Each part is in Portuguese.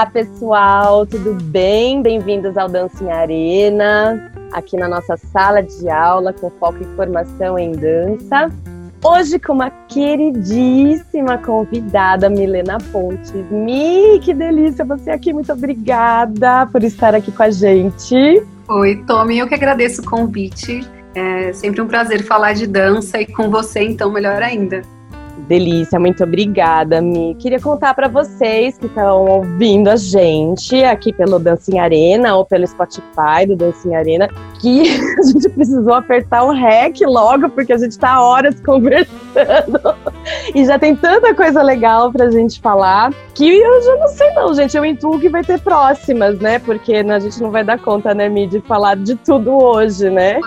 Olá, pessoal, tudo bem? Bem-vindos ao Dança em Arena, aqui na nossa sala de aula com foco em formação em dança. Hoje com uma queridíssima convidada, Milena Pontes. Mi, que delícia você aqui, muito obrigada por estar aqui com a gente. Oi, Tommy, eu que agradeço o convite. É sempre um prazer falar de dança e com você, então, melhor ainda. Delícia, muito obrigada, Mi. Queria contar para vocês que estão ouvindo a gente aqui pelo Dancing Arena ou pelo Spotify do Dancing Arena que a gente precisou apertar o REC logo porque a gente está horas conversando e já tem tanta coisa legal pra gente falar que eu já não sei não, gente. Eu intuo que vai ter próximas, né? Porque a gente não vai dar conta, né, Mi, de falar de tudo hoje, né?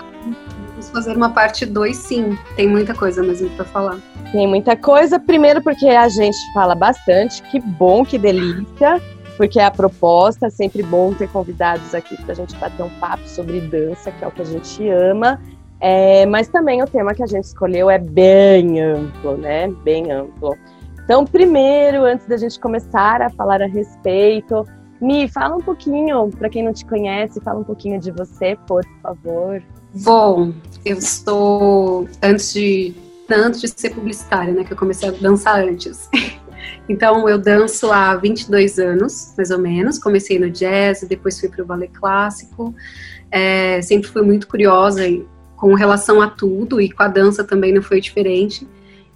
Fazer uma parte 2, sim. Tem muita coisa mesmo para falar. Tem muita coisa. Primeiro, porque a gente fala bastante. Que bom, que delícia. Porque é a proposta. É sempre bom ter convidados aqui para a gente bater um papo sobre dança, que é o que a gente ama. É, mas também o tema que a gente escolheu é bem amplo, né? Bem amplo. Então, primeiro, antes da gente começar a falar a respeito, Mi, fala um pouquinho, para quem não te conhece, fala um pouquinho de você, por favor. Bom, eu sou, antes de antes de ser publicitária, né? Que eu comecei a dançar antes. Então, eu danço há 22 anos, mais ou menos. Comecei no jazz, depois fui para o ballet clássico. É, sempre fui muito curiosa com relação a tudo e com a dança também não foi diferente.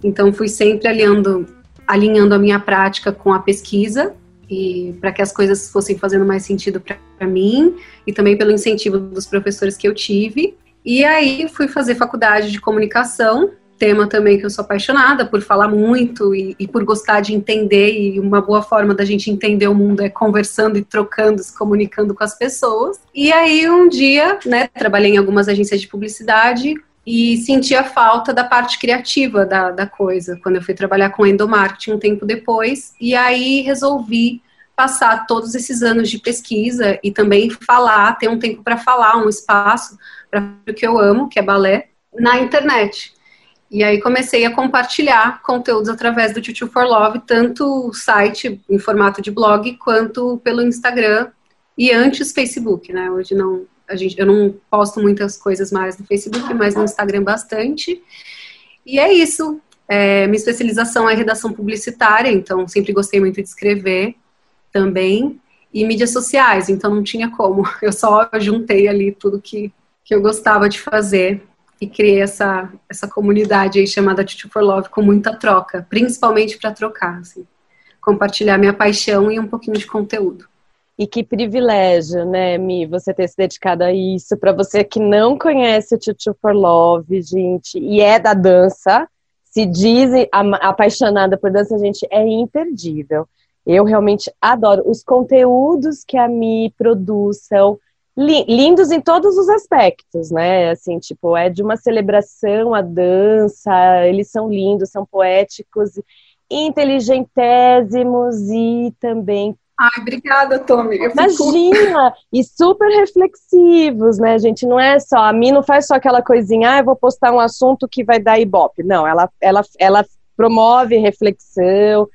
Então, fui sempre alinhando, alinhando a minha prática com a pesquisa e para que as coisas fossem fazendo mais sentido para mim e também pelo incentivo dos professores que eu tive. E aí fui fazer faculdade de comunicação tema também que eu sou apaixonada por falar muito e, e, por gostar de entender e uma boa forma da gente entender o mundo é conversando e trocando, se comunicando com as pessoas. E aí um dia, né, trabalhei em algumas agências de publicidade e senti a falta da parte criativa da, da coisa quando eu fui trabalhar com endomarketing um tempo depois e aí resolvi passar todos esses anos de pesquisa e também falar, ter um tempo para falar, um espaço para o que eu amo, que é balé, na internet. E aí comecei a compartilhar conteúdos através do Tutu for Love, tanto o site em formato de blog, quanto pelo Instagram e antes Facebook, né? Hoje não, a gente, eu não posto muitas coisas mais no Facebook, mas no Instagram bastante. E é isso. É, minha especialização é redação publicitária, então sempre gostei muito de escrever também. E mídias sociais, então não tinha como. Eu só juntei ali tudo que, que eu gostava de fazer e criei essa, essa comunidade aí chamada Tutu for Love com muita troca, principalmente para trocar, assim, compartilhar minha paixão e um pouquinho de conteúdo. E que privilégio, né, Mi, você ter se dedicado a isso. Para você que não conhece o Tutu for Love, gente, e é da dança, se diz apaixonada por dança, gente, é imperdível. Eu realmente adoro os conteúdos que a Mi produz, são lindos em todos os aspectos, né? Assim, tipo, é de uma celebração a dança, eles são lindos, são poéticos, inteligentésimos e também Ai, obrigada, Tommy. Eu Imagina! Fico... E super reflexivos, né, gente? Não é só, a mim não faz só aquela coisinha, ah, eu vou postar um assunto que vai dar ibope. Não, ela, ela, ela promove reflexão.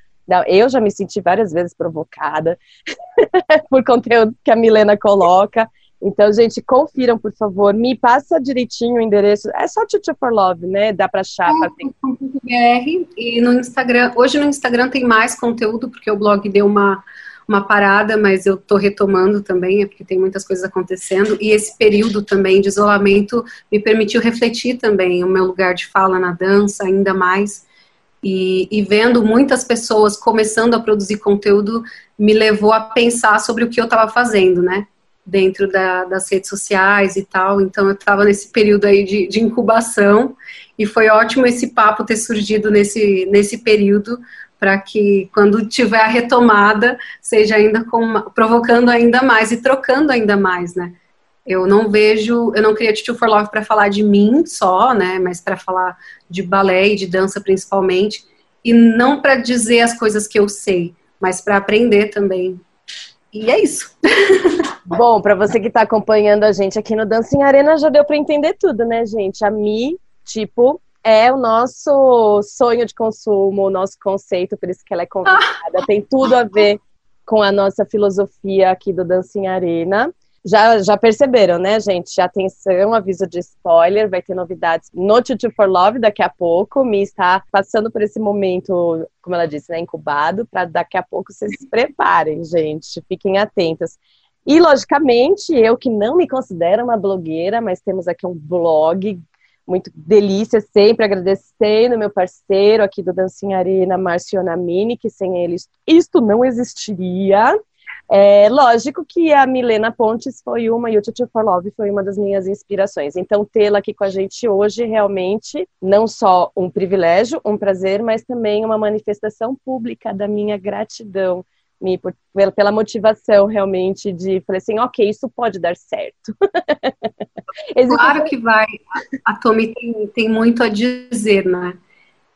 Eu já me senti várias vezes provocada por conteúdo que a Milena coloca. Então, gente, confiram, por favor. Me passa direitinho o endereço. É só Tutu for Love, né? Dá para achar. .br e no Instagram. Hoje no Instagram tem mais conteúdo, porque o blog deu uma, uma parada, mas eu tô retomando também, é porque tem muitas coisas acontecendo. E esse período também de isolamento me permitiu refletir também o meu lugar de fala na dança, ainda mais. E, e, vendo muitas pessoas começando a produzir conteúdo me levou a pensar sobre o que eu estava fazendo, né? Dentro da, das redes sociais e tal. Então eu estava nesse período aí de, de, incubação e foi ótimo esse papo ter surgido nesse, nesse período para que quando tiver a retomada seja ainda com, provocando ainda mais e trocando ainda mais, né? Eu não vejo, eu não queria Tito for Love para falar de mim só, né? Mas para falar de balé e de dança principalmente e não para dizer as coisas que eu sei, mas para aprender também. E é isso. Bom, para você que está acompanhando a gente aqui no Dancing Arena, já deu para entender tudo, né, gente? A Mi, tipo, é o nosso sonho de consumo, o nosso conceito, por isso que ela é convidada. Tem tudo a ver com a nossa filosofia aqui do Dancing Arena. Já, já perceberam, né, gente? Atenção, aviso de spoiler, vai ter novidades no Tutu for Love daqui a pouco. Me está passando por esse momento, como ela disse, né, incubado, para daqui a pouco vocês se preparem, gente. Fiquem atentos. E, logicamente, eu que não me considero uma blogueira, mas temos aqui um blog muito delícia, sempre agradecendo meu parceiro aqui do Dancinha Arena, Namini, que sem ele isto não existiria. É lógico que a Milena Pontes foi uma e o Tutu for Love foi uma das minhas inspirações. Então, tê-la aqui com a gente hoje realmente não só um privilégio, um prazer, mas também uma manifestação pública da minha gratidão me por, pela motivação realmente de falei assim, ok, isso pode dar certo. claro que vai. A Tommy tem, tem muito a dizer, né?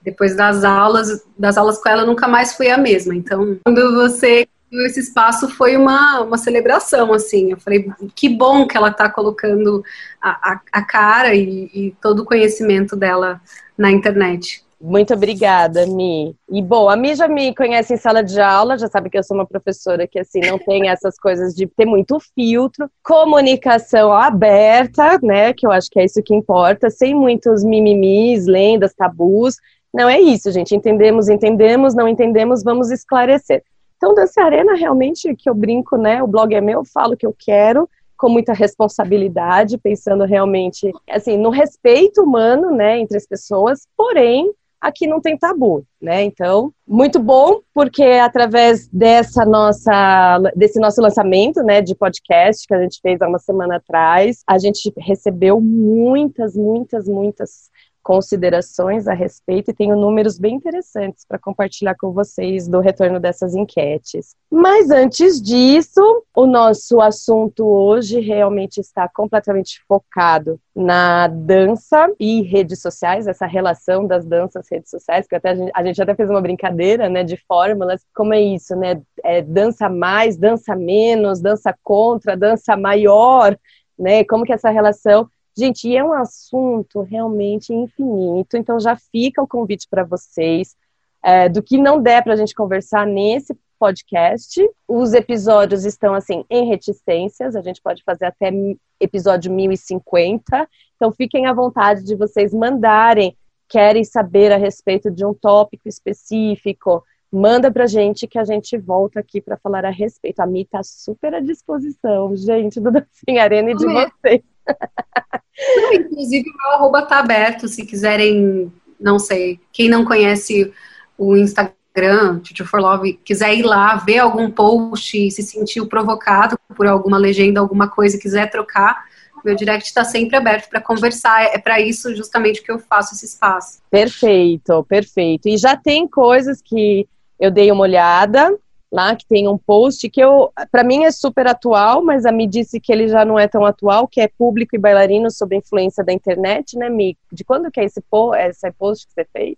Depois das aulas, das aulas com ela, nunca mais foi a mesma. Então, quando você esse espaço foi uma, uma celebração, assim. Eu falei, que bom que ela está colocando a, a, a cara e, e, todo o conhecimento dela na internet. Muito obrigada, Mi. E bom, a Mi já me conhece em sala de aula, já sabe que eu sou uma professora que assim não tem essas coisas de ter muito filtro, comunicação aberta, né? Que eu acho que é isso que importa, sem muitos mimimis, lendas, tabus. Não é isso, gente. Entendemos, entendemos, não entendemos, vamos esclarecer. Então, Dança Arena, realmente, que eu brinco, né? O blog é meu, falo o que eu quero, com muita responsabilidade, pensando realmente, assim, no respeito humano, né, entre as pessoas, porém, aqui não tem tabu, né? Então, muito bom, porque através dessa nossa, desse nosso lançamento, né, de podcast que a gente fez há uma semana atrás, a gente recebeu muitas, muitas, muitas considerações a respeito e tenho números bem interessantes para compartilhar com vocês do retorno dessas enquetes. Mas antes disso, o nosso assunto hoje realmente está completamente focado na dança e redes sociais, essa relação das danças redes sociais, que até a gente, a gente até fez uma brincadeira, né, de fórmulas, como é isso, né, é dança mais, dança menos, dança contra, dança maior, né, como que essa relação Gente, é um assunto realmente infinito, então já fica o convite para vocês. É, do que não der para a gente conversar nesse podcast. Os episódios estão assim em reticências, a gente pode fazer até episódio 1050. Então fiquem à vontade de vocês mandarem, querem saber a respeito de um tópico específico, manda pra gente que a gente volta aqui para falar a respeito. A Mi tá super à disposição, gente, do Dancinha Arena e de vocês. Não, inclusive, o meu arroba tá aberto, se quiserem, não sei, quem não conhece o Instagram, Tutu for Love, quiser ir lá, ver algum post se sentiu provocado por alguma legenda, alguma coisa, quiser trocar, meu direct está sempre aberto para conversar. É para isso justamente que eu faço esse espaço. Perfeito, perfeito. E já tem coisas que eu dei uma olhada, lá que tem um post que eu, para mim é super atual, mas a me disse que ele já não é tão atual, que é público e bailarino sob influência da internet, né, Mi? De quando que é esse, po esse post que você fez?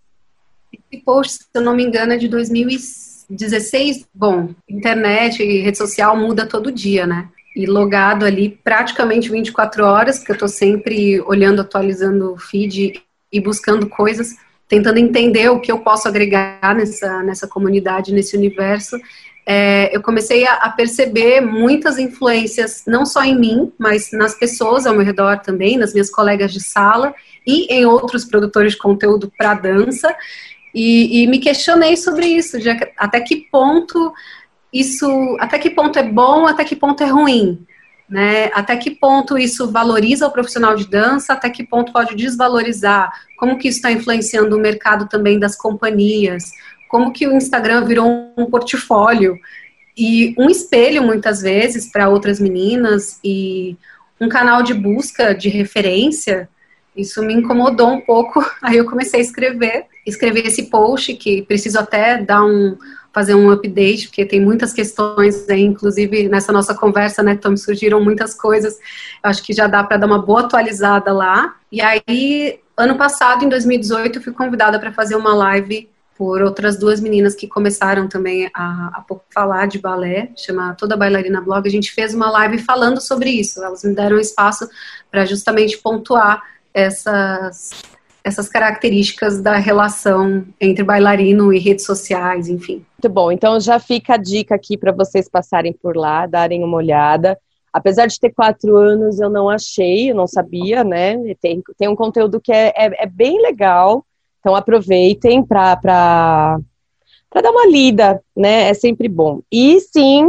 Esse post, se eu não me engano, é de 2016. Bom, internet e rede social muda todo dia, né? E logado ali praticamente 24 horas, porque eu tô sempre olhando, atualizando o feed e buscando coisas tentando entender o que eu posso agregar nessa, nessa comunidade, nesse universo, é, eu comecei a, a, perceber muitas influências, não só em mim, mas nas pessoas ao meu redor também, nas minhas colegas de sala e em outros produtores de conteúdo para dança, e, e, me questionei sobre isso, de até que ponto isso, até que ponto é bom, até que ponto é ruim. Né? Até que ponto isso valoriza o profissional de dança, até que ponto pode desvalorizar, como que isso está influenciando o mercado também das companhias, como que o Instagram virou um portfólio e um espelho muitas vezes para outras meninas e um canal de busca de referência. Isso me incomodou um pouco, aí eu comecei a escrever, escrever esse post que preciso até dar um fazer um update, porque tem muitas questões inclusive nessa nossa conversa, né, Tom, surgiram muitas coisas. Eu acho que já dá para dar uma boa atualizada lá. E aí, ano passado, em 2018, eu fui convidada para fazer uma live por outras duas meninas que começaram também a, a falar de balé, chama Toda Bailarina Blog. A gente fez uma live falando sobre isso. Elas me deram espaço para justamente pontuar essas essas características da relação entre bailarino e redes sociais, enfim. Muito bom. Então já fica a dica aqui para vocês passarem por lá, darem uma olhada. Apesar de ter quatro anos, eu não achei, eu não sabia, né? Tem, tem um conteúdo que é, é, é bem legal. Então aproveitem para dar uma lida, né? É sempre bom. E sim,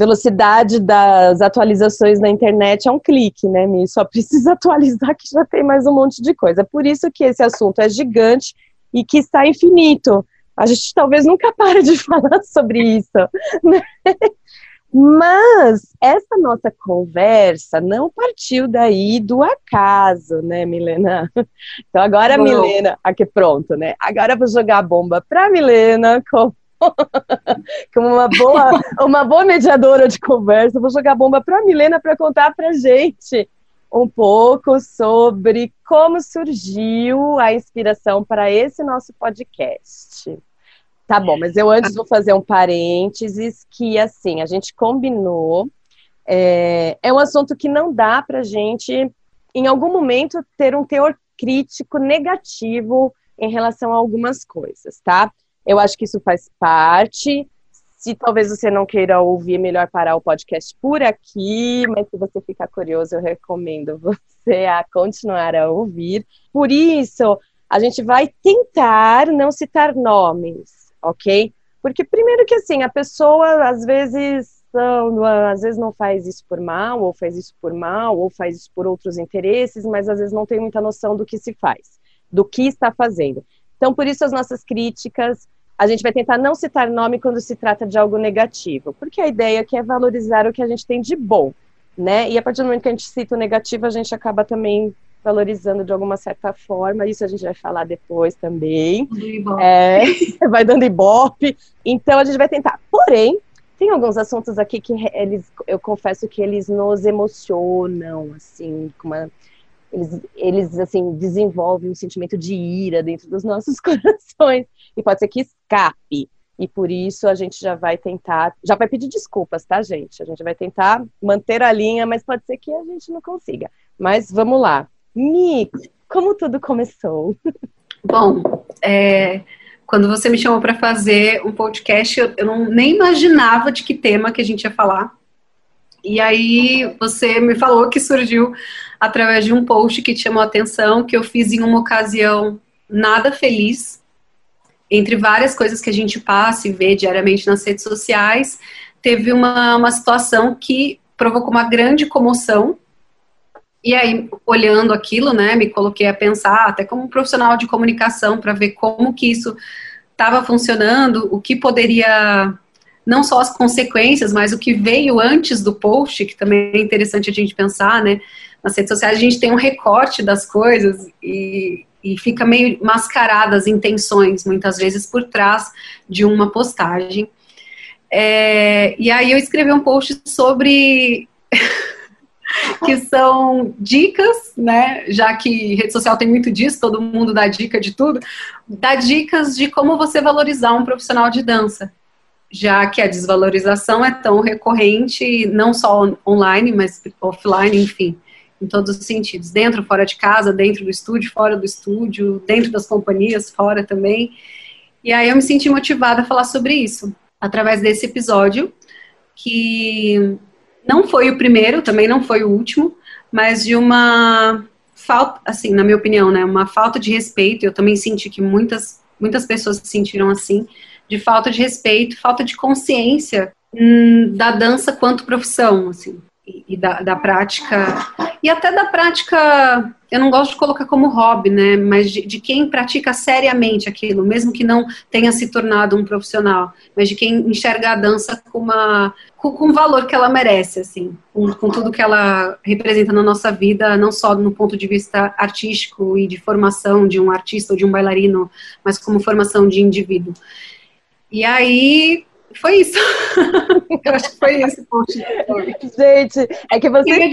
velocidade das atualizações na internet é um clique, né, Mi? Só precisa atualizar que já tem mais um monte de coisa. Por isso que esse assunto é gigante e que está infinito. A gente talvez nunca pare de falar sobre isso, né? Mas essa nossa conversa não partiu daí do acaso, né, Milena? Então agora, Bom. Milena, aqui pronto, né? Agora eu vou jogar a bomba para Milena com como uma boa, uma boa mediadora de conversa, vou jogar bomba para a Milena para contar para gente um pouco sobre como surgiu a inspiração para esse nosso podcast. Tá bom, mas eu antes vou fazer um parênteses que assim a gente combinou. É, é um assunto que não dá para gente, em algum momento, ter um teor crítico negativo em relação a algumas coisas, tá? Eu acho que isso faz parte. Se talvez você não queira ouvir, é melhor parar o podcast por aqui, mas se você ficar curioso, eu recomendo você a continuar a ouvir. Por isso, a gente vai tentar não citar nomes, ok? Porque primeiro que assim, a pessoa às vezes às vezes não faz isso por mal, ou faz isso por mal, ou faz isso por outros interesses, mas às vezes não tem muita noção do que se faz, do que está fazendo. Então, por isso as nossas críticas, a gente vai tentar não citar nome quando se trata de algo negativo, porque a ideia aqui é valorizar o que a gente tem de bom, né? E a partir do momento que a gente cita o negativo, a gente acaba também valorizando de alguma certa forma, isso a gente vai falar depois também. É, vai dando ibope. Então a gente vai tentar. Porém, tem alguns assuntos aqui que eles, eu confesso que eles nos emocionam, assim, com uma eles, eles assim desenvolvem um sentimento de ira dentro dos nossos corações e pode ser que escape. E por isso a gente já vai tentar, já vai pedir desculpas, tá, gente? A gente vai tentar manter a linha, mas pode ser que a gente não consiga. Mas vamos lá. Mi, como tudo começou? Bom, é, quando você me chamou para fazer um podcast, eu, eu não, nem imaginava de que tema que a gente ia falar. E aí você me falou que surgiu através de um post que te chamou a atenção, que eu fiz em uma ocasião nada feliz, entre várias coisas que a gente passa e vê diariamente nas redes sociais, teve uma, uma situação que provocou uma grande comoção. E aí, olhando aquilo, né, me coloquei a pensar, até como profissional de comunicação, para ver como que isso estava funcionando, o que poderia não só as consequências, mas o que veio antes do post, que também é interessante a gente pensar, né? Nas redes sociais a gente tem um recorte das coisas e, e fica meio mascarada as intenções, muitas vezes, por trás de uma postagem. É, e aí eu escrevi um post sobre que são dicas, né? Já que rede social tem muito disso, todo mundo dá dica de tudo, dá dicas de como você valorizar um profissional de dança já que a desvalorização é tão recorrente, não só online, mas offline, enfim, em todos os sentidos, dentro, fora de casa, dentro do estúdio, fora do estúdio, dentro das companhias, fora também. E aí eu me senti motivada a falar sobre isso, através desse episódio, que não foi o primeiro, também não foi o último, mas de uma falta, assim, na minha opinião, né, uma falta de respeito, eu também senti que muitas, muitas pessoas se sentiram assim, de falta de respeito, falta de consciência hum, da dança quanto profissão, assim, e, e da, da, prática, e até da prática, eu não gosto de colocar como hobby, né, mas de, de, quem pratica seriamente aquilo, mesmo que não tenha se tornado um profissional, mas de quem enxerga a dança com uma com, com o valor que ela merece, assim, com, com tudo que ela representa na nossa vida, não só no ponto de vista artístico e de formação de um artista ou de um bailarino, mas como formação de indivíduo. E aí foi isso. Eu acho que foi esse post. Gente, é que vocês.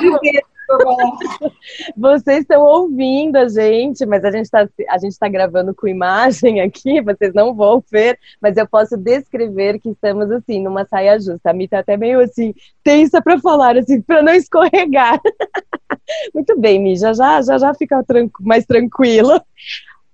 Vocês estão ouvindo a gente, mas a gente está a gente tá gravando com imagem aqui, vocês não vão ver, mas eu posso descrever que estamos assim numa saia justa. A Mi tá até meio assim tensa para falar assim, para não escorregar. Muito bem, Mi, já já já já fica mais tranquilo.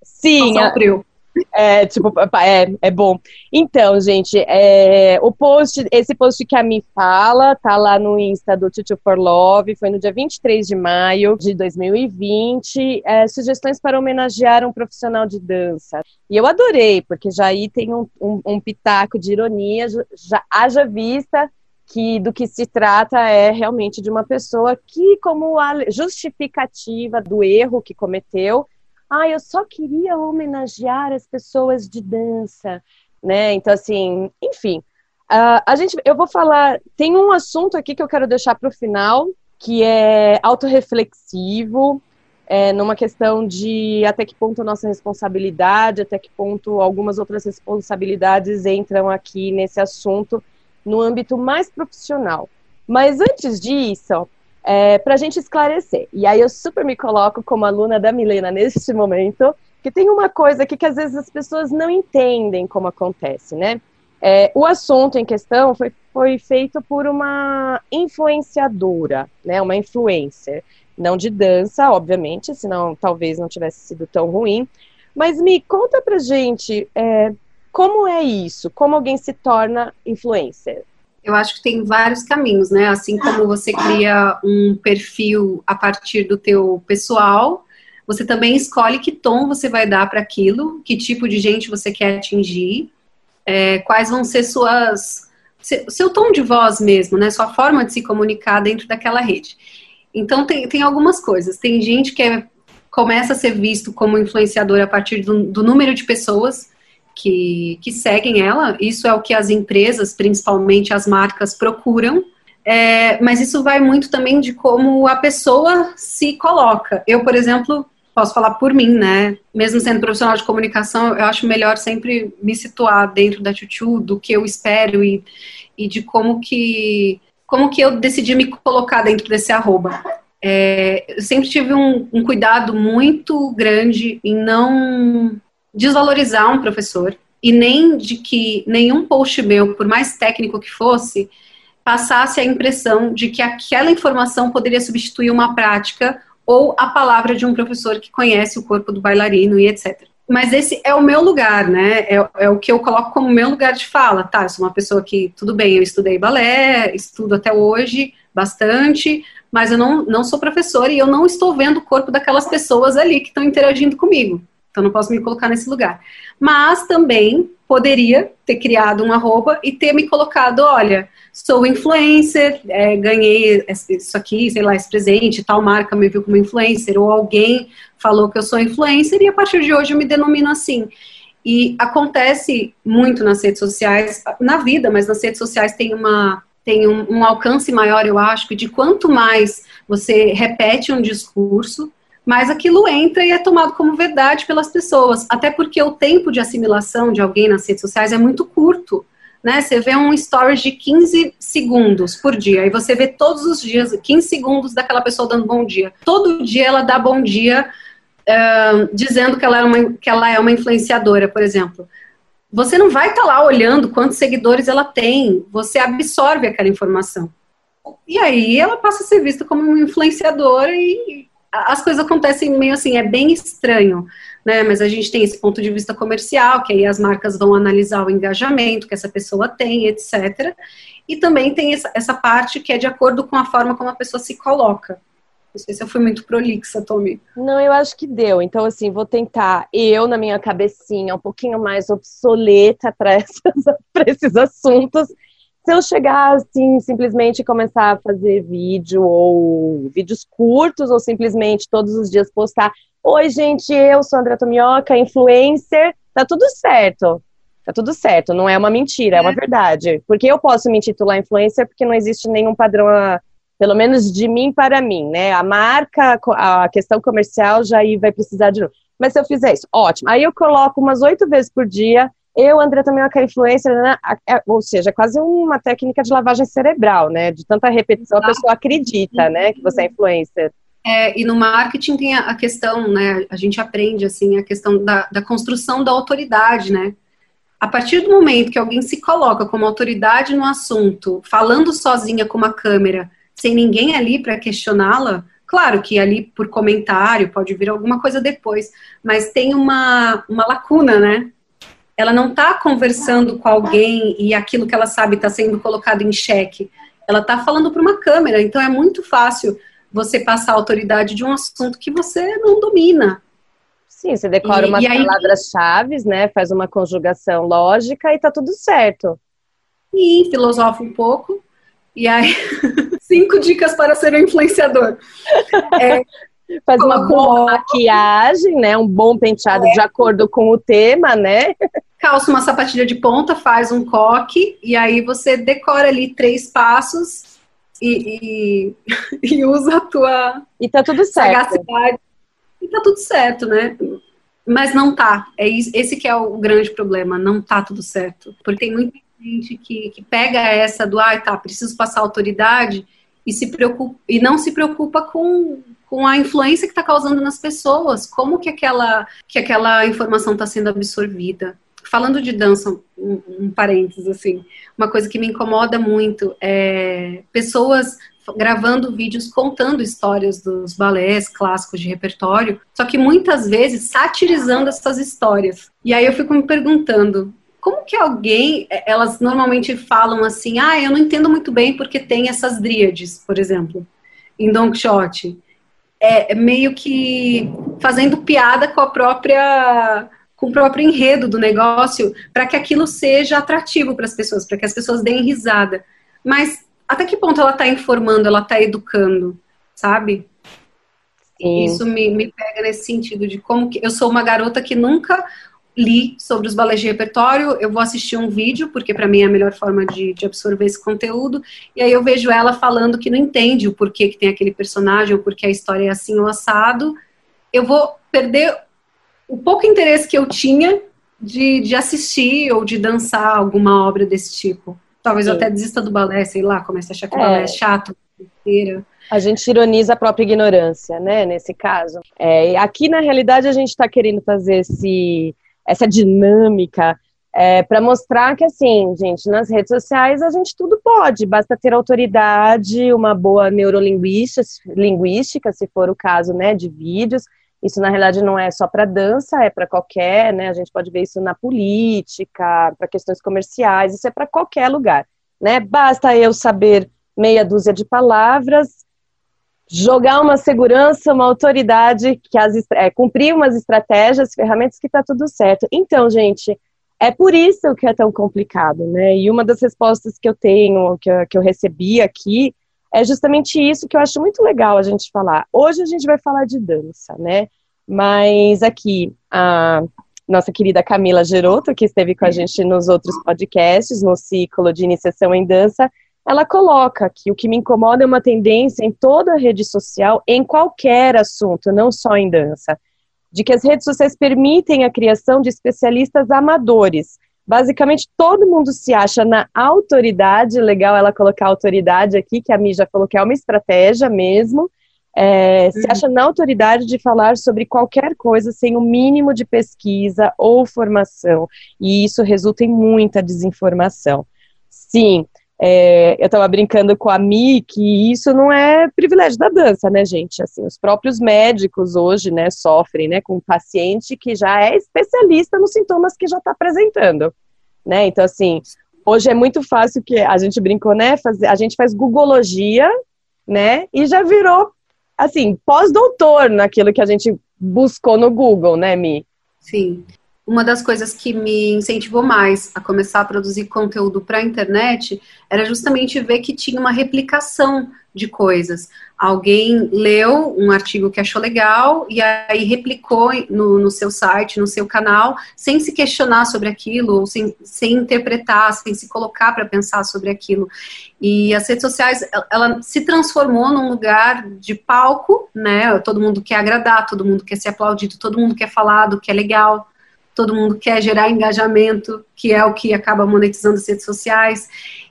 Sim. Só frio. É, tipo, é, é bom. Então, gente, é, o post, esse post que a Mi fala, tá lá no Insta do Tutu for Love, foi no dia 23 de maio de 2020, é, sugestões para homenagear um profissional de dança. E eu adorei, porque já aí tem um, um, um pitaco de ironia, já haja vista que do que se trata é realmente de uma pessoa que, como a justificativa do erro que cometeu, ah, eu só queria homenagear as pessoas de dança, né? Então, assim, enfim, uh, a gente, eu vou falar, tem um assunto aqui que eu quero deixar para o final, que é autorreflexivo, é, numa questão de até que ponto a nossa responsabilidade, até que ponto algumas outras responsabilidades entram aqui nesse assunto no âmbito mais profissional. Mas antes disso, é, para a gente esclarecer. E aí eu super me coloco como aluna da Milena neste momento, que tem uma coisa aqui que às vezes as pessoas não entendem como acontece, né? É, o assunto em questão foi, foi feito por uma influenciadora, né? Uma influencer, não de dança, obviamente, senão talvez não tivesse sido tão ruim. Mas me conta pra gente é, como é isso, como alguém se torna influencer eu acho que tem vários caminhos, né? Assim como você cria um perfil a partir do teu pessoal, você também escolhe que tom você vai dar para aquilo, que tipo de gente você quer atingir, é, quais vão ser suas seu tom de voz mesmo, né? Sua forma de se comunicar dentro daquela rede. Então tem, tem algumas coisas. Tem gente que é, começa a ser visto como influenciador a partir do, do número de pessoas que, que seguem ela, isso é o que as empresas, principalmente as marcas, procuram. É, mas isso vai muito também de como a pessoa se coloca. Eu, por exemplo, posso falar por mim, né? Mesmo sendo profissional de comunicação, eu acho melhor sempre me situar dentro da Chuchu, do que eu espero e, e de como que como que eu decidi me colocar dentro desse arroba. É, eu sempre tive um, um cuidado muito grande em não desvalorizar um professor e nem de que nenhum post meu, por mais técnico que fosse, passasse a impressão de que aquela informação poderia substituir uma prática ou a palavra de um professor que conhece o corpo do bailarino e etc. Mas esse é o meu lugar, né? É, é, o que eu coloco como meu lugar de fala, tá? Eu sou uma pessoa que, tudo bem, eu estudei balé, estudo até hoje bastante, mas eu não, não sou professora e eu não estou vendo o corpo daquelas pessoas ali que estão interagindo comigo. Então não posso me colocar nesse lugar. Mas também poderia ter criado um arroba e ter me colocado, olha, sou influencer, é, ganhei isso aqui, sei lá, esse presente, tal marca me viu como influencer, ou alguém falou que eu sou influencer e a partir de hoje eu me denomino assim. E acontece muito nas redes sociais, na vida, mas nas redes sociais tem uma tem um, um alcance maior, eu acho, de quanto mais você repete um discurso, mas aquilo entra e é tomado como verdade pelas pessoas, até porque o tempo de assimilação de alguém nas redes sociais é muito curto. Né? Você vê um story de 15 segundos por dia, e você vê todos os dias 15 segundos daquela pessoa dando bom dia. Todo dia ela dá bom dia uh, dizendo que ela, é uma, que ela é uma influenciadora, por exemplo. Você não vai estar tá lá olhando quantos seguidores ela tem, você absorve aquela informação. E aí ela passa a ser vista como uma influenciadora e as coisas acontecem meio assim, é bem estranho, né? Mas a gente tem esse ponto de vista comercial, que aí as marcas vão analisar o engajamento que essa pessoa tem, etc. E também tem essa, parte que é de acordo com a forma como a pessoa se coloca. Não sei se eu fui muito prolixa, Tommy. Não, eu acho que deu. Então, assim, vou tentar, eu, na minha cabecinha, um pouquinho mais obsoleta para esses assuntos, se eu chegar assim, simplesmente começar a fazer vídeo ou vídeos curtos ou simplesmente todos os dias postar, oi gente, eu sou André Tomioca, influencer, tá tudo certo. Tá tudo certo, não é uma mentira, é, é uma verdade. Porque eu posso me intitular influencer porque não existe nenhum padrão, pelo menos de mim para mim, né? A marca, a questão comercial já aí vai precisar de novo. Mas se eu fizer isso, ótimo. Aí eu coloco umas oito vezes por dia eu, André, também é influencer, né? É, ou seja, é quase uma técnica de lavagem cerebral, né? De tanta repetição, a pessoa acredita, né, que você é influencer. É, e no marketing tem a, questão, né? A gente aprende assim a questão da, da construção da autoridade, né? A partir do momento que alguém se coloca como autoridade no assunto, falando sozinha com uma câmera, sem ninguém ali para questioná-la, Claro que ali por comentário pode vir alguma coisa depois, mas tem uma, uma lacuna, né? Ela não está conversando com alguém e aquilo que ela sabe está sendo colocado em xeque. Ela está falando para uma câmera, então é muito fácil você passar a autoridade de um assunto que você não domina. Sim, você decora e, umas palavras-chave, né? Faz uma conjugação lógica e tá tudo certo. E filosofa um pouco. E aí, cinco dicas para ser um influenciador. É, Faz uma boa maquiagem, né? Um bom penteado é. de acordo com o tema, né? Calça uma sapatilha de ponta, faz um coque, e aí você decora ali três passos e, e, e usa a tua e tá tudo certo. sagacidade. E tá tudo certo, né? Mas não tá. É esse que é o grande problema. Não tá tudo certo. Porque tem muita gente que, que pega essa do, ah, tá, preciso passar autoridade e se preocupa e não se preocupa com, com a influência que está causando nas pessoas, como que aquela, que aquela informação está sendo absorvida. Falando de dança, um, um parênteses, assim, uma coisa que me incomoda muito é pessoas gravando vídeos contando histórias dos balés clássicos de repertório, só que muitas vezes satirizando essas histórias. E aí eu fico me perguntando, como que alguém, é, elas normalmente falam assim, ah, eu não entendo muito bem porque tem essas dríades, por exemplo, em Don Quixote. É, é meio que fazendo piada com a própria com o próprio enredo do negócio para que aquilo seja atrativo para as pessoas, para que as pessoas deem risada. Mas até que ponto ela está informando, ela está educando, sabe? Sim. Isso me, me pega nesse sentido de como que eu sou uma garota que nunca li sobre os balés de repertório, eu vou assistir um vídeo, porque para mim é a melhor forma de, de, absorver esse conteúdo, e aí eu vejo ela falando que não entende o porquê que tem aquele personagem, ou porque a história é assim ou assado, eu vou perder o pouco interesse que eu tinha de, de assistir ou de dançar alguma obra desse tipo. Talvez eu até desista do balé, sei lá, comece a achar que é. o balé é chato. Inteira. A gente ironiza a própria ignorância, né, nesse caso. É, aqui, na realidade, a gente está querendo fazer esse, essa dinâmica é, para mostrar que, assim, gente, nas redes sociais a gente tudo pode, basta ter autoridade, uma boa neurolinguística, linguística, se for o caso, né, de vídeos. Isso, na realidade, não é só para dança, é para qualquer, né? A gente pode ver isso na política, para questões comerciais, isso é para qualquer lugar, né? Basta eu saber meia dúzia de palavras, jogar uma segurança, uma autoridade, que as, é, cumprir umas estratégias, ferramentas que está tudo certo. Então, gente, é por isso que é tão complicado, né? E uma das respostas que eu tenho, que eu, que eu recebi aqui, é justamente isso que eu acho muito legal a gente falar. Hoje a gente vai falar de dança, né? Mas aqui, a nossa querida Camila Geroto, que esteve com a gente nos outros podcasts, no ciclo de iniciação em dança, ela coloca que o que me incomoda é uma tendência em toda a rede social, em qualquer assunto, não só em dança, de que as redes sociais permitem a criação de especialistas amadores, Basicamente, todo mundo se acha na autoridade, legal ela colocar autoridade aqui, que a Mi já falou que é uma estratégia mesmo, é, se acha na autoridade de falar sobre qualquer coisa sem o mínimo de pesquisa ou formação, e isso resulta em muita desinformação. Sim, é, eu estava brincando com a Mi que isso não é privilégio da dança, né, gente? Assim, os próprios médicos hoje, né, sofrem, né, com um paciente que já é especialista nos sintomas que já está apresentando, né? Então, assim, hoje é muito fácil que a gente brincou, né? Fazer, a gente faz Googleologia, né? E já virou, assim, pós-doutor naquilo que a gente buscou no Google, né, Mi? Sim uma das coisas que me incentivou mais a começar a produzir conteúdo para a internet era justamente ver que tinha uma replicação de coisas. Alguém leu um artigo que achou legal e aí replicou no, no seu site, no seu canal, sem se questionar sobre aquilo, ou sem, sem interpretar, sem se colocar para pensar sobre aquilo. E as redes sociais, ela, se transformou num lugar de palco, né? Todo mundo quer agradar, todo mundo quer ser aplaudido, todo mundo quer falar do que é legal todo mundo quer gerar engajamento, que é o que acaba monetizando as redes sociais.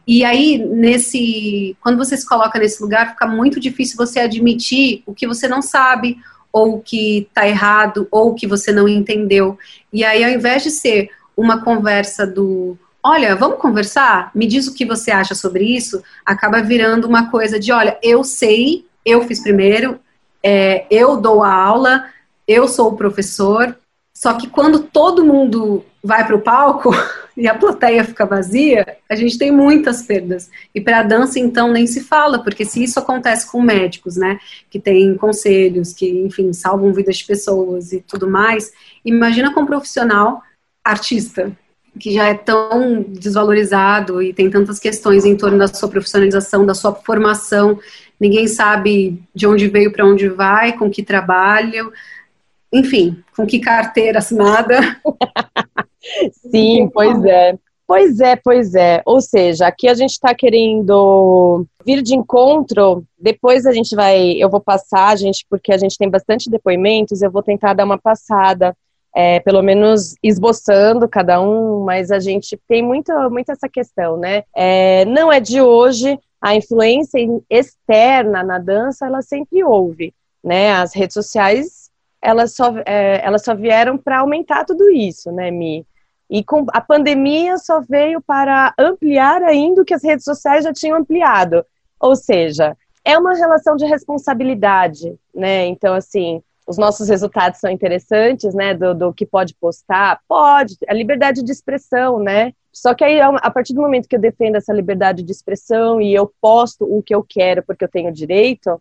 E aí, nesse, quando você se coloca nesse lugar, fica muito difícil você admitir o que você não sabe, ou o que está errado, ou o que você não entendeu. E aí, ao invés de ser uma conversa do olha, vamos conversar? Me diz o que você acha sobre isso, acaba virando uma coisa de, olha, eu sei, eu fiz primeiro, é, eu dou a aula, eu sou o professor, só que quando todo mundo vai para o palco e a plateia fica vazia, a gente tem muitas perdas. E para a dança, então, nem se fala, porque se isso acontece com médicos, né, que têm conselhos, que, enfim, salvam vidas de pessoas e tudo mais, imagina com um profissional artista, que já é tão desvalorizado e tem tantas questões em torno da sua profissionalização, da sua formação, ninguém sabe de onde veio, para onde vai, com que trabalha, enfim, com que carteira assinada. Sim, pois é. Pois é, pois é. Ou seja, aqui a gente está querendo vir de encontro. Depois a gente vai, eu vou passar, gente, porque a gente tem bastante depoimentos. Eu vou tentar dar uma passada é, pelo menos esboçando cada um, mas a gente tem muito, muito essa questão, né? É, não é de hoje, a influência externa na dança, ela sempre houve, né? As redes sociais, elas só, é, elas só vieram para aumentar tudo isso, né, Mi? E com a pandemia só veio para ampliar ainda o que as redes sociais já tinham ampliado. Ou seja, é uma relação de responsabilidade, né? Então, assim, os nossos resultados são interessantes, né? Do, do, que pode postar, pode, a liberdade de expressão, né? Só que aí, a partir do momento que eu defendo essa liberdade de expressão e eu posto o que eu quero porque eu tenho direito,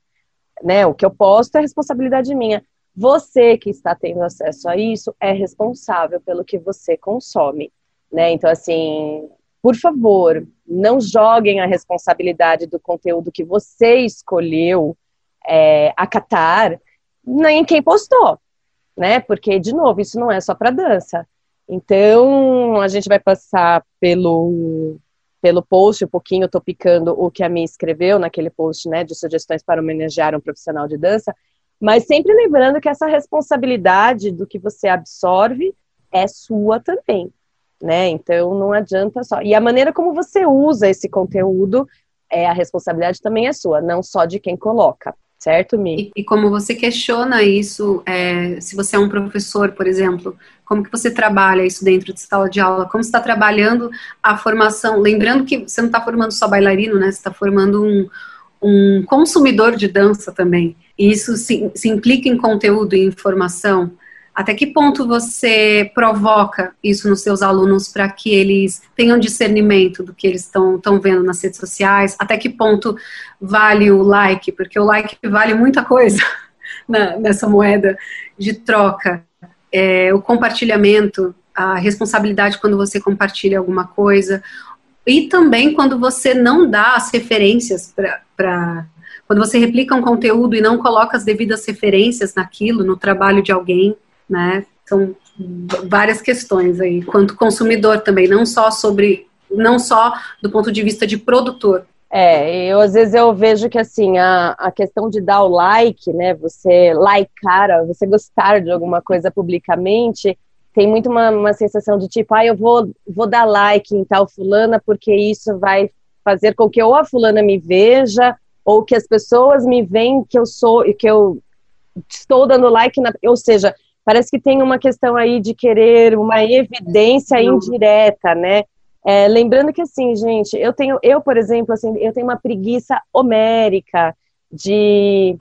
né? O que eu posto é responsabilidade minha. Você que está tendo acesso a isso é responsável pelo que você consome, né? Então, assim, por favor, não joguem a responsabilidade do conteúdo que você escolheu é, acatar nem quem postou, né? Porque, de novo, isso não é só para dança. Então, a gente vai passar pelo, pelo post um pouquinho, tô picando o que a minha escreveu naquele post, né, de sugestões para homenagear um profissional de dança, mas sempre lembrando que essa responsabilidade do que você absorve é sua também, né? Então, não adianta só. E a maneira como você usa esse conteúdo, é a responsabilidade também é sua, não só de quem coloca. Certo, Mi? E, e como você questiona isso, é, se você é um professor, por exemplo, como que você trabalha isso dentro de sala de aula? Como você está trabalhando a formação? Lembrando que você não está formando só bailarino, né? Você está formando um, um consumidor de dança também. E isso se, se implica em conteúdo e informação. Até que ponto você provoca isso nos seus alunos para que eles tenham discernimento do que eles estão vendo nas redes sociais? Até que ponto vale o like? Porque o like vale muita coisa na, nessa moeda de troca. É, o compartilhamento, a responsabilidade quando você compartilha alguma coisa, e também quando você não dá as referências para. Quando você replica um conteúdo e não coloca as devidas referências naquilo, no trabalho de alguém né? São várias questões aí, quanto consumidor também, não só sobre, não só do ponto de vista de produtor. É, eu às vezes eu vejo que assim, a, a questão de dar o like, né? Você likear, você gostar de alguma coisa publicamente, tem muito uma, uma sensação de tipo, ah, eu vou, vou dar like em tal fulana porque isso vai fazer com que ou a fulana me veja, ou que as pessoas me veem que eu sou, que eu estou dando like, na, ou seja, parece que tem uma questão aí de querer uma evidência indireta, né? É, lembrando que assim, gente, eu tenho, eu por exemplo, assim, eu tenho uma preguiça homérica de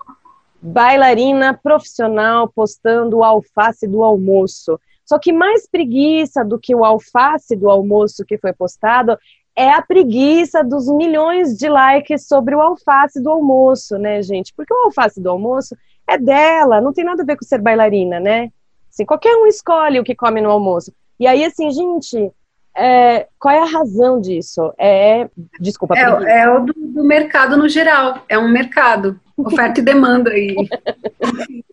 bailarina profissional postando o alface do almoço. Só que mais preguiça do que o alface do almoço que foi postado é a preguiça dos milhões de likes sobre o alface do almoço, né, gente? Porque o alface do almoço é dela, não tem nada a ver com ser bailarina, né? Assim, qualquer um escolhe o que come no almoço. E aí, assim, gente, é, qual é a razão disso? É, desculpa. É, é o do, do, mercado no geral. É um mercado, oferta e demanda. E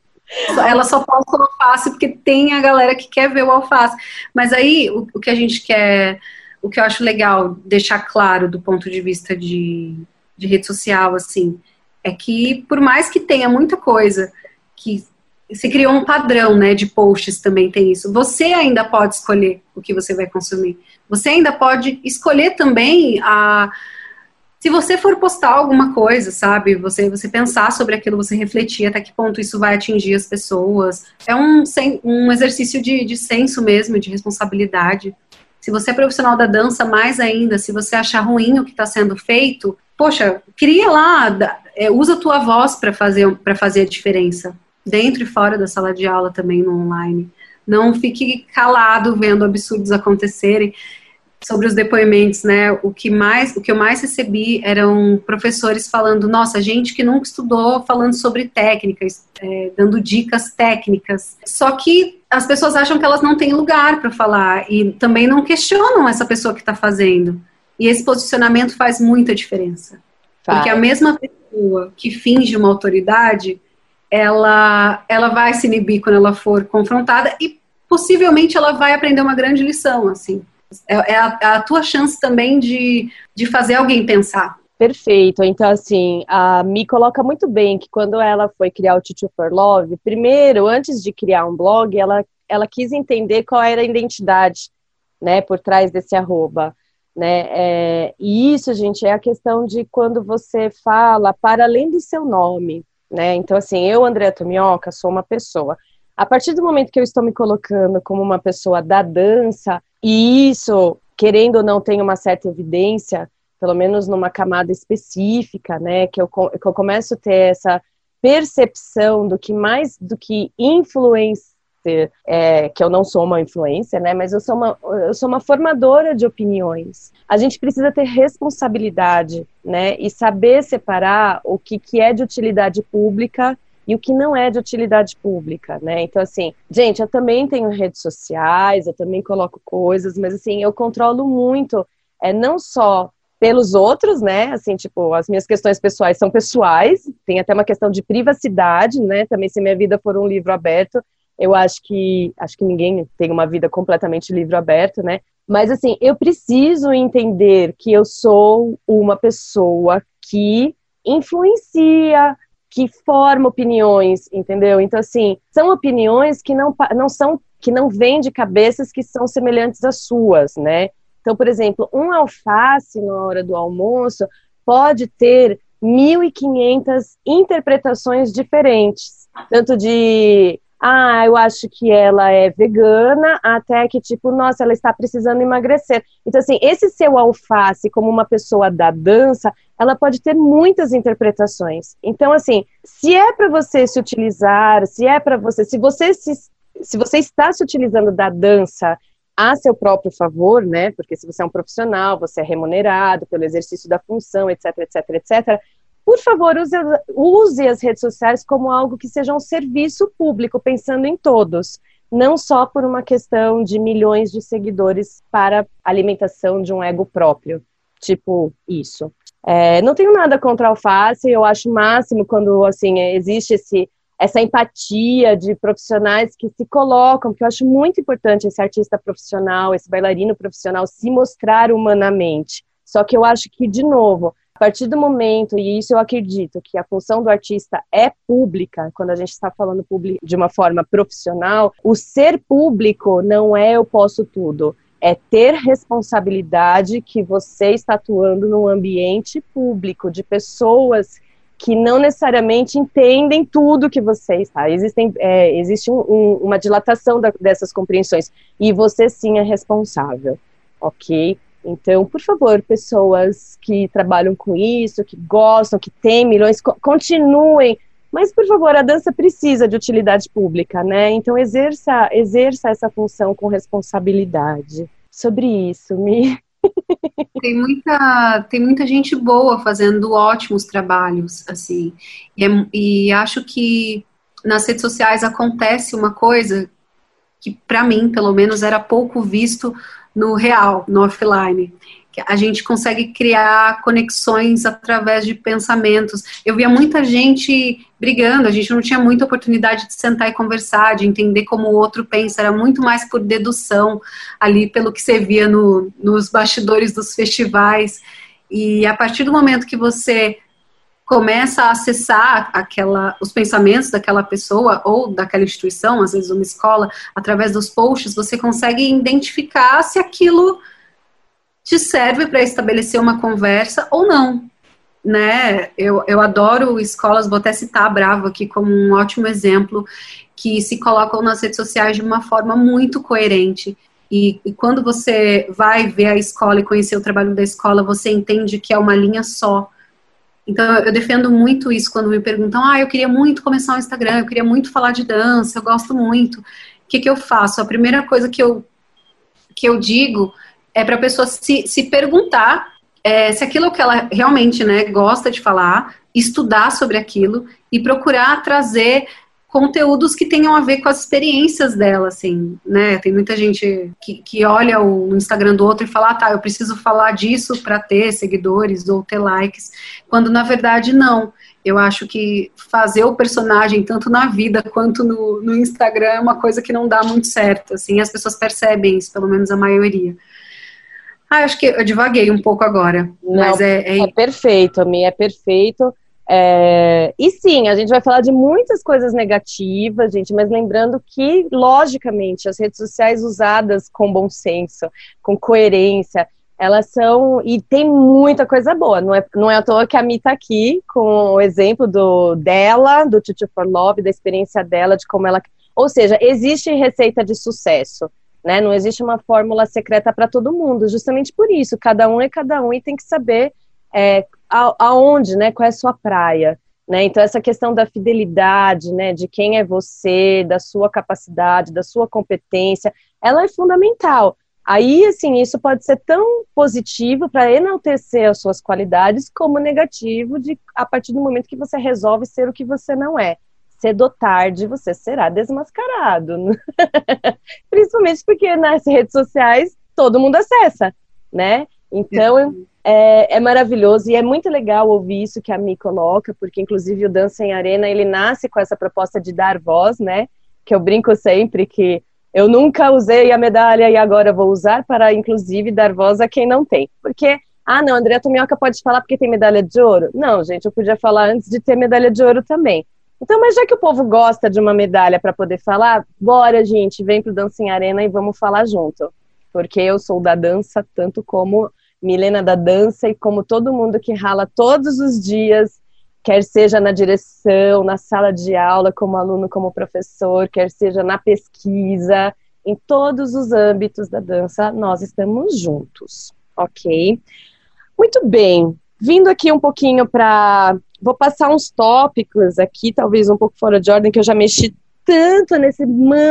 ela só posta o alface porque tem a galera que quer ver o alface. Mas aí, o, o que a gente quer, o que eu acho legal deixar claro do ponto de vista de, de rede social, assim, é que por mais que tenha muita coisa que se criou um padrão, né, de posts também tem isso. Você ainda pode escolher o que você vai consumir. Você ainda pode escolher também a se você for postar alguma coisa, sabe? Você você pensar sobre aquilo, você refletir até que ponto isso vai atingir as pessoas. É um, um exercício de, de senso mesmo, de responsabilidade. Se você é profissional da dança, mais ainda, se você achar ruim o que está sendo feito, poxa, cria lá, é, usa a tua voz para fazer, fazer a diferença, dentro e fora da sala de aula também, no online. Não fique calado vendo absurdos acontecerem sobre os depoimentos, né? O que mais, o que eu mais recebi eram professores falando, nossa, gente que nunca estudou, falando sobre técnicas, é, dando dicas técnicas. Só que as pessoas acham que elas não têm lugar para falar e também não questionam essa pessoa que está fazendo. E esse posicionamento faz muita diferença. Faz. Porque a mesma pessoa que finge uma autoridade, ela, ela vai se inibir quando ela for confrontada e possivelmente ela vai aprender uma grande lição, assim. É, é a, é a tua chance também de, de fazer alguém pensar. Perfeito. Então, assim, a Mi coloca muito bem que quando ela foi criar o Teacher for Love, primeiro, antes de criar um blog, ela, ela quis entender qual era a identidade, né, por trás desse arroba, né, é, e isso, gente, é a questão de quando você fala para além do seu nome, né, então, assim, eu, Andréa Tomioca, sou uma pessoa. A partir do momento que eu estou me colocando como uma pessoa da dança, e isso, querendo ou não, tem uma certa evidência, pelo menos numa camada específica, né, que eu, que eu começo a ter essa percepção do que mais do que influencer, é, que eu não sou uma influência, né, mas eu sou uma, eu sou uma formadora de opiniões. A gente precisa ter responsabilidade, né, e saber separar o que, que é de utilidade pública e o que não é de utilidade pública, né? Então, assim, gente, eu também tenho redes sociais, eu também coloco coisas, mas, assim, eu controlo muito, é, não só pelos outros, né? Assim, tipo, as minhas questões pessoais são pessoais, tem até uma questão de privacidade, né? Também, se minha vida for um livro aberto, eu acho que acho que ninguém tem uma vida completamente livro aberto, né? Mas assim, eu preciso entender que eu sou uma pessoa que influencia, que forma opiniões, entendeu? Então, assim, são opiniões que não, não são, que não vêm de cabeças que são semelhantes às suas, né? Então, por exemplo, um alface na hora do almoço pode ter 1.500 interpretações diferentes, tanto de ah, eu acho que ela é vegana, até que, tipo, nossa, ela está precisando emagrecer. Então, assim, esse seu alface, como uma pessoa da dança, ela pode ter muitas interpretações. Então, assim, se é para você se utilizar, se é para você, se você se, se você está se utilizando da dança a seu próprio favor, né? Porque se você é um profissional, você é remunerado pelo exercício da função, etc, etc, etc por favor, use, use as redes sociais como algo que seja um serviço público, pensando em todos não só por uma questão de milhões de seguidores para alimentação de um ego próprio, tipo isso. É, não tenho nada contra a alface, eu acho máximo quando assim existe esse, essa empatia de profissionais que se colocam, porque eu acho muito importante esse artista profissional, esse bailarino profissional se mostrar humanamente. Só que eu acho que, de novo, a partir do momento, e isso eu acredito, que a função do artista é pública, quando a gente está falando de uma forma profissional, o ser público não é eu posso tudo. É ter responsabilidade que você está atuando num ambiente público, de pessoas que não necessariamente entendem tudo que você está. Existem, é, existe um, um, uma dilatação da, dessas compreensões. E você sim é responsável, ok? Então, por favor, pessoas que trabalham com isso, que gostam, que têm milhões, continuem. Mas, por favor, a dança precisa de utilidade pública, né? Então, exerça, exerça essa função com responsabilidade. Sobre isso, me. Tem muita, tem muita gente boa fazendo ótimos trabalhos, assim. E, é, e acho que nas redes sociais acontece uma coisa que, para mim, pelo menos, era pouco visto no real, no offline. A gente consegue criar conexões através de pensamentos. Eu via muita gente brigando, a gente não tinha muita oportunidade de sentar e conversar, de entender como o outro pensa, era muito mais por dedução, ali pelo que você via no, nos bastidores dos festivais. E a partir do momento que você começa a acessar aquela, os pensamentos daquela pessoa ou daquela instituição, às vezes uma escola, através dos posts, você consegue identificar se aquilo te serve para estabelecer uma conversa ou não. Né? Eu, eu adoro escolas, vou até citar a Bravo aqui como um ótimo exemplo, que se colocam nas redes sociais de uma forma muito coerente. E, e, quando você vai ver a escola e conhecer o trabalho da escola, você entende que é uma linha só Então, eu defendo muito isso quando me perguntam: ah, eu queria muito começar um Instagram, eu queria muito falar de dança, eu gosto muito. O que, que eu faço? A primeira coisa que eu, que eu digo é para a pessoa se, se perguntar é, se aquilo que ela realmente né, gosta de falar, estudar sobre aquilo e procurar trazer conteúdos que tenham a ver com as experiências dela, assim, né? Tem muita gente que, que olha o Instagram do outro e fala, ah, tá, eu preciso falar disso para ter seguidores ou ter likes, quando na verdade não. Eu acho que fazer o personagem, tanto na vida quanto no, no Instagram, é uma coisa que não dá muito certo, assim, as pessoas percebem isso, pelo menos a maioria. Ah, acho que eu divaguei um pouco agora, não, mas é, é... é perfeito, a minha é perfeito. É, e sim, a gente vai falar de muitas coisas negativas, gente, mas lembrando que, logicamente, as redes sociais usadas com bom senso, com coerência, elas são. E tem muita coisa boa. Não é, não é à toa que a Mi tá aqui com o exemplo do, dela, do Tutu for Love, da experiência dela, de como ela. Ou seja, existe receita de sucesso. Né? Não existe uma fórmula secreta para todo mundo, justamente por isso, cada um é cada um e tem que saber é, aonde, né, qual é a sua praia, né, então essa questão da fidelidade, né, de quem é você, da sua capacidade, da sua competência, ela é fundamental. Aí, assim, isso pode ser tão positivo para enaltecer as suas qualidades, como negativo de a partir do momento que você resolve ser o que você não é. Cedo ou tarde você será desmascarado. Principalmente porque nas redes sociais todo mundo acessa, né? Então, é, é, maravilhoso e é muito legal ouvir isso que a Mi coloca, porque inclusive o Dança em Arena, ele nasce com essa proposta de dar voz, né? Que eu brinco sempre que eu nunca usei a medalha e agora vou usar para, inclusive, dar voz a quem não tem. Porque, ah, não, André Tomioca pode falar porque tem medalha de ouro? Não, gente, eu podia falar antes de ter medalha de ouro também. Então, mas já que o povo gosta de uma medalha para poder falar, bora, gente, vem pro Dança em Arena e vamos falar junto. Porque eu sou da dança tanto como Milena da dança e como todo mundo que rala todos os dias, quer seja na direção, na sala de aula, como aluno, como professor, quer seja na pesquisa, em todos os âmbitos da dança, nós estamos juntos, ok? Muito bem, vindo aqui um pouquinho para. Vou passar uns tópicos aqui, talvez um pouco fora de ordem, que eu já mexi tanto nesse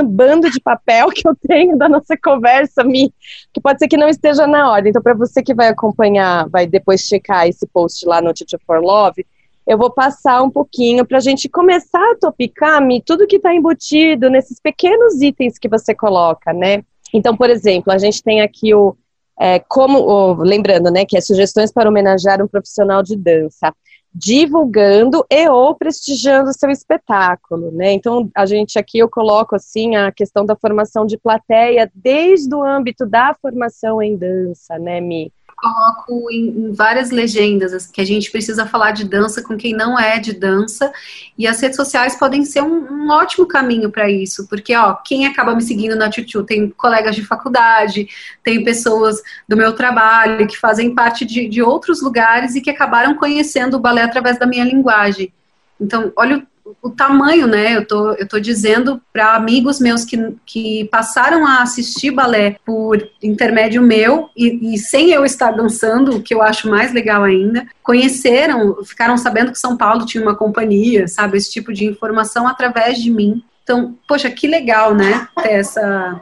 bando de papel que eu tenho da nossa conversa, Mi, que pode ser que não esteja na ordem. Então, para você que vai acompanhar, vai depois checar esse post lá no Teacher for Love, eu vou passar um pouquinho para a gente começar a topicar, Mi, tudo que está embutido nesses pequenos itens que você coloca, né? Então, por exemplo, a gente tem aqui o é, como, lembrando, né, que é sugestões para homenagear um profissional de dança divulgando e ou prestigiando seu espetáculo, né? Então, a gente aqui eu coloco assim a questão da formação de plateia desde o âmbito da formação em dança, né, Mi? Coloco em, em, várias legendas que a gente precisa falar de dança com quem não é de dança e as redes sociais podem ser um, um ótimo caminho para isso, porque ó, quem acaba me seguindo na Tutu tem colegas de faculdade, tem pessoas do meu trabalho que fazem parte de, de outros lugares e que acabaram conhecendo o balé através da minha linguagem. Então, olha o o tamanho, né? Eu tô, eu tô dizendo para amigos meus que, que passaram a assistir balé por intermédio meu e, e, sem eu estar dançando, o que eu acho mais legal ainda, conheceram, ficaram sabendo que São Paulo tinha uma companhia, sabe? Esse tipo de informação através de mim. Então, poxa, que legal, né? Ter, essa,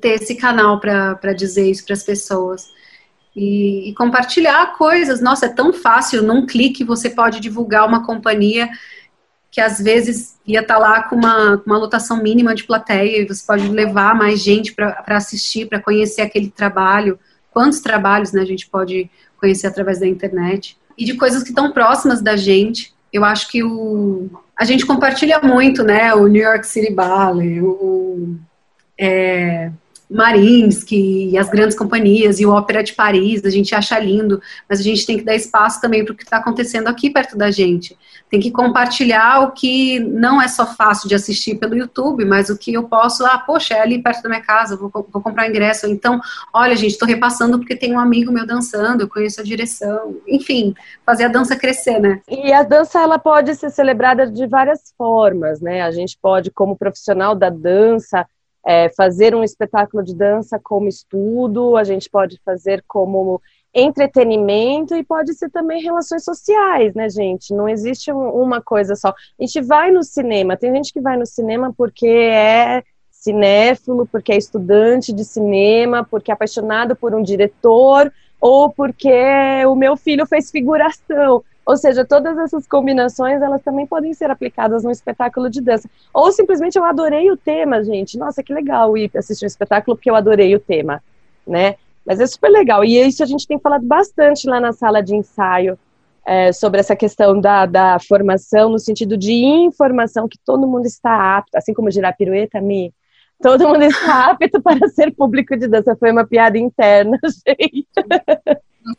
ter esse canal para dizer isso para as pessoas. E, e compartilhar coisas. Nossa, é tão fácil, num clique você pode divulgar uma companhia que às vezes ia estar tá lá com uma, uma lotação mínima de plateia e você pode levar mais gente para assistir, para conhecer aquele trabalho. Quantos trabalhos né, a gente pode conhecer através da internet? E de coisas que estão próximas da gente. Eu acho que o, a gente compartilha muito, né? O New York City Ballet, o é, Marinsky, as grandes companhias e o Ópera de Paris, a gente acha lindo, mas a gente tem que dar espaço também para o que está acontecendo aqui perto da gente. Tem que compartilhar o que não é só fácil de assistir pelo YouTube, mas o que eu posso, ah, poxa, é ali perto da minha casa, vou, vou comprar ingresso. Então, olha, gente, estou repassando porque tem um amigo meu dançando, eu conheço a direção. Enfim, fazer a dança crescer, né? E a dança, ela pode ser celebrada de várias formas, né? A gente pode, como profissional da dança, é, fazer um espetáculo de dança como estudo, a gente pode fazer como entretenimento e pode ser também relações sociais, né, gente? Não existe uma coisa só. A gente vai no cinema, tem gente que vai no cinema porque é cinéfilo, porque é estudante de cinema, porque é apaixonado por um diretor ou porque o meu filho fez figuração. Ou seja, todas essas combinações, elas também podem ser aplicadas no espetáculo de dança. Ou simplesmente eu adorei o tema, gente. Nossa, que legal ir assistir um espetáculo porque eu adorei o tema, né? Mas é super legal. E isso a gente tem falado bastante lá na sala de ensaio, é, sobre essa questão da, da formação, no sentido de informação, que todo mundo está apto, assim como girar pirueta, Mi, todo mundo está apto para ser público de dança. Foi uma piada interna, gente.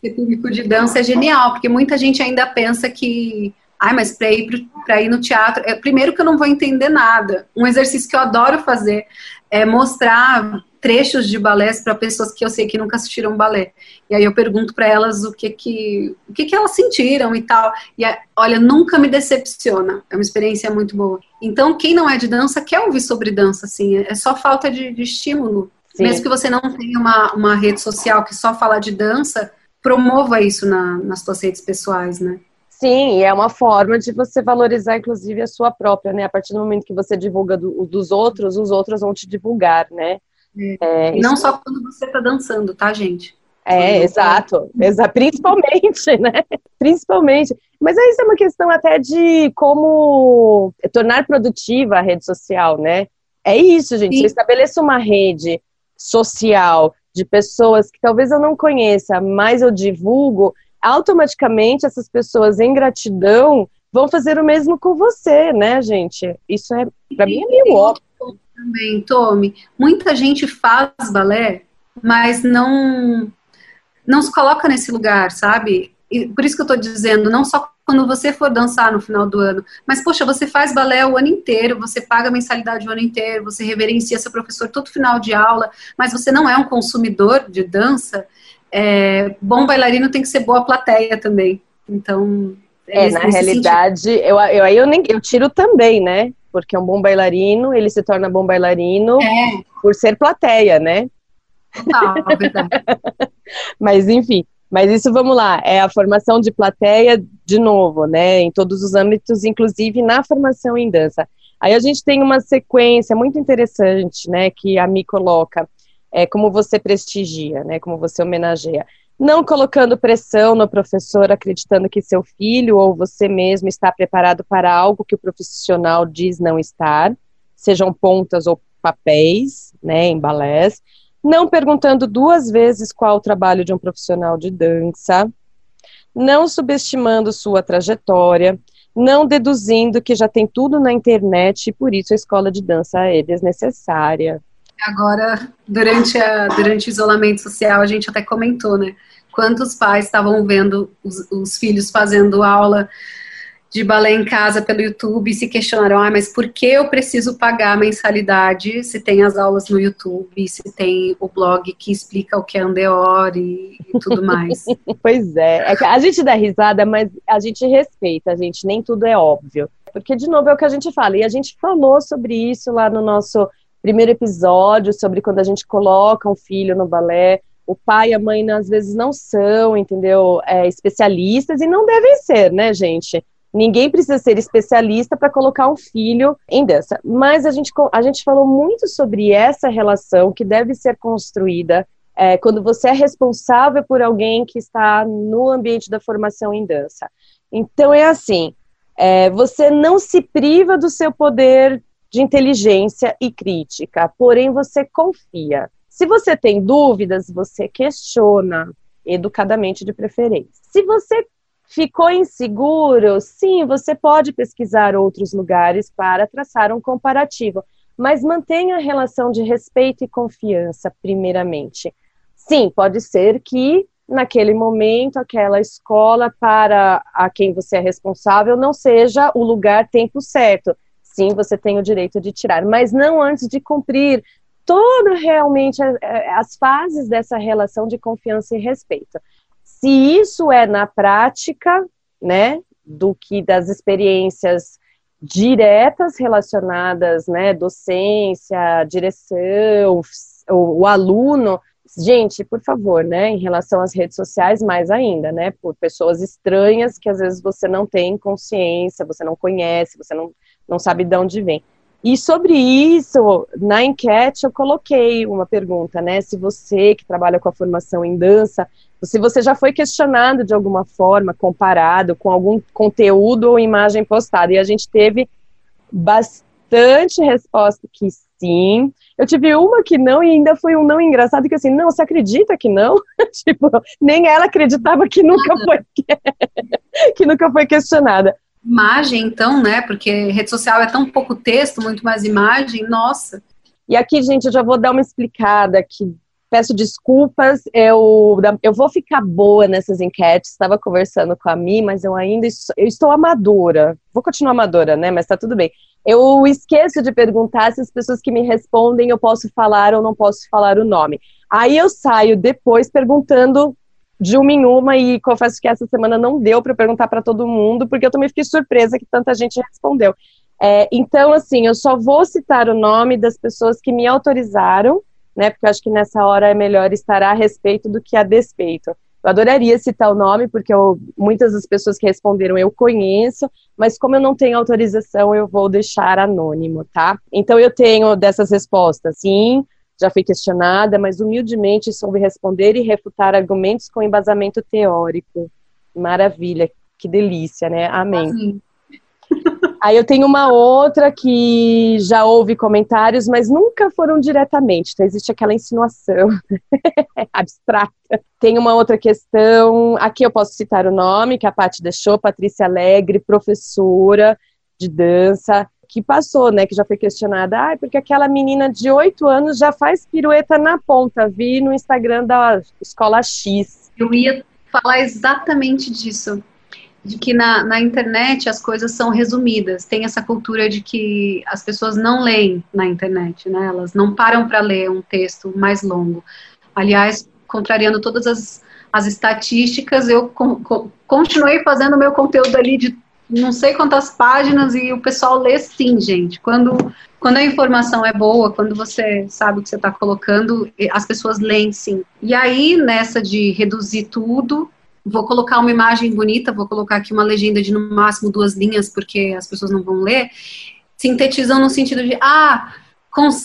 Ser público de dança é genial, porque muita gente ainda pensa que Ai, mas para ir, pra ir no teatro, é, primeiro que eu não vou entender nada. Um exercício que eu adoro fazer é mostrar trechos de balés para pessoas que eu sei que nunca assistiram balé. E aí eu pergunto para elas o que que o que que elas sentiram e tal. E olha, nunca me decepciona. É uma experiência muito boa. Então, quem não é de dança quer ouvir sobre dança, assim. É só falta de, de estímulo. Sim. Mesmo que você não tenha uma, uma rede social que só fala de dança, promova isso na, nas suas redes pessoais, né? Sim, é uma forma de você valorizar, inclusive, a sua própria, né? A partir do momento que você divulga do, dos outros, os outros vão te divulgar, né? É, e não isso... só quando você está dançando, tá, gente? É, exato, exa principalmente, né? Principalmente. Mas isso é uma questão até de como tornar produtiva a rede social, né? É isso, gente. Sim. Eu estabeleço uma rede social de pessoas que talvez eu não conheça, mas eu divulgo, automaticamente essas pessoas em gratidão vão fazer o mesmo com você, né, gente? Isso é, para mim, é meio óbvio também, Tome. Muita gente faz balé, mas não não se coloca nesse lugar, sabe? E por isso que eu estou dizendo, não só quando você for dançar no final do ano, mas poxa, você faz balé o ano inteiro, você paga mensalidade o ano inteiro, você reverencia seu professor todo final de aula, mas você não é um consumidor de dança. É, bom bailarino tem que ser boa plateia também. Então, é, na realidade, eu, eu, eu, nem, eu tiro também, né? porque é um bom bailarino, ele se torna bom bailarino é. por ser plateia, né? Total, é verdade. mas enfim, mas isso vamos lá, é a formação de plateia de novo, né? Em todos os âmbitos, inclusive na formação em dança. Aí a gente tem uma sequência muito interessante, né? Que a Mi coloca, é como você prestigia, né? Como você homenageia não colocando pressão no professor, acreditando que seu filho ou você mesmo está preparado para algo que o profissional diz não estar, sejam pontas ou papéis, né, em balés, não perguntando duas vezes qual o trabalho de um profissional de dança, não subestimando sua trajetória, não deduzindo que já tem tudo na internet e por isso a escola de dança é desnecessária. Agora, durante, a, durante o isolamento social, a gente até comentou, né? Quantos pais estavam vendo os, os filhos fazendo aula de balé em casa pelo YouTube se questionaram, ah, mas por que eu preciso pagar mensalidade se tem as aulas no YouTube, se tem o blog que explica o que é Andeor e, e tudo mais. pois é, é a gente dá risada, mas a gente respeita, a gente nem tudo é óbvio. Porque, de novo, é o que a gente fala, e a gente falou sobre isso lá no nosso primeiro episódio, sobre quando a gente coloca um filho no balé, o pai e a mãe às vezes não são, entendeu, é, especialistas e não devem ser, né, gente? Ninguém precisa ser especialista para colocar um filho em dança. Mas a gente, a gente falou muito sobre essa relação que deve ser construída é, quando você é responsável por alguém que está no ambiente da formação em dança. Então é assim: é, você não se priva do seu poder de inteligência e crítica, porém você confia. Se você tem dúvidas, você questiona, educadamente de preferência. Se você ficou inseguro, sim, você pode pesquisar outros lugares para traçar um comparativo, mas mantenha a relação de respeito e confiança, primeiramente. Sim, pode ser que naquele momento aquela escola para a quem você é responsável não seja o lugar tempo certo. Sim, você tem o direito de tirar, mas não antes de cumprir todo realmente as fases dessa relação de confiança e respeito. Se isso é na prática, né, do que das experiências diretas relacionadas, né, docência, direção, o, o aluno, gente, por favor, né, em relação às redes sociais, mais ainda, né, por pessoas estranhas que às vezes você não tem consciência, você não conhece, você não, não sabe de onde vem. E sobre isso, na enquete eu coloquei uma pergunta, né, se você que trabalha com a formação em dança, se você já foi questionado de alguma forma, comparado com algum conteúdo ou imagem postada, e a gente teve bastante resposta que sim, eu tive uma que não e ainda foi um não engraçado que assim, não, você acredita que não? tipo, nem ela acreditava que nunca foi que nunca foi questionada. Imagem, então, né? Porque rede social é tão pouco texto, muito mais imagem, nossa. E aqui, gente, eu já vou dar uma explicada que peço desculpas, eu, eu vou ficar boa nessas enquetes, estava conversando com a Mi, mas eu ainda eu estou amadora, vou continuar amadora, né, mas tá tudo bem. Eu esqueço de perguntar se as pessoas que me respondem eu posso falar ou não posso falar o nome. Aí eu saio depois perguntando de uma em uma e confesso que essa semana não deu para perguntar para todo mundo, porque eu também fiquei surpresa que tanta gente respondeu. É, então, assim, eu só vou citar o nome das pessoas que me autorizaram, né? Porque eu acho que nessa hora é melhor estar a respeito do que a despeito. Eu adoraria citar o nome, porque eu, muitas das pessoas que responderam eu conheço, mas como eu não tenho autorização, eu vou deixar anônimo, tá? Então eu tenho dessas respostas, sim, já fui questionada, mas humildemente soube responder e refutar argumentos com embasamento teórico. Maravilha, que delícia, né? Amém. Aí eu tenho uma outra que já houve comentários, mas nunca foram diretamente. Então existe aquela insinuação abstrata. Tem uma outra questão, aqui eu posso citar o nome que a Paty deixou, Patrícia Alegre, professora de dança, que passou, né, que já foi questionada, ah, porque aquela menina de oito anos já faz pirueta na ponta, vi no Instagram da Escola X. Eu ia falar exatamente disso de que na, na internet as coisas são resumidas. Tem essa cultura de que as pessoas não leem na internet, né? Elas não param para ler um texto mais longo. Aliás, contrariando todas as, as estatísticas, eu con continuei fazendo meu conteúdo ali de não sei quantas páginas e o pessoal lê sim, gente. Quando, quando a informação é boa, quando você sabe o que você está colocando, as pessoas leem sim. E aí, nessa de reduzir tudo, vou colocar uma imagem bonita, vou colocar aqui uma legenda de no máximo duas linhas, porque as pessoas não vão ler, sintetizam no sentido de, ah,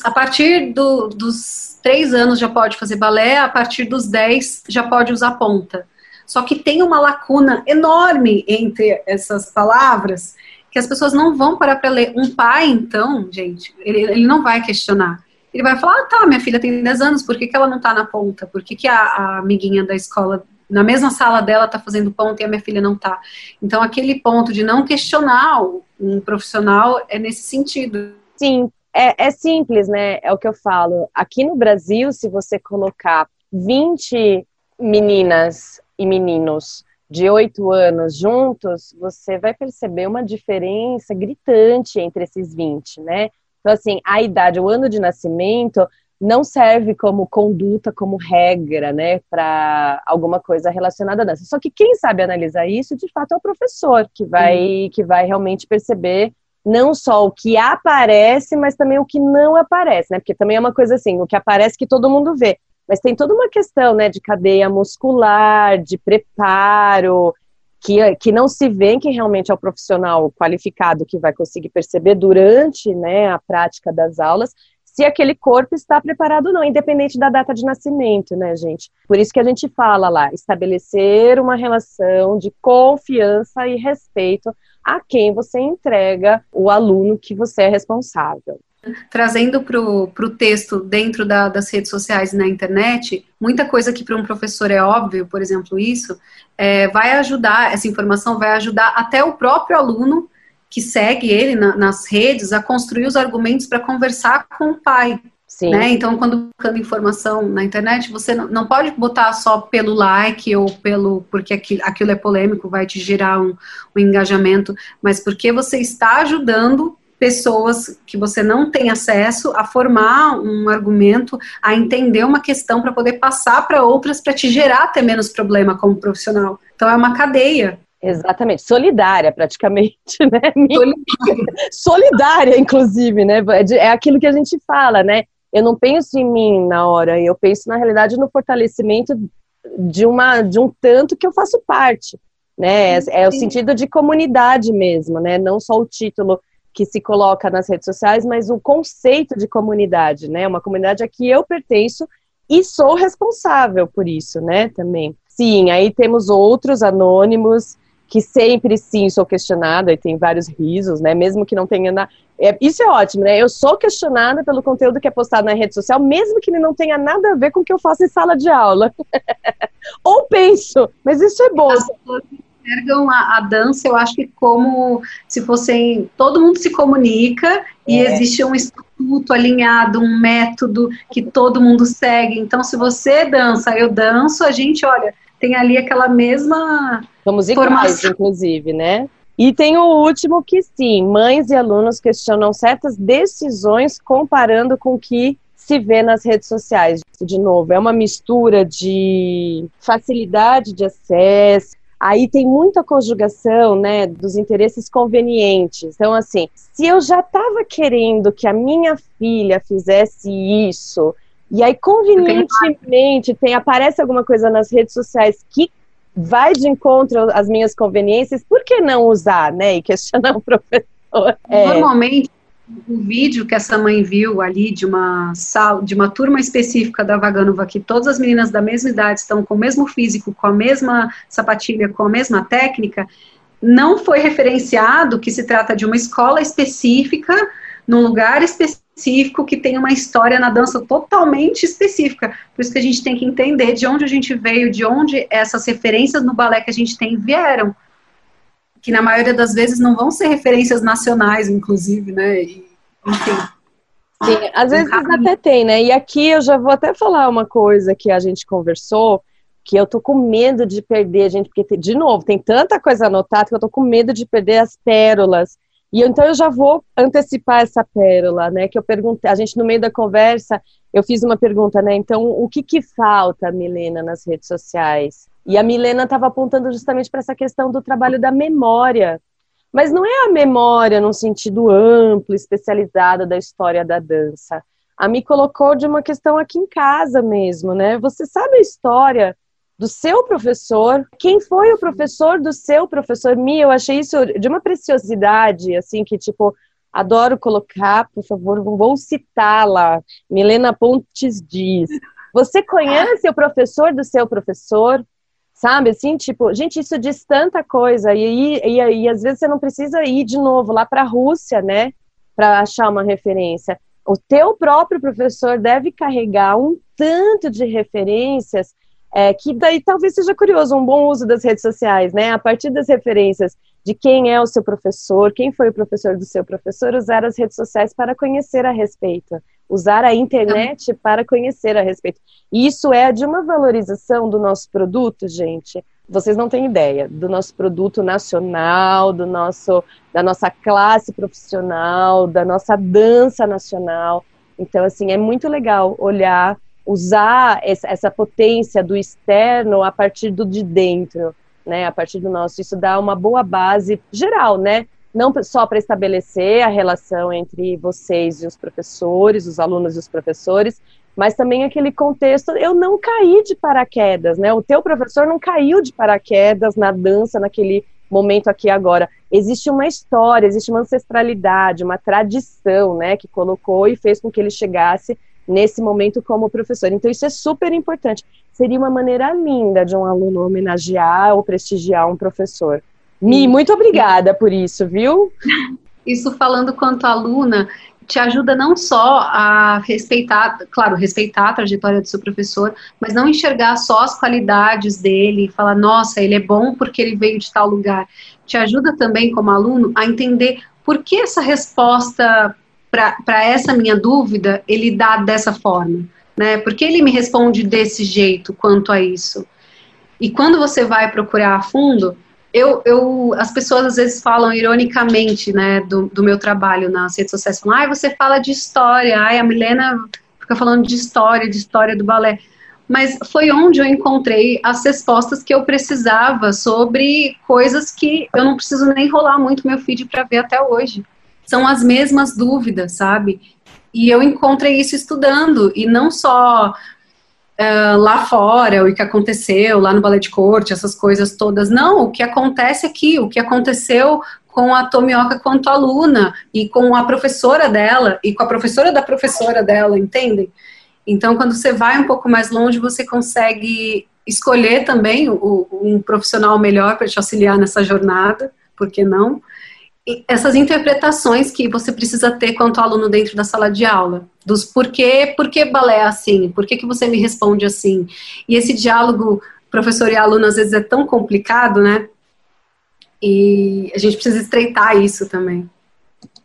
a partir do, dos três anos já pode fazer balé, a partir dos dez já pode usar ponta. Só que tem uma lacuna enorme entre essas palavras que as pessoas não vão parar para ler. Um pai, então, gente, ele, ele não vai questionar. Ele vai falar, ah, tá, minha filha tem 10 anos, por que, que ela não tá na ponta? Por que, que a, a amiguinha da escola na mesma sala dela está fazendo ponto e a minha filha não está. Então, aquele ponto de não questionar um profissional é nesse sentido. Sim, é, é, simples, né? É o que eu falo. Aqui no Brasil, se você colocar 20 meninas e meninos de 8 anos juntos, você vai perceber uma diferença gritante entre esses 20, né? Então, assim, a idade, o ano de nascimento não serve como conduta, como regra, né, para alguma coisa relacionada a dança. Só que quem sabe analisar isso, de fato, é o professor que vai, que vai realmente perceber não só o que aparece, mas também o que não aparece, né? Porque também é uma coisa assim, o que aparece que todo mundo vê, mas tem toda uma questão, né, de cadeia muscular, de preparo, que, que não se vê que realmente é o profissional qualificado que vai conseguir perceber durante, né, a prática das aulas, se aquele corpo está preparado ou não, independente da data de nascimento, né, gente? Por isso que a gente fala lá, estabelecer uma relação de confiança e respeito a quem você entrega o aluno que você é responsável. Trazendo para o texto dentro da, das redes sociais e na internet, muita coisa que para um professor é óbvio, por exemplo, isso, é, vai ajudar, essa informação vai ajudar até o próprio aluno que segue ele na, nas redes a construir os argumentos para conversar com o pai. Né? Então, quando buscando informação na internet, você não, não, pode botar só pelo like ou pelo porque aquilo, aquilo é polêmico, vai te gerar um, um engajamento, mas porque você está ajudando pessoas que você não tem acesso a formar um argumento, a entender uma questão para poder passar para outras para te gerar até menos problema como profissional. Então é uma cadeia. Exatamente, solidária praticamente, né? Solidária, Solidária inclusive, né? É, é aquilo que a gente fala, né? eu não penso em mim na hora, eu penso na realidade no fortalecimento de uma de um tanto que eu faço parte, né? É, é o sentido de comunidade mesmo, né? Não só o título que se coloca nas redes sociais, mas o conceito de comunidade, né? Uma comunidade a que eu pertenço e sou responsável por isso, né? Também. Sim, aí temos outros anônimos que sempre sim sou questionada e tem vários risos, né? Mesmo que não tenha nada. É, isso é ótimo, né? Eu sou questionada pelo conteúdo que é postado na rede social, mesmo que ele não tenha nada a ver com o que eu faço em sala de aula. Ou penso, mas isso é bom. Enxergam a, a, dança, eu acho que como se fossem. Todo mundo se comunica e é. existe um estatuto alinhado, um método que todo mundo segue. Então, se você dança, eu danço, a gente, olha, tem ali aquela mesma. Somos iguais, formação. inclusive, né? E tem o último que sim, mães e alunos questionam certas decisões comparando com o que se vê nas redes sociais. De novo, é uma mistura de facilidade de acesso. Aí tem muita conjugação, né, dos interesses convenientes. Então, assim, se eu já estava querendo que a minha filha fizesse isso, e aí convenientemente tem aparece alguma coisa nas redes sociais que vai de encontro às minhas conveniências, por que não usar, né? E questionar o professor. É. Normalmente, o vídeo que essa mãe viu ali de uma sala, de uma turma específica da Vaganuva, que todas as meninas da mesma idade estão com o mesmo físico, com a mesma sapatilha, com a mesma técnica, não foi referenciado que se trata de uma escola específica, num lugar específico que tem uma história na dança totalmente específica. Por isso que a gente tem que entender de onde a gente veio, de onde essas referências no balé que a gente tem vieram. Que na maioria das vezes não vão ser referências nacionais, inclusive, né? E, enfim. Sim, às vezes até tem, né? E aqui eu já vou até falar uma coisa que a gente conversou, que eu tô com medo de perder, gente, porque, de novo, tem tanta coisa anotada que eu tô com medo de perder as pérolas e então eu já vou antecipar essa pérola, né? Que eu perguntei, a gente no meio da conversa, eu fiz uma pergunta, né? Então, o que que falta, Milena, nas redes sociais? E a Milena estava apontando justamente para essa questão do trabalho da memória. Mas não é a memória num sentido amplo, especializado da história da dança. A me colocou de uma questão aqui em casa mesmo, né? Você sabe a história do seu professor, quem foi o professor do seu professor. Mi, eu achei isso de uma preciosidade, assim, que, tipo, adoro colocar, por favor, vou citá-la. Milena Pontes diz: Você conhece o professor do seu professor? Sabe, assim, tipo, gente, isso diz tanta coisa, e, e, e, e às vezes você não precisa ir de novo lá para a Rússia, né, para achar uma referência. O teu próprio professor deve carregar um tanto de referências é, que daí talvez seja curioso, um bom uso das redes sociais, né? A partir das referências de quem é o seu professor, quem foi o professor do seu professor, usar as redes sociais para conhecer a respeito, usar a internet para conhecer a respeito. Isso é de uma valorização do nosso produto, gente. Vocês não têm ideia do nosso produto nacional, do nosso, da nossa classe profissional, da nossa dança nacional. Então, assim, é muito legal olhar usar essa potência do externo a partir do de dentro, né? A partir do nosso. Isso dá uma boa base geral, né? Não só para estabelecer a relação entre vocês e os professores, os alunos e os professores, mas também aquele contexto, eu não caí de paraquedas, né? O teu professor não caiu de paraquedas na dança naquele momento aqui agora. Existe uma história, existe uma ancestralidade, uma tradição, né, que colocou e fez com que ele chegasse nesse momento como professor. Então, isso é super importante. Seria uma maneira linda de um aluno homenagear ou prestigiar um professor. Mi, muito obrigada por isso, viu? Isso falando quanto aluna, te ajuda não só a respeitar, claro, respeitar a trajetória do seu professor, mas não enxergar só as qualidades dele e falar, nossa, ele é bom porque ele veio de tal lugar. Te ajuda também, como aluno, a entender por que essa resposta para essa minha dúvida, ele dá dessa forma, né? Porque ele me responde desse jeito quanto a isso. E quando você vai procurar a fundo, eu, eu, as pessoas às vezes falam ironicamente, né, do, do meu trabalho nas redes sociais, falam, ai, você fala de história, ai, a Milena fica falando de história, de história do balé. Mas foi onde eu encontrei as respostas que eu precisava sobre coisas que eu não preciso nem rolar muito meu feed para ver até hoje são as mesmas dúvidas, sabe? E eu encontrei isso estudando, e não só uh, lá fora, o que aconteceu lá no balé de corte, essas coisas todas. Não, o que acontece aqui, o que aconteceu com a Tomioka quanto aluna, e com a professora dela, e com a professora da professora dela, entendem? Então, quando você vai um pouco mais longe, você consegue escolher também o, um profissional melhor para te auxiliar nessa jornada, por que não? Essas interpretações que você precisa ter quanto aluno dentro da sala de aula, dos porquê, por que balé é assim, por que, que você me responde assim. E esse diálogo professor e aluno às vezes é tão complicado, né? E a gente precisa estreitar isso também.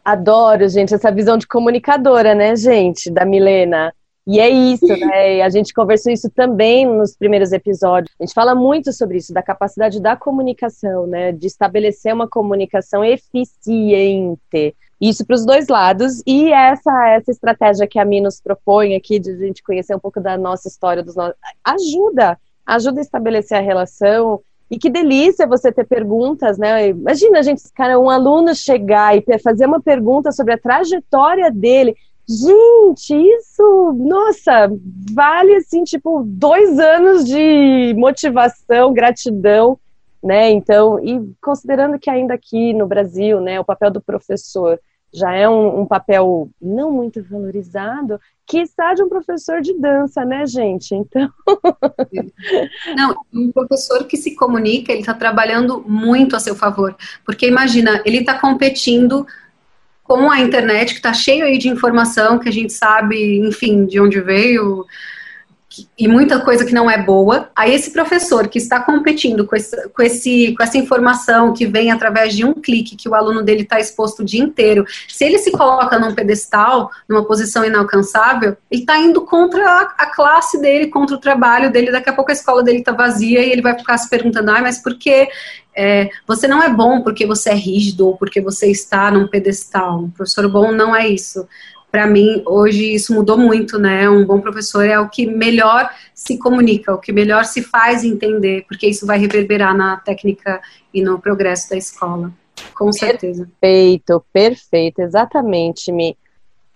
Adoro, gente, essa visão de comunicadora, né, gente, da Milena. E é isso, né? A gente conversou isso também nos primeiros episódios. A gente fala muito sobre isso, da capacidade da comunicação, né? De estabelecer uma comunicação eficiente. Isso para os dois lados. E essa, essa estratégia que a Mi nos propõe aqui, de a gente conhecer um pouco da nossa história, dos nossos, ajuda, ajuda a estabelecer a relação. E que delícia você ter perguntas, né? Imagina, gente, cara, um aluno chegar e fazer uma pergunta sobre a trajetória dele Gente, isso, nossa, vale assim, tipo, dois anos de motivação, gratidão, né? Então, e considerando que ainda aqui no Brasil, né, o papel do professor já é um, um papel não muito valorizado, que está de um professor de dança, né, gente? Então. Não, um professor que se comunica, ele está trabalhando muito a seu favor. Porque imagina, ele está competindo com a internet, que está cheio aí de informação que a gente sabe, enfim, de onde veio, e muita coisa que não é boa. Aí esse professor que está competindo com, esse, com, esse, com essa informação que vem através de um clique que o aluno dele está exposto o dia inteiro, se ele se coloca num pedestal, numa posição inalcançável, ele está indo contra a, a, classe dele, contra o trabalho dele. Daqui a pouco a escola dele está vazia e ele vai ficar se perguntando, ah, mas por que é, você não é bom porque você é rígido ou porque você está num pedestal. Um professor bom não é isso. Para mim, hoje isso mudou muito, né? Um bom professor é o que melhor se comunica, o que melhor se faz entender, porque isso vai reverberar na técnica e no progresso da escola. Com certeza. Perfeito, perfeito, exatamente, Mi.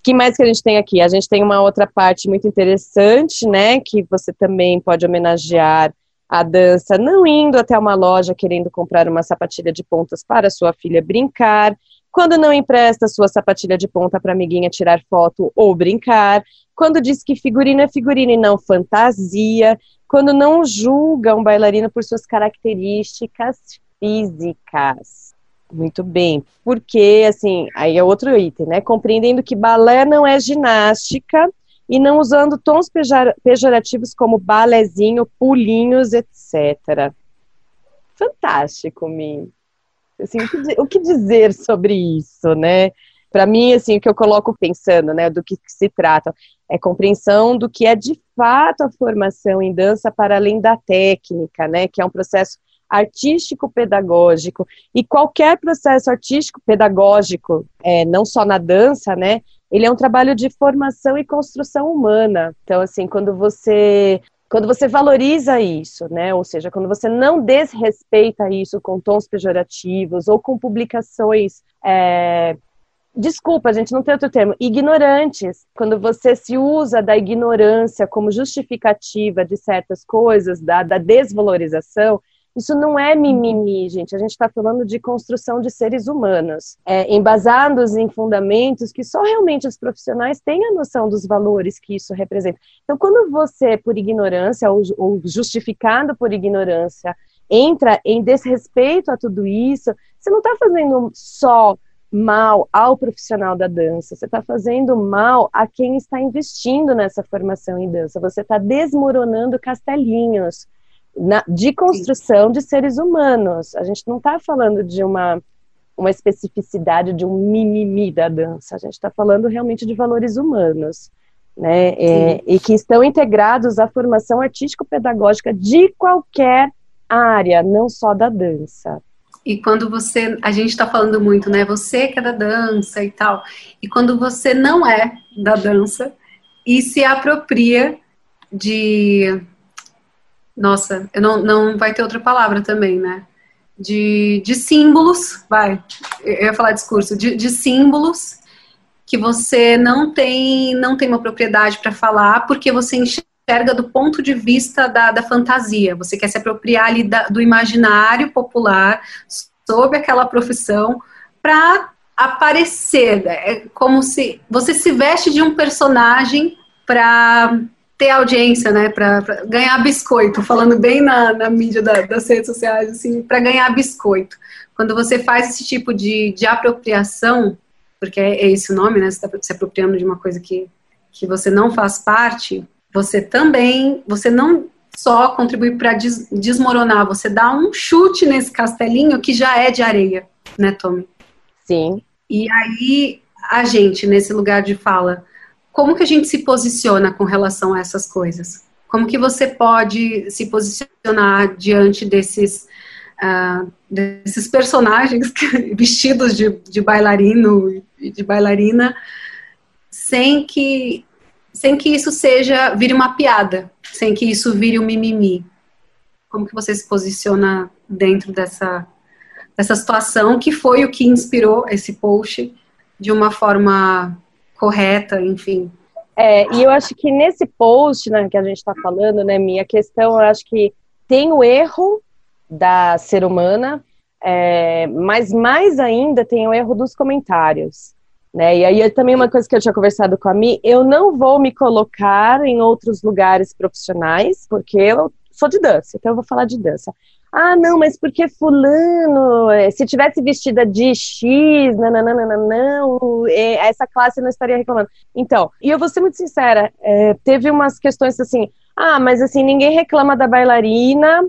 que mais que a gente tem aqui? A gente tem uma outra parte muito interessante, né? Que você também pode homenagear a dança, não indo até uma loja querendo comprar uma sapatilha de pontas para sua filha brincar, quando não empresta sua sapatilha de ponta para amiguinha tirar foto ou brincar, quando diz que figurino é figurino e não fantasia, quando não julga um bailarino por suas características físicas. Muito bem, porque assim, aí é outro item, né? Compreendendo que balé não é ginástica e não usando tons pejorativos como balezinho, pulinhos, etc. Fantástico, Mi. Assim, o, que, o que dizer sobre isso, né? Para mim, assim, o que eu coloco pensando, né, do que se trata, é compreensão do que é de fato a formação em dança para além da técnica, né, que é um processo artístico-pedagógico. E qualquer processo artístico-pedagógico, é, não só na dança, né, ele é um trabalho de formação e construção humana. Então, assim, quando você quando você valoriza isso, né, ou seja, quando você não desrespeita isso com tons pejorativos ou com publicações, é, desculpa, a gente não tem outro termo, ignorantes, quando você se usa da ignorância como justificativa de certas coisas, da, da desvalorização, isso não é mimimi, gente. A gente está falando de construção de seres humanos, é, embasados em fundamentos que só realmente os profissionais têm a noção dos valores que isso representa. Então, quando você, por ignorância ou, ou justificado por ignorância, entra em desrespeito a tudo isso, você não está fazendo só mal ao profissional da dança, você está fazendo mal a quem está investindo nessa formação em dança, você está desmoronando castelinhos na, de construção de seres humanos. A gente não está falando de uma, uma especificidade, de um mimimi da dança. A gente está falando realmente de valores humanos. Né, é, e que estão integrados à formação artístico-pedagógica de qualquer área, não só da dança. E quando você, a gente está falando muito, né? Você que é da dança e tal. E quando você não é da dança e se apropria de nossa, eu não, não vai ter outra palavra também, né? de, de símbolos, vai, eu ia falar discurso, de, de símbolos que você não tem, não tem uma propriedade para falar, porque você enxerga do ponto de vista da, da fantasia. Você quer se apropriar ali da, do imaginário popular sobre aquela profissão para aparecer. É como se você se veste de um personagem para ter audiência, né, para ganhar biscoito, falando bem na, na mídia da, das redes sociais, assim, para ganhar biscoito. Quando você faz esse tipo de, de apropriação, porque é, é esse o nome, né, você está se apropriando de uma coisa que, que você não faz parte, você também, você não só contribui para des, desmoronar, você dá um chute nesse castelinho que já é de areia, né, Tommy? Sim. E aí, a gente, nesse lugar de fala, como que a gente se posiciona com relação a essas coisas? Como que você pode se posicionar diante desses, uh, desses personagens vestidos de, de bailarino e de bailarina, sem que, sem que isso seja, vire uma piada, sem que isso vire um mimimi? Como que você se posiciona dentro dessa, dessa situação que foi o que inspirou esse post de uma forma correta, enfim. É, e eu acho que nesse post né, que a gente está falando, né, minha questão, eu acho que tem o erro da ser humana, é, mas mais ainda tem o erro dos comentários. Né? E aí também uma coisa que eu tinha conversado com a Mi, eu não vou me colocar em outros lugares profissionais, porque eu sou de dança, então eu vou falar de dança. Ah, não, mas porque fulano, eh, se tivesse vestida de X, nananana, não, eh, essa classe não estaria reclamando. Então, e eu vou ser muito sincera, é, teve umas questões assim, ah, mas assim, ninguém reclama da bailarina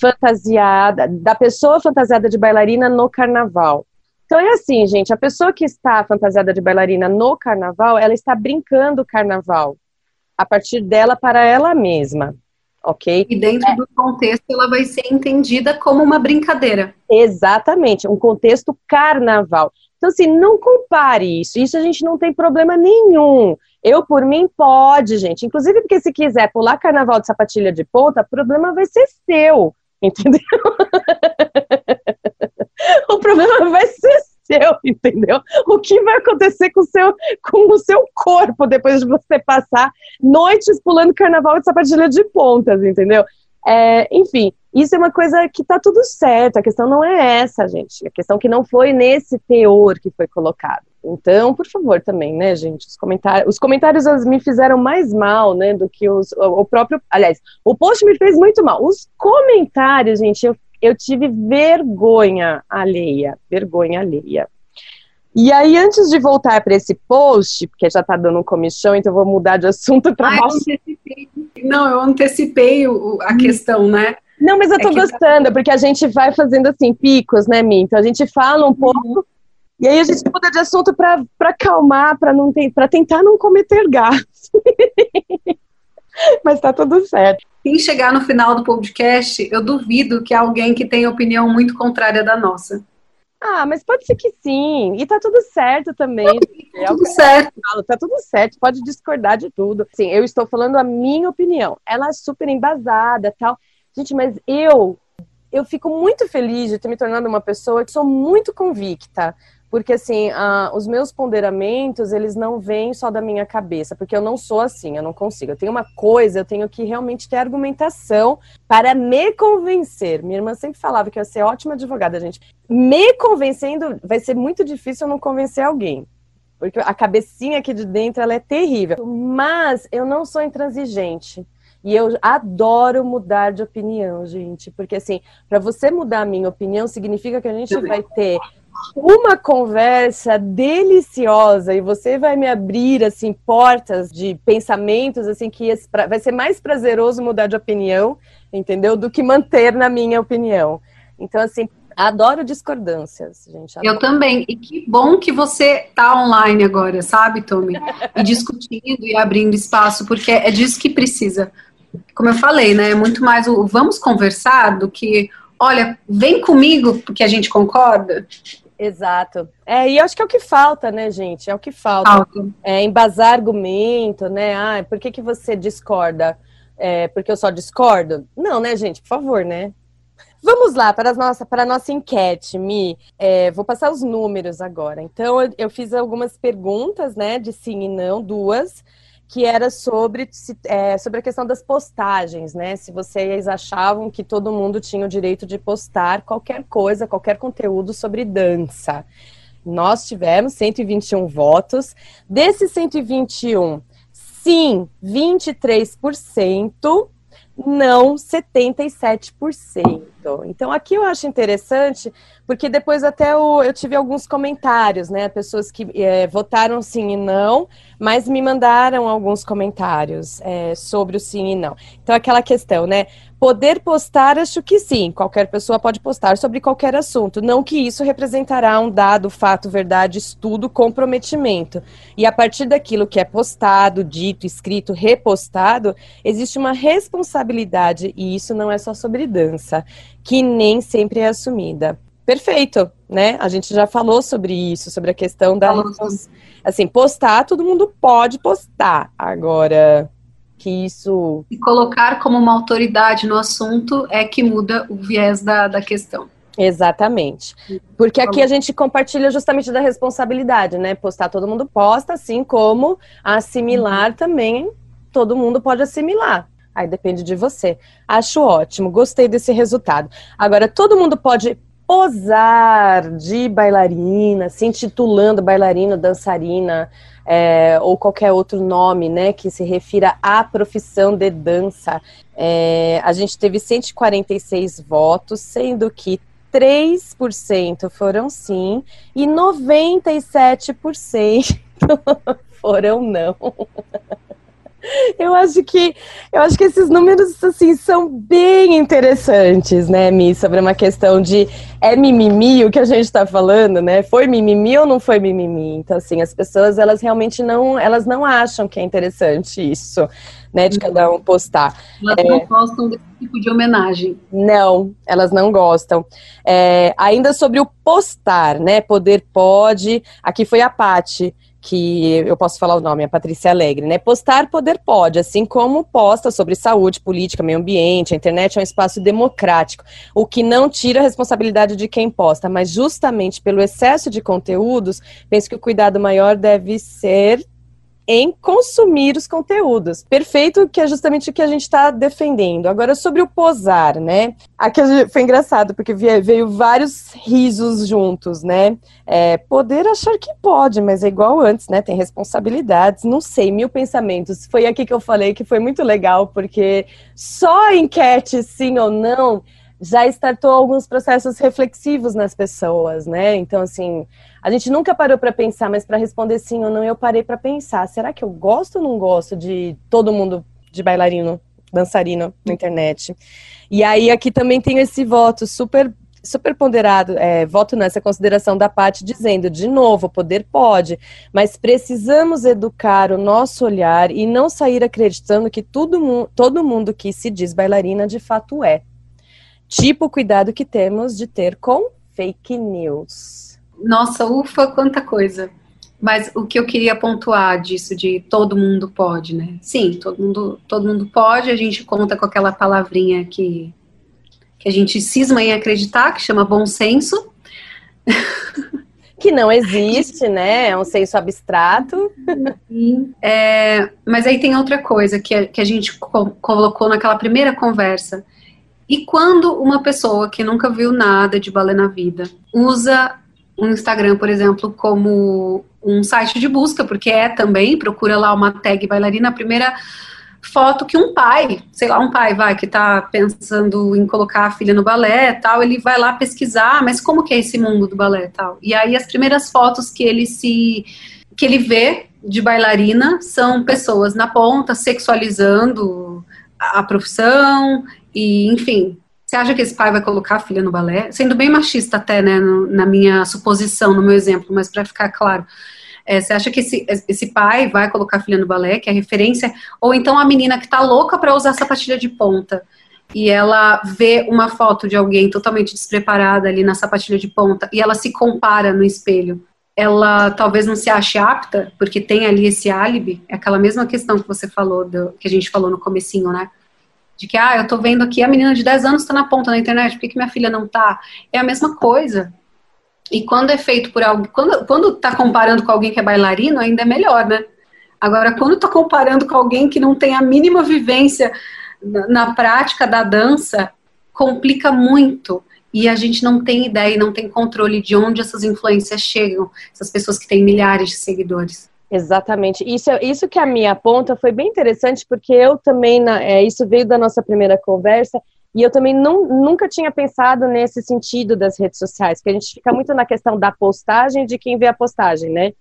fantasiada, da pessoa fantasiada de bailarina no carnaval. Então é assim, gente, a pessoa que está fantasiada de bailarina no carnaval, ela está brincando o carnaval a partir dela para ela mesma ok? E dentro é. do contexto ela vai ser entendida como uma brincadeira. Exatamente, um contexto carnaval. Então, assim, não compare isso. Isso a gente não tem problema nenhum. Eu, por mim, pode, gente. Inclusive, porque se quiser pular carnaval de sapatilha de ponta, o problema vai ser seu, entendeu? o problema vai ser seu, entendeu? O que vai acontecer com o seu, com o seu corpo depois de você passar noites pulando carnaval de sapatilha de pontas, entendeu? É, enfim, isso é uma coisa que tá tudo certo. A questão não é essa, gente. A questão que não foi nesse teor que foi colocado. Então, por favor, também, né, gente? Os comentários, os comentários me fizeram mais mal, né, do que os, o próprio. Aliás, o post me fez muito mal. Os comentários, gente, eu eu tive vergonha alheia, vergonha alheia. E aí, antes de voltar para esse post, porque já está dando comichão, então eu vou mudar de assunto para ah, Não, eu antecipei o, a questão, né? Não, mas eu tô é gostando, tá... porque a gente vai fazendo assim, picos, né, Mi? Então a gente fala um uhum. pouco, e aí a gente muda de assunto para acalmar, para não para tentar não cometer gastos. mas tá tudo certo. Quem chegar no final do podcast, eu duvido que alguém que tenha opinião muito contrária da nossa. Ah, mas pode ser que sim. E tá tudo certo também. Tá tudo certo. Tá tudo certo. Pode discordar de tudo. Sim, eu estou falando a minha opinião. Ela é super embasada, tal. Gente, mas eu eu fico muito feliz de ter me tornado uma pessoa que sou muito convicta porque assim, os meus ponderamentos, eles não vêm só da minha cabeça, porque eu não sou assim, eu não consigo. Eu tenho uma coisa, eu tenho que realmente ter argumentação para me convencer. Minha irmã sempre falava que eu ia ser ótima advogada, gente. Me convencendo, vai ser muito difícil eu não convencer alguém. Porque a cabecinha aqui de dentro, ela é terrível. Mas eu não sou intransigente. E eu adoro mudar de opinião, gente, porque assim, para você mudar a minha opinião significa que a gente vai ter uma conversa deliciosa e você vai me abrir assim portas de pensamentos assim que vai ser mais prazeroso mudar de opinião, entendeu? Do que manter na minha opinião. Então assim, adoro discordâncias, gente. Adoro. Eu também. E que bom que você tá online agora, sabe, Tommy? E discutindo e abrindo espaço, porque é disso que precisa. Como eu falei, né? É muito mais o vamos conversar do que olha, vem comigo porque a gente concorda. Exato. É, e acho que é o que falta, né, gente? É o que falta. falta. É, embasar argumento, né? Ah, por que, que você discorda? É, porque eu só discordo? Não, né, gente? Por favor, né? Vamos lá para a nossa, para a nossa enquete, Mi. É, vou passar os números agora. Então, eu, eu, fiz algumas perguntas, né, de sim e não, duas, que era sobre, é, sobre a questão das postagens, né? Se vocês achavam que todo mundo tinha o direito de postar qualquer coisa, qualquer conteúdo sobre dança. Nós tivemos 121 votos. Desses 121, sim, 23%, não 77%. Então, aqui eu acho interessante, porque depois até eu, eu tive alguns comentários, né? Pessoas que é, votaram sim e não, mas me mandaram alguns comentários é, sobre o sim e não. Então, aquela questão, né? Poder postar, acho que sim, qualquer pessoa pode postar sobre qualquer assunto. Não que isso representará um dado, fato, verdade, estudo, comprometimento. E a partir daquilo que é postado, dito, escrito, repostado, existe uma responsabilidade, e isso não é só sobre dança que nem sempre é assumida. Perfeito, né? A gente já falou sobre isso, sobre a questão da. Assim, postar, todo mundo pode postar. Agora, que isso. E colocar como uma autoridade no assunto é que muda o viés da, da questão. Exatamente. Porque aqui a gente compartilha justamente da responsabilidade, né? Postar todo mundo posta, assim como assimilar uhum. também todo mundo pode assimilar. Aí depende de você. Acho ótimo, gostei desse resultado. Agora, todo mundo pode posar de bailarina, se intitulando bailarino, dançarina, é, ou qualquer outro nome, né, que se refira à profissão de dança. É, a gente teve 146 votos, sendo que 3% foram sim e 97% foram não. Eu acho que eu acho que esses números assim são bem interessantes, né, Mi, sobre uma questão de é mimimi o que a gente está falando, né? Foi mimimi ou não foi mimimi? Então assim, as pessoas elas realmente não elas não acham que é interessante isso, né, de cada um postar. Elas é, não gostam desse tipo de homenagem. Não, elas não gostam. É, ainda sobre o postar, né? Poder pode. Aqui foi a Pati que eu posso falar o nome, a Patrícia Alegre, né? Postar poder pode, assim como posta sobre saúde, política, meio ambiente, a internet é um espaço democrático, o que não tira a responsabilidade de quem posta, mas justamente pelo excesso de conteúdos, penso que o cuidado maior deve ser em consumir os conteúdos. Perfeito, que é justamente o que a gente está defendendo. Agora, sobre o posar, né? Aqui foi engraçado, porque veio vários risos juntos, né? É, poder achar que pode, mas é igual antes, né? Tem responsabilidades, não sei, mil pensamentos. Foi aqui que eu falei que foi muito legal, porque só enquete, sim ou não, já startou alguns processos reflexivos nas pessoas, né? Então, assim, a gente nunca parou para pensar, mas para responder sim ou não, eu parei para pensar: será que eu gosto ou não gosto de todo mundo de bailarino, dançarino na internet? E aí aqui também tem esse voto super super ponderado, é, voto nessa consideração da parte dizendo, de novo, poder pode, mas precisamos educar o nosso olhar e não sair acreditando que todo, todo mundo que se diz bailarina de fato é. Tipo o cuidado que temos de ter com fake news. Nossa, ufa, quanta coisa. Mas o que eu queria pontuar disso de todo mundo pode, né? Sim, todo mundo, todo mundo pode. A gente conta com aquela palavrinha que, que a gente cisma em acreditar, que chama bom senso. Que não existe, né? É um senso abstrato. Sim. É, mas aí tem outra coisa que a, que a gente co colocou naquela primeira conversa, e quando uma pessoa que nunca viu nada de balé na vida usa um Instagram, por exemplo, como um site de busca, porque é também, procura lá uma tag bailarina, a primeira foto que um pai, sei lá, um pai vai que tá pensando em colocar a filha no balé, tal, ele vai lá pesquisar, mas como que é esse mundo do balé, tal. E aí as primeiras fotos que ele se que ele vê de bailarina são pessoas na ponta sexualizando a profissão e, enfim, você acha que esse pai vai colocar a filha no balé? Sendo bem machista até, né, na minha suposição, no meu exemplo, mas para ficar claro. É, você acha que esse, esse pai vai colocar a filha no balé, que é referência? Ou então a menina que tá louca para usar sapatilha de ponta e ela vê uma foto de alguém totalmente despreparada ali na sapatilha de ponta e ela se compara no espelho. Ela talvez não se ache apta, porque tem ali esse álibi, é aquela mesma questão que você falou, do, que a gente falou no comecinho, né? De que, ah, eu tô vendo aqui a menina de 10 anos está na ponta na internet, por que, que minha filha não tá? É a mesma coisa. E quando é feito por alguém, quando, quando tá comparando com alguém que é bailarino, ainda é melhor, né? Agora, quando tá comparando com alguém que não tem a mínima vivência na, na prática da dança, complica muito e a gente não tem ideia e não tem controle de onde essas influências chegam, essas pessoas que têm milhares de seguidores. Exatamente. Isso, isso que a minha aponta foi bem interessante, porque eu também, é, isso veio da nossa primeira conversa, e eu também não, nunca tinha pensado nesse sentido das redes sociais, que a gente fica muito na questão da postagem de quem vê a postagem, né?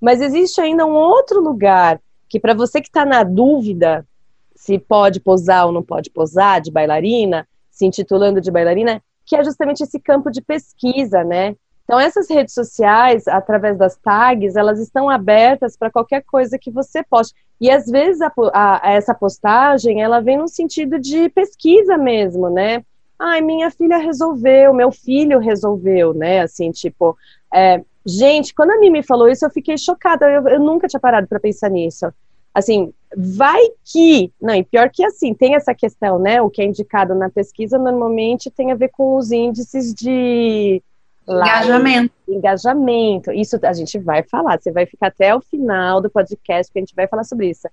Mas existe ainda um outro lugar que, para você que está na dúvida se pode posar ou não pode posar de bailarina, se intitulando de bailarina, que é justamente esse campo de pesquisa, né? Então, essas redes sociais, através das tags, elas estão abertas para qualquer coisa que você poste. E às vezes a, a, essa postagem, ela vem no sentido de pesquisa mesmo, né? Ai, minha filha resolveu, meu filho resolveu, né? Assim, tipo, é, gente, quando a Mimi falou isso, eu fiquei chocada. Eu, eu nunca tinha parado para pensar nisso assim, vai que, não, e pior que assim, tem essa questão, né, o que é indicado na pesquisa normalmente tem a ver com os índices de engajamento. engajamento, isso a gente vai falar, você vai ficar até o final do podcast que a gente vai falar sobre isso.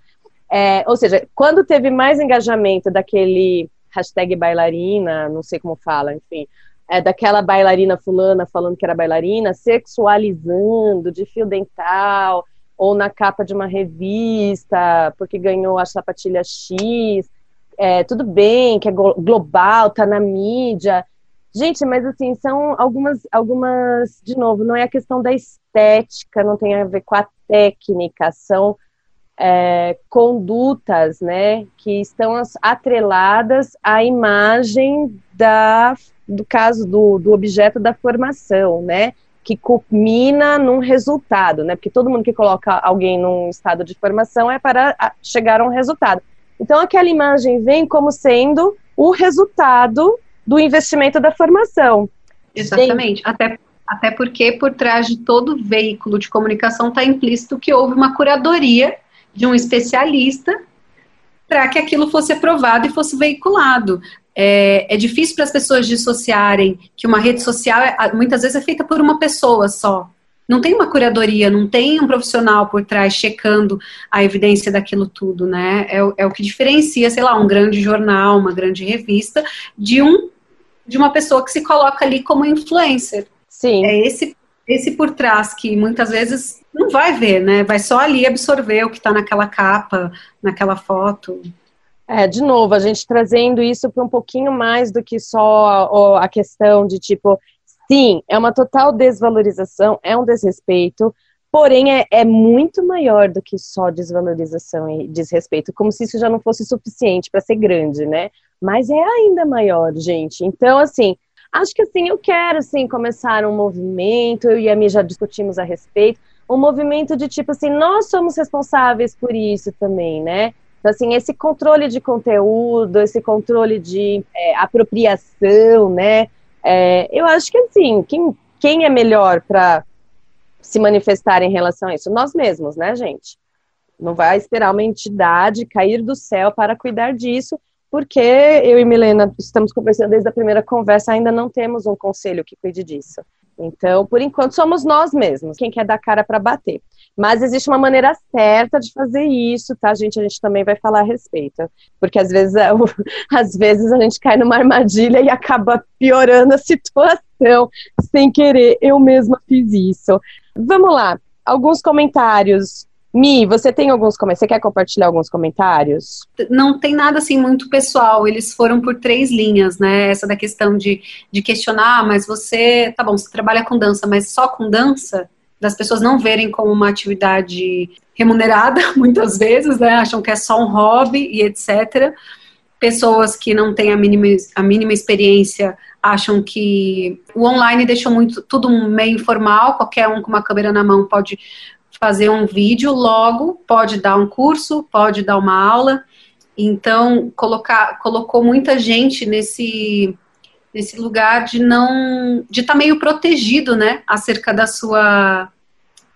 É, ou seja, quando teve mais engajamento daquele hashtag bailarina, não sei como fala, enfim, é, daquela bailarina fulana falando que era bailarina, sexualizando, de fio dental, ou na capa de uma revista, porque ganhou a sapatilha X, é, tudo bem, que é global, tá na mídia. Gente, mas assim, são algumas, algumas, de novo, não é a questão da estética, não tem a ver com a técnica, são é, condutas, né, que estão atreladas à imagem da, do caso do, do objeto da formação, né, que culmina num resultado, né? Porque todo mundo que coloca alguém num estado de formação é para chegar a um resultado. Então aquela imagem vem como sendo o resultado do investimento da formação. Exatamente. Até, até porque por trás de todo veículo de comunicação está implícito que houve uma curadoria de um especialista para que aquilo fosse aprovado e fosse veiculado. É, é difícil para as pessoas dissociarem que uma rede social é, muitas vezes é feita por uma pessoa só. Não tem uma curadoria, não tem um profissional por trás checando a evidência daquilo tudo, né? É, é o que diferencia, sei lá, um grande jornal, uma grande revista, de um de uma pessoa que se coloca ali como influencer. Sim. É esse esse por trás que muitas vezes não vai ver, né? Vai só ali absorver o que está naquela capa, naquela foto. É, de novo, a gente trazendo isso para um pouquinho mais do que só a, a questão de tipo, sim, é uma total desvalorização, é um desrespeito, porém é, é, muito maior do que só desvalorização e desrespeito, como se isso já não fosse suficiente para ser grande, né? Mas é ainda maior, gente. Então, assim, acho que assim, eu quero assim começar um movimento, eu e a Mi já discutimos a respeito, um movimento de tipo assim, nós somos responsáveis por isso também, né? Então, assim, esse controle de conteúdo, esse controle de é, apropriação, né? É, eu acho que, assim, quem, quem é melhor para se manifestar em relação a isso? Nós mesmos, né, gente? Não vai esperar uma entidade cair do céu para cuidar disso, porque eu e Milena estamos conversando desde a primeira conversa, ainda não temos um conselho que cuide disso. Então, por enquanto, somos nós mesmos, quem quer dar cara para bater. Mas existe uma maneira certa de fazer isso, tá, gente? A gente também vai falar a respeito. Porque às vezes, é às vezes a gente cai numa armadilha e acaba piorando a situação sem querer. Eu mesma fiz isso. Vamos lá, alguns comentários. Mi, você tem alguns comentários? Você quer compartilhar alguns comentários? Não tem nada assim muito pessoal. Eles foram por três linhas, né? Essa da questão de, de questionar, ah, mas você, tá bom, você trabalha com dança, mas só com dança? das pessoas não verem como uma atividade remunerada, muitas vezes, né? Acham que é só um hobby e etc. Pessoas que não têm a mínima, a mínima experiência acham que o online deixou muito tudo meio informal, qualquer um com uma câmera na mão pode fazer um vídeo, logo pode dar um curso, pode dar uma aula. Então, colocar, colocou muita gente nesse nesse lugar de não de estar tá meio protegido, né, acerca da sua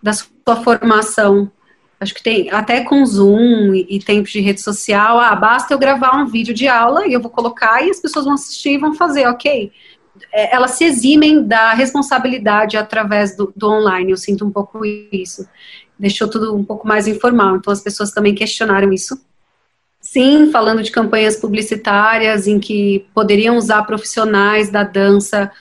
da sua formação. Acho que tem até com Zoom e, e tempos de rede social, ah, basta eu gravar um vídeo de aula e eu vou colocar e as pessoas vão assistir e vão fazer, ok. É, elas se eximem da responsabilidade através do, do online, eu sinto um pouco isso. Deixou tudo um pouco mais informal, então as pessoas também questionaram isso. Sim, falando de campanhas publicitárias em que poderiam usar profissionais da dança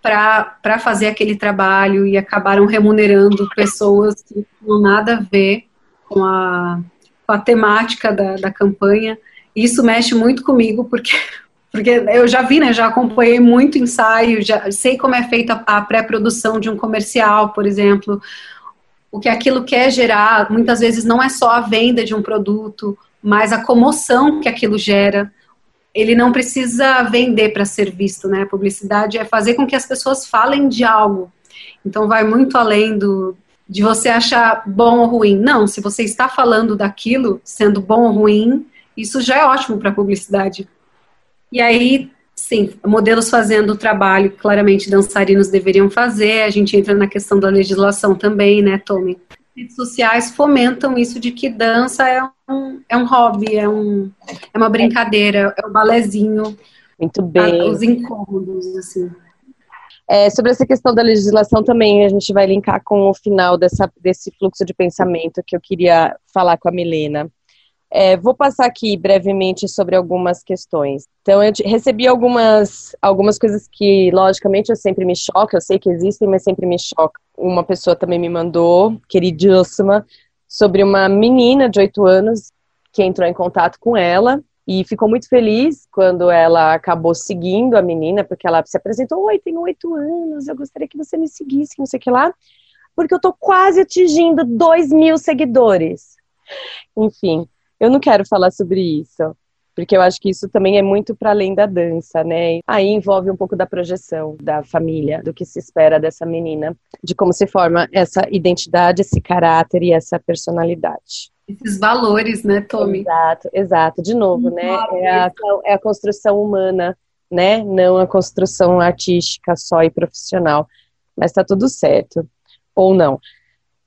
para fazer aquele trabalho e acabaram remunerando pessoas que não nada a ver com a, com a temática da, da campanha. Isso mexe muito comigo, porque, porque eu já vi, né, já acompanhei muito ensaio, já sei como é feita a pré-produção de um comercial, por exemplo, o que aquilo quer gerar, muitas vezes não é só a venda de um produto, mas a comoção que aquilo gera, ele não precisa vender para ser visto, né? A publicidade é fazer com que as pessoas falem de algo. Então vai muito além do de você achar bom ou ruim. Não, se você está falando daquilo, sendo bom ou ruim, isso já é ótimo para a publicidade. E aí, sim, modelos fazendo o trabalho que claramente dançarinos deveriam fazer, a gente entra na questão da legislação também, né, Tommy? redes sociais fomentam isso de que dança é um, é um hobby, é, um, é uma brincadeira, é um balezinho. Muito bem. Os incômodos, assim. É, sobre essa questão da legislação também, a gente vai linkar com o final dessa, desse fluxo de pensamento que eu queria falar com a Milena. É, vou passar aqui brevemente sobre algumas questões. Então, eu recebi algumas, algumas coisas que, logicamente, eu sempre me choco, eu sei que existem, mas sempre me choca. Uma pessoa também me mandou, queridíssima, sobre uma menina de 8 anos que entrou em contato com ela e ficou muito feliz quando ela acabou seguindo a menina, porque ela se apresentou: Oi, tenho 8 anos, eu gostaria que você me seguisse, não sei o que lá, porque eu tô quase atingindo 2 mil seguidores. Enfim, eu não quero falar sobre isso, porque eu acho que isso também é muito para além da dança, né? Aí envolve um pouco da projeção da família, do que se espera dessa menina, de como se forma essa identidade, esse caráter e essa personalidade. Esses valores, né, Tommy? Exato, exato. De novo, né? É a, é a construção humana, né? Não a construção artística só e profissional. Mas tá tudo certo. Ou não.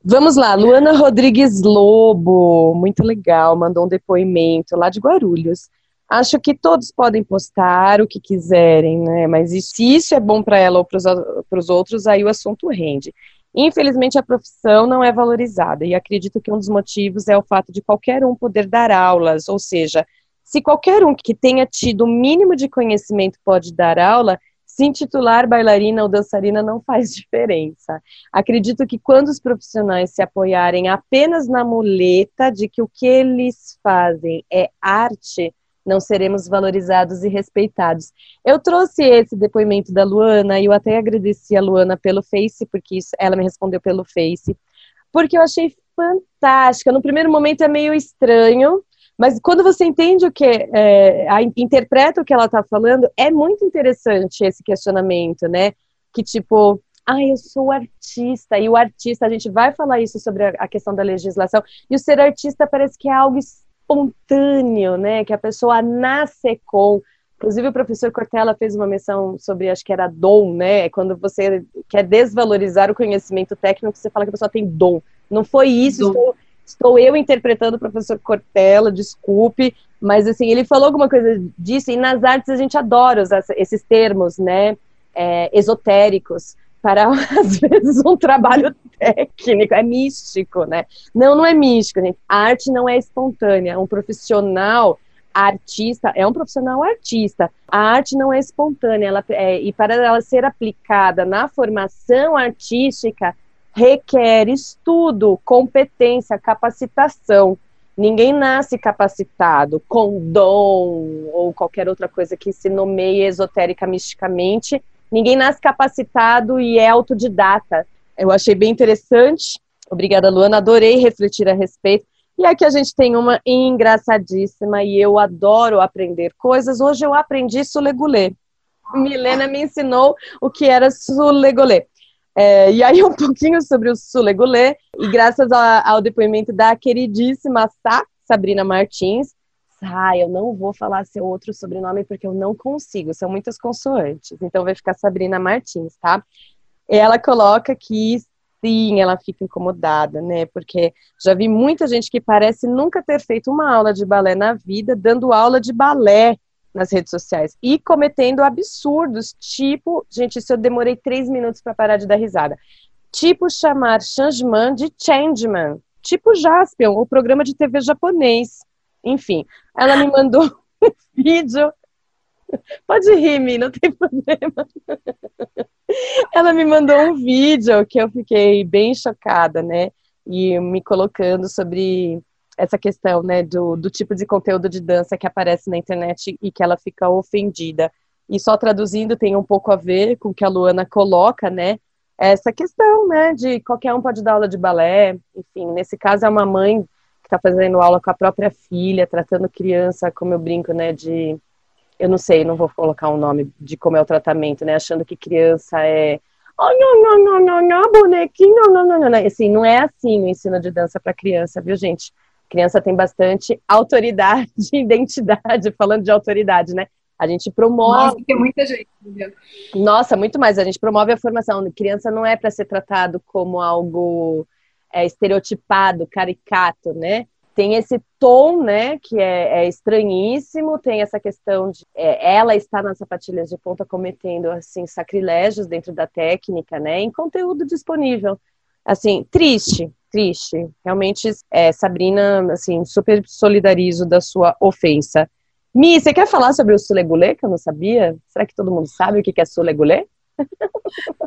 Vamos lá, Luana Rodrigues Lobo, muito legal, mandou um depoimento lá de Guarulhos. Acho que todos podem postar o que quiserem, né? Mas se isso é bom para ela ou para os outros, aí o assunto rende. Infelizmente, a profissão não é valorizada e acredito que um dos motivos é o fato de qualquer um poder dar aulas, ou seja, se qualquer um que tenha tido o mínimo de conhecimento pode dar aula, se intitular bailarina ou dançarina não faz diferença. Acredito que quando os profissionais se apoiarem apenas na muleta de que o que eles fazem é arte, não seremos valorizados e respeitados. Eu trouxe esse depoimento da Luana e eu até agradeci a Luana pelo Face, porque isso, ela me respondeu pelo Face, porque eu achei fantástica. No primeiro momento é meio estranho, mas quando você entende o que, é, a, interpreta o que ela está falando, é muito interessante esse questionamento, né? Que tipo, ah, eu sou artista, e o artista, a gente vai falar isso sobre a, a questão da legislação, e o ser artista parece que é algo espontâneo, né? Que a pessoa nasce com. Inclusive, o professor Cortella fez uma menção sobre, acho que era dom, né? Quando você quer desvalorizar o conhecimento técnico, você fala que a pessoa tem dom. Não foi isso, estou, estou, eu interpretando o professor Cortella, desculpe, mas assim, ele falou alguma coisa disso, e nas artes a gente adora usar esses termos, né? É, esotéricos para, às vezes, um trabalho técnico, é místico, né? Não, não é místico, gente. A arte não é espontânea. Um profissional artista é um profissional artista. A arte não é espontânea, ela, é, e para ela ser aplicada na formação artística, requer estudo, competência, capacitação. Ninguém nasce capacitado com dom ou qualquer outra coisa que se nomeie esotérica misticamente ninguém nasce capacitado e é autodidata. Eu achei bem interessante. Obrigada, Luana. Adorei refletir a respeito. E aqui a gente tem uma engraçadíssima e eu adoro aprender coisas. Hoje eu aprendi sulegulê. Milena me ensinou o que era sulegulê. É, e aí um pouquinho sobre o sulegulê. E graças ao depoimento da queridíssima Sá, Sabrina Martins, ah, eu não vou falar seu outro sobrenome porque eu não consigo, são muitas consoantes. Então vai ficar Sabrina Martins, tá? Ela coloca que sim, ela fica incomodada, né? Porque já vi muita gente que parece nunca ter feito uma aula de balé na vida, dando aula de balé nas redes sociais e cometendo absurdos, tipo, gente, isso eu demorei três minutos para parar de dar risada. Tipo chamar Changeman de Changeman, tipo Jaspion, o programa de TV japonês. Enfim, ela me mandou um vídeo. Pode rir, Mi, não tem problema. Ela me mandou um vídeo que eu fiquei bem chocada, né? E me colocando sobre essa questão, né, do, do tipo de conteúdo de dança que aparece na internet e que ela fica ofendida. E só traduzindo tem um pouco a ver com o que a Luana coloca, né? Essa questão, né, de qualquer um pode dar aula de balé, enfim, nesse caso é uma mãe que está fazendo aula com a própria filha, tratando criança, como eu brinco, né, de eu não sei, não vou colocar um nome de como é o tratamento, né? Achando que criança é oh, não, não, não, não, não, bonequinho, não, não, não, não. Assim, não é assim o ensino de dança para criança, viu, gente? Criança tem bastante autoridade, identidade, falando de autoridade, né? A gente promove. Nossa, tem muita gente. Nossa, muito mais. A gente promove a formação. Criança não é para ser tratado como algo é, estereotipado, caricato, né? Tem esse tom, né, que é, é estranhíssimo. Tem essa questão de é, ela está nas sapatilhas de ponta cometendo assim sacrilégios dentro da técnica, né? Em conteúdo disponível. Assim, triste, triste. Realmente, é, Sabrina, assim, super solidarizo da sua ofensa. Mi, você quer falar sobre o sulegulê, que eu não sabia? Será que todo mundo sabe o que é sulegulê?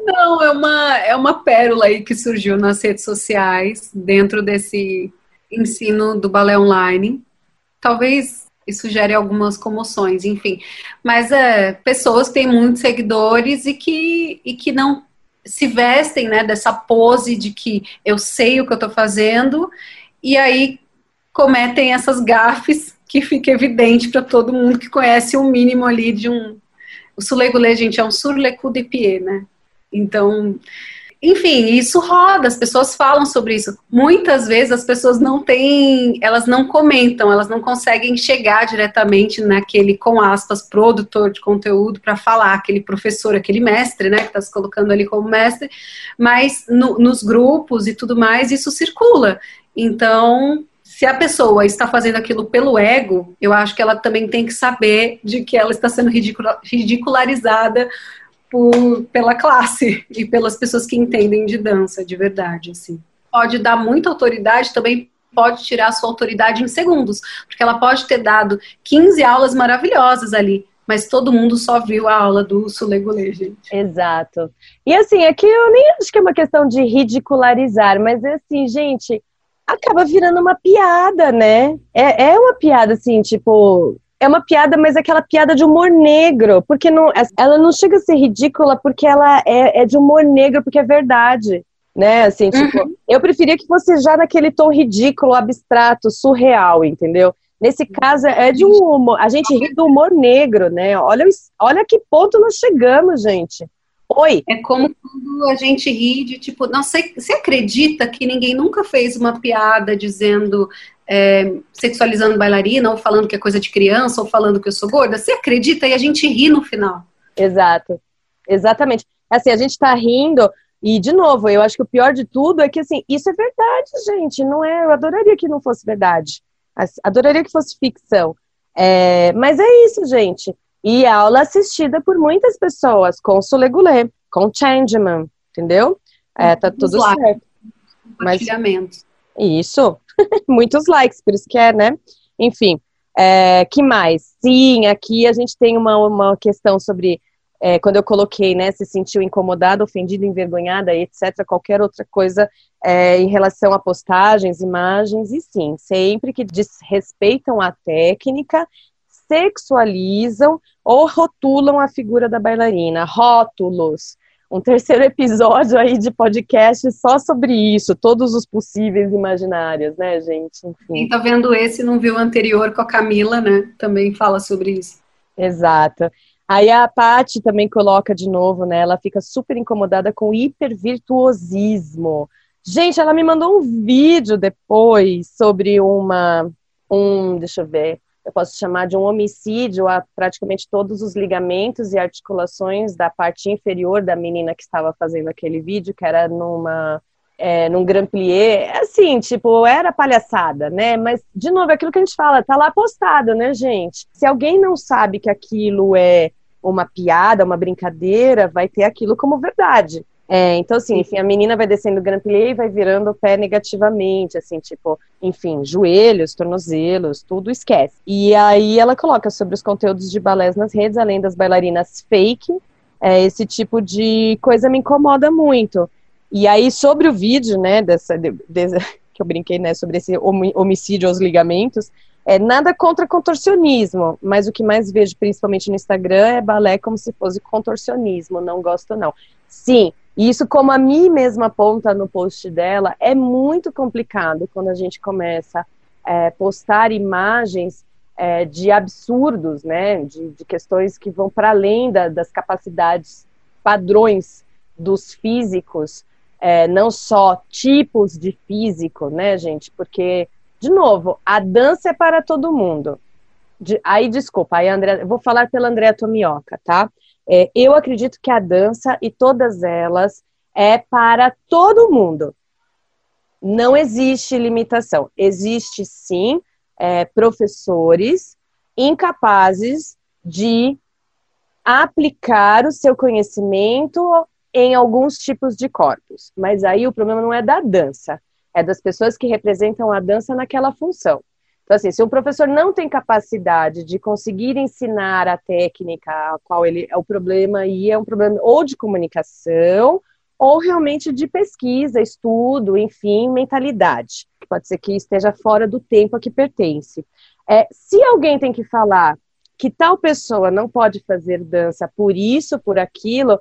Não, é uma, é uma pérola aí que surgiu nas redes sociais, dentro desse ensino do balé online. Talvez isso gere algumas comoções, enfim. Mas é, pessoas têm muitos seguidores e que, e que não se vestem né, dessa pose de que eu sei o que eu estou fazendo, e aí cometem essas gafes que fica evidente para todo mundo que conhece o um mínimo ali de um. O sulegulé, gente, é um surlecu de pied, né? Então, enfim, isso roda, as pessoas falam sobre isso. Muitas vezes as pessoas não têm, elas não comentam, elas não conseguem chegar diretamente naquele, com aspas, produtor de conteúdo para falar, aquele professor, aquele mestre, né, que está se colocando ali como mestre, mas no, nos grupos e tudo mais, isso circula. Então, se a pessoa está fazendo aquilo pelo ego, eu acho que ela também tem que saber de que ela está sendo ridicularizada por, pela classe e pelas pessoas que entendem de dança de verdade, assim. Pode dar muita autoridade, também pode tirar a sua autoridade em segundos, porque ela pode ter dado 15 aulas maravilhosas ali, mas todo mundo só viu a aula do Sulegulê, gente. Exato. E assim, aqui eu nem acho que é uma questão de ridicularizar, mas é assim, gente, acaba virando uma piada, né? É, é uma piada, assim, tipo, é uma piada, mas é aquela piada de humor negro, porque não, ela não chega a ser ridícula porque ela é, é de humor negro, porque é verdade, né? Assim, tipo, uhum. eu preferia que fosse já naquele tom ridículo, abstrato, surreal, entendeu? Nesse caso é de um humor, a gente ri do humor negro, né? Olha, olha que ponto nós chegamos, gente. Oi. É como quando a gente ri de tipo, não sei, você acredita que ninguém nunca fez uma piada dizendo é, sexualizando bailarina, ou falando que é coisa de criança, ou falando que eu sou gorda, você acredita e a gente ri no final. Exato, exatamente. Assim, a gente tá rindo, e de novo, eu acho que o pior de tudo é que assim, isso é verdade, gente, não é, eu adoraria que não fosse verdade, adoraria que fosse ficção, é, mas é isso, gente. E aula assistida por muitas pessoas, com Sulegulé, com Changeman, entendeu? É, tá tudo certo. Mas, isso, muitos likes, por isso que é, né? Enfim, é, que mais? Sim, aqui a gente tem uma, uma questão sobre é, quando eu coloquei, né, se sentiu incomodada, ofendida, envergonhada, etc., qualquer outra coisa é, em relação a postagens, imagens, e sim, sempre que desrespeitam a técnica, sexualizam ou rotulam a figura da bailarina, rótulos, um terceiro episódio aí de podcast só sobre isso, todos os possíveis imaginários, né, gente? Enfim. Quem tá vendo esse não viu o anterior com a Camila, né? Também fala sobre isso. Exato. Aí a Paty também coloca de novo, né? Ela fica super incomodada com hipervirtuosismo. Gente, ela me mandou um vídeo depois sobre uma. Um, deixa eu ver eu posso chamar de um homicídio a praticamente todos os ligamentos e articulações da parte inferior da menina que estava fazendo aquele vídeo, que era numa é, num Grand Plié, assim, tipo, era palhaçada, né? Mas, de novo, é aquilo que a gente fala, tá lá postado, né, gente? Se alguém não sabe que aquilo é uma piada, uma brincadeira, vai ter aquilo como verdade. É, então, assim, enfim, a menina vai descendo o Grand Plié e vai virando o pé negativamente, assim, tipo, enfim, joelhos, tornozelos, tudo esquece. E aí ela coloca sobre os conteúdos de balés nas redes, além das bailarinas fake, é, esse tipo de coisa me incomoda muito. E aí, sobre o vídeo, né, dessa, de, de, que eu brinquei, né, sobre esse homicídio aos ligamentos, é nada contra contorcionismo, mas o que mais vejo, principalmente no Instagram, é balé como se fosse contorcionismo, não gosto não. Sim, isso como a mim mesma aponta no post dela, é muito complicado quando a gente começa a é, postar imagens é, de absurdos, né, de, de questões que vão para além da, das capacidades padrões dos físicos, é, não só tipos de físico, né, gente? Porque, de novo, a dança é para todo mundo. De, aí, desculpa, aí, André, vou falar pela Andréa Tomioka, tá? É, eu acredito que a dança e todas elas é para todo mundo. Não existe limitação. Existe sim é, professores incapazes de aplicar o seu conhecimento em alguns tipos de corpos. Mas aí o problema não é da dança, é das pessoas que representam a dança naquela função. Então, assim, se o professor não tem capacidade de conseguir ensinar a técnica a qual ele é o problema aí é um problema ou de comunicação ou realmente de pesquisa, estudo, enfim, mentalidade. Pode ser que esteja fora do tempo a que pertence. É, se alguém tem que falar que tal pessoa não pode fazer dança por isso, por aquilo,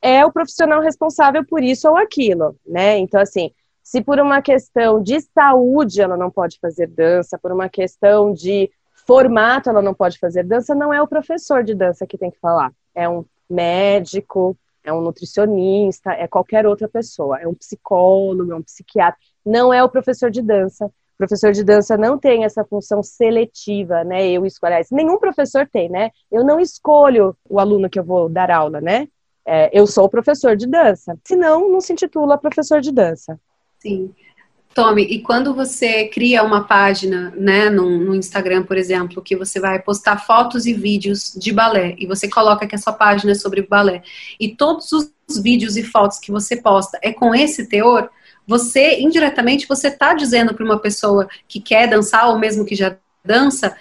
é o profissional responsável por isso ou aquilo, né? Então, assim, se por uma questão de saúde ela não pode fazer dança, por uma questão de formato ela não pode fazer dança, não é o professor de dança que tem que falar. É um médico, é um nutricionista, é qualquer outra pessoa, é um psicólogo, é um psiquiatra, não é o professor de dança. O professor de dança não tem essa função seletiva, né? Eu escolho. Nenhum professor tem, né? Eu não escolho o aluno que eu vou dar aula, né? é, eu sou professor de dança. Senão, não se intitula professor de dança. Sim. Tome, e quando você cria uma página, né, no, no, Instagram, por exemplo, que você vai postar fotos e vídeos de balé, e você coloca que a sua página é sobre balé, e todos os vídeos e fotos que você posta é com esse teor, você, indiretamente, você está dizendo para uma pessoa que quer dançar, ou mesmo que já dança,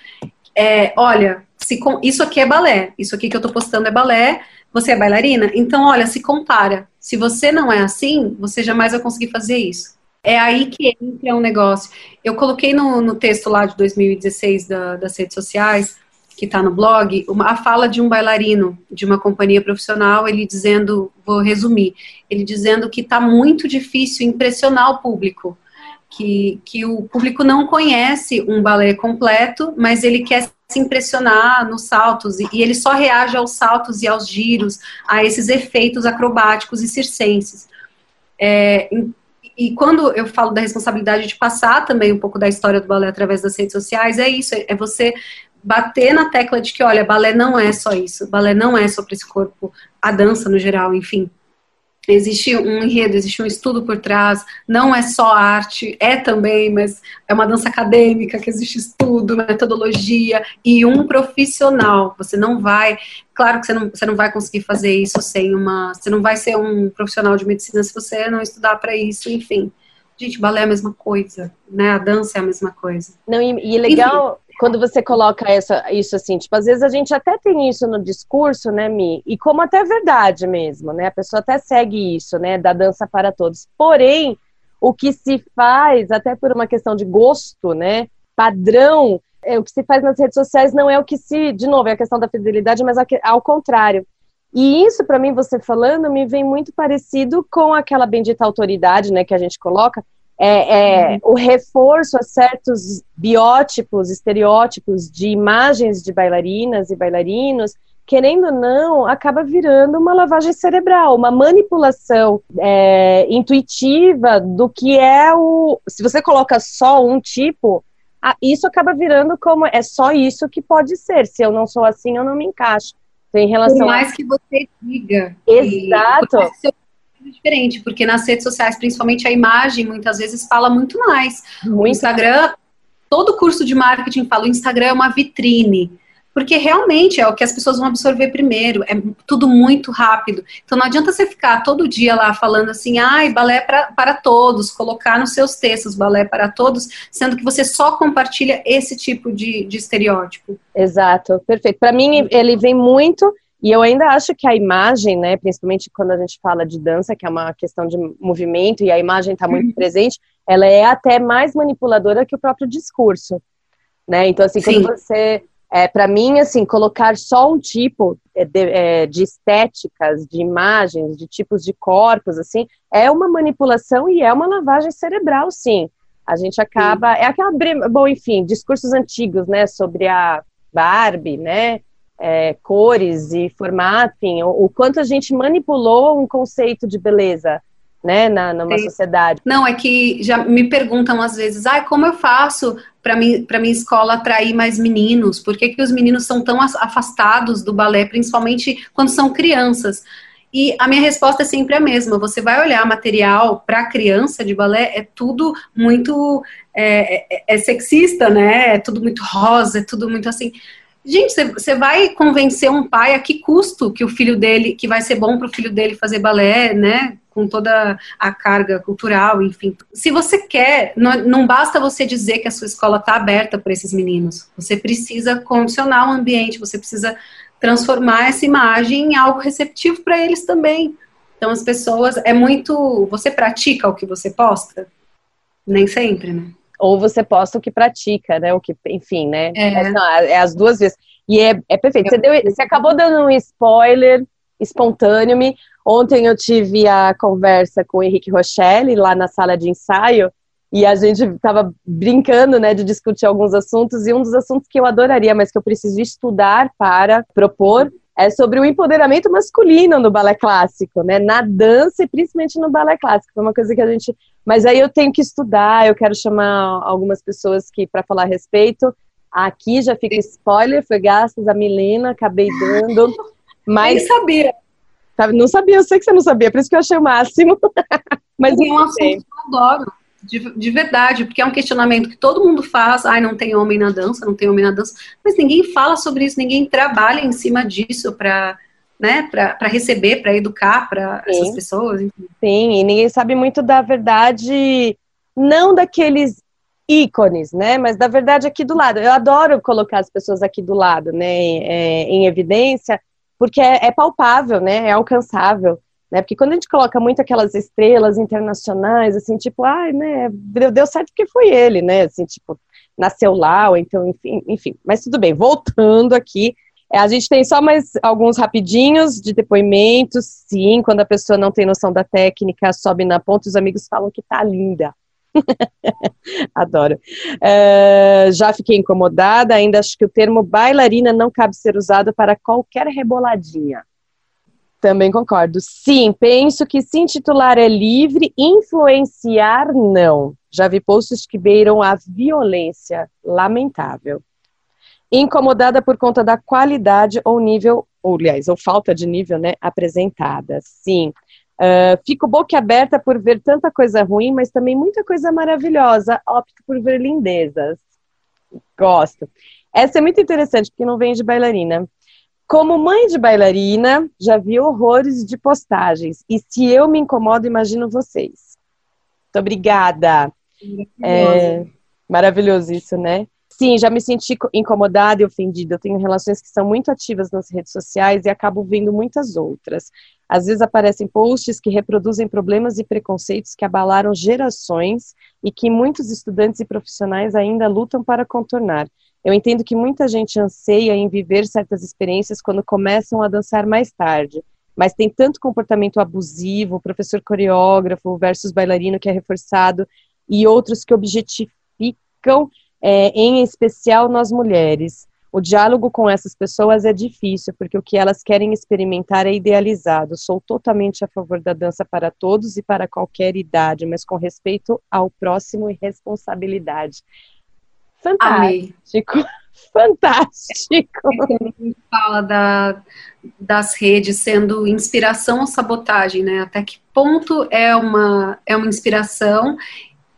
é, olha, se com, isso aqui é balé, isso aqui que eu estou postando é balé, você é bailarina? Então, olha, se compara. Se você não é assim, você jamais vai conseguir fazer isso. É aí que entra um negócio. Eu coloquei no, no texto lá de 2016 da, das redes sociais, que está no blog, uma, a fala de um bailarino de uma companhia profissional, ele dizendo, vou resumir, ele dizendo que está muito difícil impressionar o público, que, que o público não conhece um balé completo, mas ele quer se impressionar nos saltos e, ele só reage aos saltos e aos giros, a esses efeitos acrobáticos e circenses. É, e quando eu falo da responsabilidade de passar também um pouco da história do balé através das redes sociais, é isso, é você bater na tecla de que, olha, balé não é só isso, balé não é só para esse corpo, a dança no geral, enfim existe um enredo, existe um estudo por trás, não é só arte, é também, mas é uma dança acadêmica que existe estudo, metodologia e um profissional. Você não vai, claro que você não, você não vai conseguir fazer isso sem uma, você não vai ser um profissional de medicina se você não estudar para isso, enfim. Gente, balé é a mesma coisa, né? A dança é a mesma coisa. Não, e, e legal, Enfim quando você coloca essa, isso assim, tipo, às vezes a gente até tem isso no discurso, né, Mi? E como até é verdade mesmo, né? A pessoa até segue isso, né, da dança para todos. Porém, o que se faz, até por uma questão de gosto, né, padrão, é, o que se faz nas redes sociais não é o que se, de novo, é a questão da fidelidade, mas ao contrário. E isso, para mim, você falando, me vem muito parecido com aquela bendita autoridade, né, que a gente coloca, é, é, o reforço a certos biótipos, estereótipos de imagens de bailarinas e bailarinos, querendo ou não, acaba virando uma lavagem cerebral, uma manipulação é, intuitiva do que é o. Se você coloca só um tipo, isso acaba virando como é só isso que pode ser. Se eu não sou assim, eu não me encaixo. Então, em relação Por mais a... que você diga. Exato. Que, diferente, porque nas redes sociais, principalmente a imagem, muitas vezes fala muito mais. Muito. O Instagram, todo curso de marketing fala, o Instagram é uma vitrine porque realmente é o que as pessoas vão absorver primeiro, é tudo muito rápido. Então não adianta você ficar todo dia lá falando assim, ai, balé pra, para todos, colocar nos seus textos balé para todos, sendo que você só compartilha esse tipo de, de estereótipo. Exato, perfeito. Para mim, ele vem muito, e eu ainda acho que a imagem, né, principalmente quando a gente fala de dança, que é uma questão de movimento, e a imagem está muito uhum. presente, ela é até mais manipuladora que o próprio discurso. Né? Então, assim, Sim. quando você é, para mim, assim, colocar só um tipo é, de, é, de, estéticas, de imagens, de tipos de corpos, assim, é uma manipulação e é uma lavagem cerebral, sim. A gente acaba. Sim. É aquela. Bom, enfim, discursos antigos, né, sobre a Barbie, né? É, cores e formato, enfim, o, o, quanto a gente manipulou um conceito de beleza né, na, numa Sim. sociedade. Não, é que já me perguntam às vezes, ah, como eu faço para mim, para minha escola atrair mais meninos? Por que, que os meninos são tão afastados do balé, principalmente quando são crianças? E a minha resposta é sempre a mesma. Você vai olhar material para criança de balé, é tudo muito é, é, é, sexista, né? É tudo muito rosa, é tudo muito assim. Gente, você vai convencer um pai a que custo que o filho dele, que vai ser bom para o filho dele fazer balé, né? Com toda a carga cultural, enfim. Se você quer, não, não basta você dizer que a sua escola está aberta para esses meninos. Você precisa condicionar o ambiente, você precisa transformar essa imagem em algo receptivo para eles também. Então, as pessoas, é muito. Você pratica o que você posta? Nem sempre, né? Ou você posta o que pratica, né? O que, enfim, né? É, é, não, é as duas vezes. E é, é perfeito. Você, deu, você acabou dando um spoiler espontâneo. -me. Ontem eu tive a conversa com o Henrique Rochelle lá na sala de ensaio e a gente estava brincando, né, de discutir alguns assuntos e um dos assuntos que eu adoraria, mas que eu preciso estudar para propor é sobre o empoderamento masculino no balé clássico, né? Na dança e principalmente no balé clássico. Foi uma coisa que a gente. Mas aí eu tenho que estudar, eu quero chamar algumas pessoas que para falar a respeito. Aqui já fica spoiler, foi gastos a Milena, acabei dando. Mas. Nem sabia. Não sabia, eu sei que você não sabia, por isso que eu achei o máximo. mas é um assunto que eu adoro. De, de, verdade, porque é um questionamento que todo mundo faz, ai, não tem homem na dança, não tem homem na dança, mas ninguém fala sobre isso, ninguém trabalha em cima disso para né, para receber, para educar para essas pessoas. Enfim. Sim, e ninguém sabe muito da verdade, não daqueles ícones, né, mas da verdade aqui do lado. Eu adoro colocar as pessoas aqui do lado, né, é, em evidência, porque é, é palpável, né, é alcançável né? Porque quando a gente coloca muito aquelas estrelas internacionais, assim, tipo, ai, né, deu certo porque foi ele, né? Assim, tipo, nasceu lá, ou então, enfim, enfim. Mas tudo bem, voltando aqui, é, a gente tem só mais alguns rapidinhos de depoimentos. Sim, quando a pessoa não tem noção da técnica, sobe na ponta, os amigos falam que tá linda. Adoro. Uh, já fiquei incomodada, ainda acho que o termo bailarina não cabe ser usado para qualquer reboladinha. Também concordo. Sim, penso que se intitular é livre, influenciar não. Já vi posts que beiram a violência. Lamentável. Incomodada por conta da qualidade ou nível, ou aliás, ou falta de nível, né, apresentada. Sim. Uh, fico boquiaberta por ver tanta coisa ruim, mas também muita coisa maravilhosa. Opto por ver lindezas. Gosto. Essa é muito interessante, porque não vem de bailarina. Como mãe de bailarina, já vi horrores de postagens. E se eu me incomodo, imagino vocês. Muito obrigada. É, maravilhoso isso, né? Sim, já me senti incomodada e ofendida. Eu tenho relações que são muito ativas nas redes sociais e acabo vendo muitas outras. Às vezes aparecem posts que reproduzem problemas e preconceitos que abalaram gerações e que muitos estudantes e profissionais ainda lutam para contornar. Eu entendo que muita gente anseia em viver certas experiências quando começam a dançar mais tarde, mas tem tanto comportamento abusivo, professor coreógrafo versus bailarino que é reforçado, e outros que objetificam, é, em especial nós mulheres. O diálogo com essas pessoas é difícil, porque o que elas querem experimentar é idealizado. Sou totalmente a favor da dança para todos e para qualquer idade, mas com respeito ao próximo e responsabilidade. Fantástico. Amei. Fantástico. É a gente fala da, das redes sendo inspiração ou sabotagem, né? Até que ponto é uma, é uma inspiração?